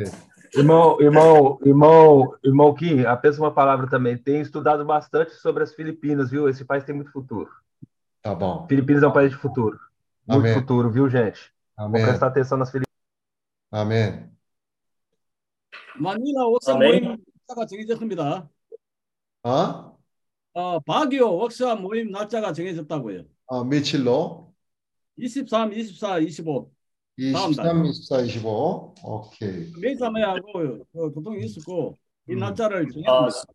É. Irmão, irmão, irmão, irmão Kim, apenas uma palavra também. Tem estudado bastante sobre as Filipinas, viu? Esse país tem muito futuro. Tá bom. Filipinas é um país de futuro. Muito futuro, viu, gente? Amém. Vou prestar atenção nas Filipinas. Amém. Manila, ouça Amém. muito. Tá tá? Hã? 어? 어, 바기오 웍사 모임 날짜가 정해졌다고요. 어, 며칠로? 23, 24, 25. 다음 달. 23, 24, 25. 오케이. 매사매하고 그 교통이 있었고 이 날짜를 Uh, 정했습니다.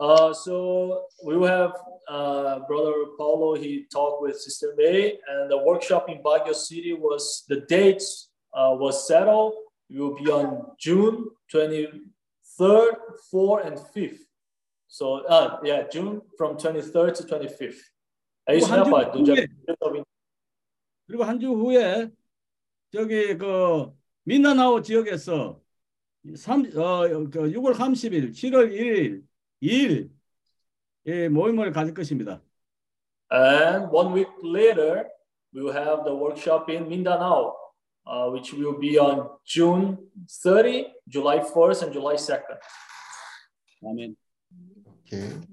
uh, so we will have uh, brother Paulo. He talked with Sister May, and the workshop in Baguio City was the dates uh, was settled. It will be on June twenty third, fourth, and fifth. So, uh, yeah, June from twenty third to twenty fifth. É isso, né, 한주 pai? Do dia 후에, 그리고 한 주 후에 저기 그 민다나오 지역에서 3, 어, 그 6월 30일, 7월 1일, 2일 예, 모임을 가질 것입니다. And one week later, we will have the workshop in Mindanao, uh, which will be on June 30, July 1st, and July 2nd. 아멘. Ok.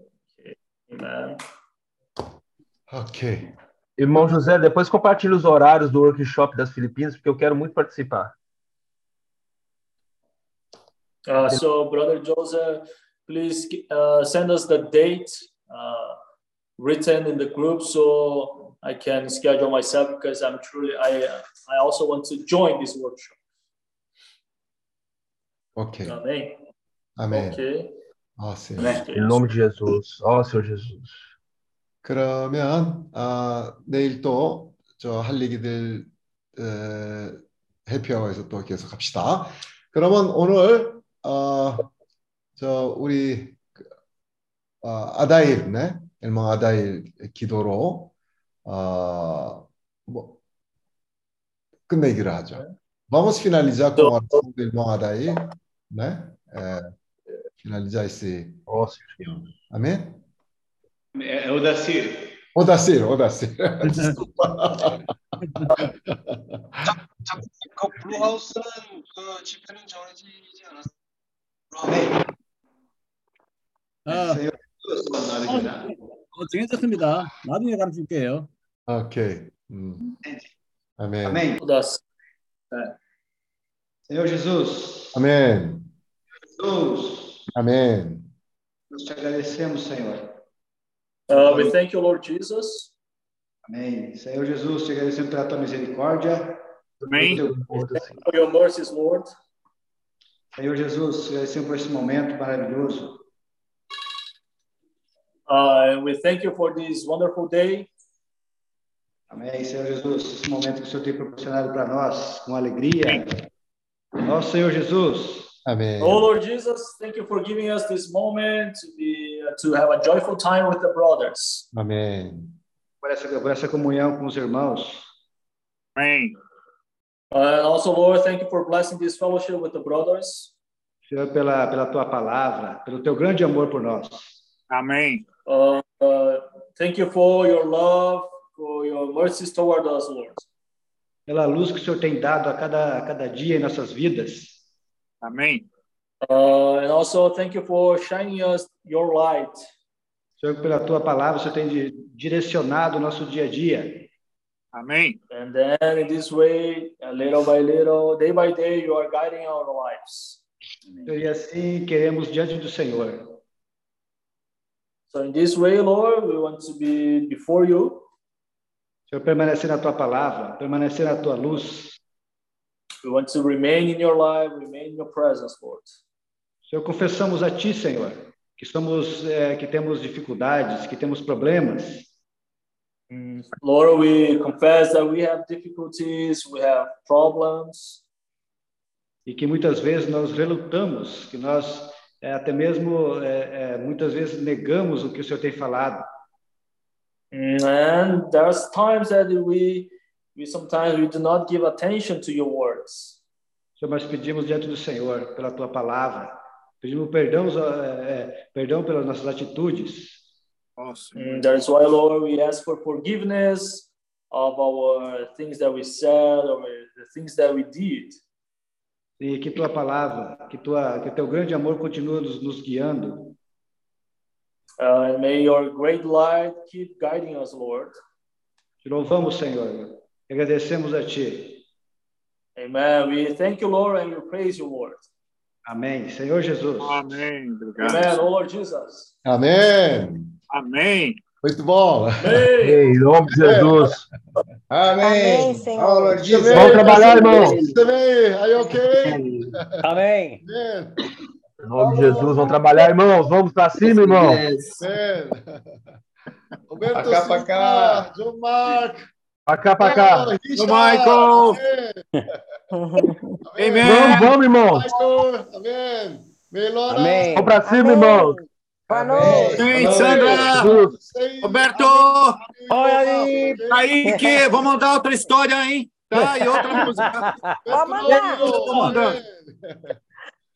Ok. Irmão José, depois compartilhe os horários do workshop das Filipinas, porque eu quero muito participar. Uh, so, Brother Joseph, please uh, send us the date uh, written in the group so I can schedule myself because I'm truly, I, I also want to join this workshop. Ok. Amém. Amém. Okay. 아, sim. Em nome de Jesus. Ó, Senhor Jesus. 그러면 아, 내일 또 저할 얘기들 에, 해피아워에서 또 계속 합시다. 그러면 오늘 어, 저 우리 그, 어, 아다일, 네, 일망 아다일 기도로 어, 뭐 끝내기를 하죠. Vamos finalizar com a oração do irmão Adair, né? É, finalizar esse. Amém? É, é o Dacir. Odacir, Odacir. Desculpa. 그 블루하우스는 그 집회는 정해지지 않았어요. 아, 어, 정해졌습니다. 나중에 가르칠게요. Ok. Hum. Amém. Amém. Senhor Jesus, Amém. Jesus, Amém. nós te agradecemos, Senhor. Uh, we thank you, Lord Jesus. Amém. Senhor Jesus, te agradecemos pela tua misericórdia. Amém. For your mercies, Lord. Senhor Jesus, te agradecemos por esse momento maravilhoso. Uh, and we thank you for this wonderful day. Amém, Senhor Jesus, esse momento que o Senhor tem proporcionado para nós, com alegria. Nosso Senhor Jesus, Amém. Oh Lord Jesus, thank you for giving us this moment to be to have a joyful time with the brothers. Amém. por essa, por essa comunhão com os irmãos. Amen. And also, Lord, thank you for blessing this fellowship with the brothers. Senhor, pela, pela tua palavra, pelo teu grande amor por nós. Amen. Uh, uh, thank you for your love, for your mercies toward us, Lord. Pela luz que o Senhor tem dado a cada, a cada dia em nossas vidas. Amen. Uh, and also, thank you for shining us your light. Senhor, pela tua palavra, o Senhor tem di- direcionado o nosso dia a dia. Amen. And then, in this way, uh, little by little, day by day, you are guiding our lives. Senhor, E assim queremos diante do Senhor. So, in this way, Lord, we want to be before you. Senhor, permanecer na tua palavra, permanecer na tua luz. We want to remain in your life, remain in your presence, Lord. Senhor, confessamos a ti, Senhor, que eh, que temos dificuldades, que temos problemas. Lord, we confess that we have difficulties, we have problems. e que muitas vezes nós relutamos, que nós é, até mesmo é, é, muitas vezes negamos o que o Senhor tem falado. And there's times that we we sometimes we do not give attention to your words. Senhor, nós pedimos diante do Senhor pela tua palavra, pedimos perdão, é, perdão pelas nossas atitudes. And that's why, Lord, we ask for forgiveness of our things that we said or the things that we did. E que tua palavra, que tua, que teu grande amor continue nos, nos guiando. Uh, and may your great light keep guiding us, Lord. Te louvamos, Senhor. Agradecemos a ti. Amen. We thank you, Lord, and we praise you, Lord. Amém. Senhor Jesus. Amém. Obrigado. Amen, oh Lord Jesus. Amém. Amém. Muito bom. Em nome de Jesus. Amém. Amém, Senhor. Oh, Lord Jesus. Vamos trabalhar, irmão. Também. Are you okay? Amém. Amen. Em nome de Jesus, vamos trabalhar, irmãos. Vamos para cima, irmão. Amen. Roberto Pra cá, pra cá. Silva. Pra cá, pra cá. Michael. Amém. Amen. Vamos, vamos. Michael. Amém. Melora. Amém. Vamos para cima, Amém. irmãos. Boa noite. Amém, Sandra. Roberto. Olha aí. Kaique, vou mandar outra história, hein? Tá? E outra música. Pode mandar. Tô mandando.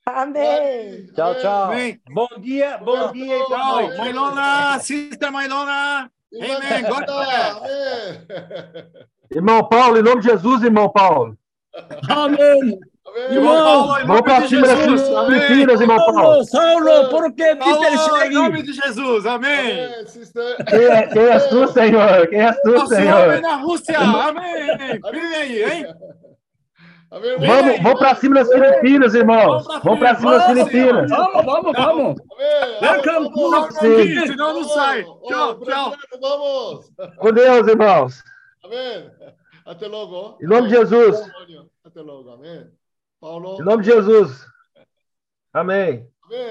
Amém. Tchau, tchau. Amém. Bom dia, bom dia e boa Tchau, noite. Mailona, Sister Mailona. Amen. God bless. Amém. Irmão Paulo, em nome de Jesus, irmão Paulo. Amém. Irmão Paulo, em Vamos nome para de cima das Jesus. Amém. Filipinas, irmão Paulo. Saulo, Saulo, por que me Paulo, em nome de Jesus. Amém. Amém. Quem, é, quem és tu, Senhor? Quem és tu, Nosso homem Senhor? na Rússia. Amém. Vem aí, hein? Vamos, vamos para cima das Filipinas, irmãos. Vamos para cima das Filipinas. Vamos, vamos, vamos. Welcome to city. senão não sai. Tchau, tchau. Vamos. Com Deus, irmãos. Amém. Até logo. Em nome de Jesus. Até logo. Amém. Paulo. Em nome de Jesus. Amém. Amém.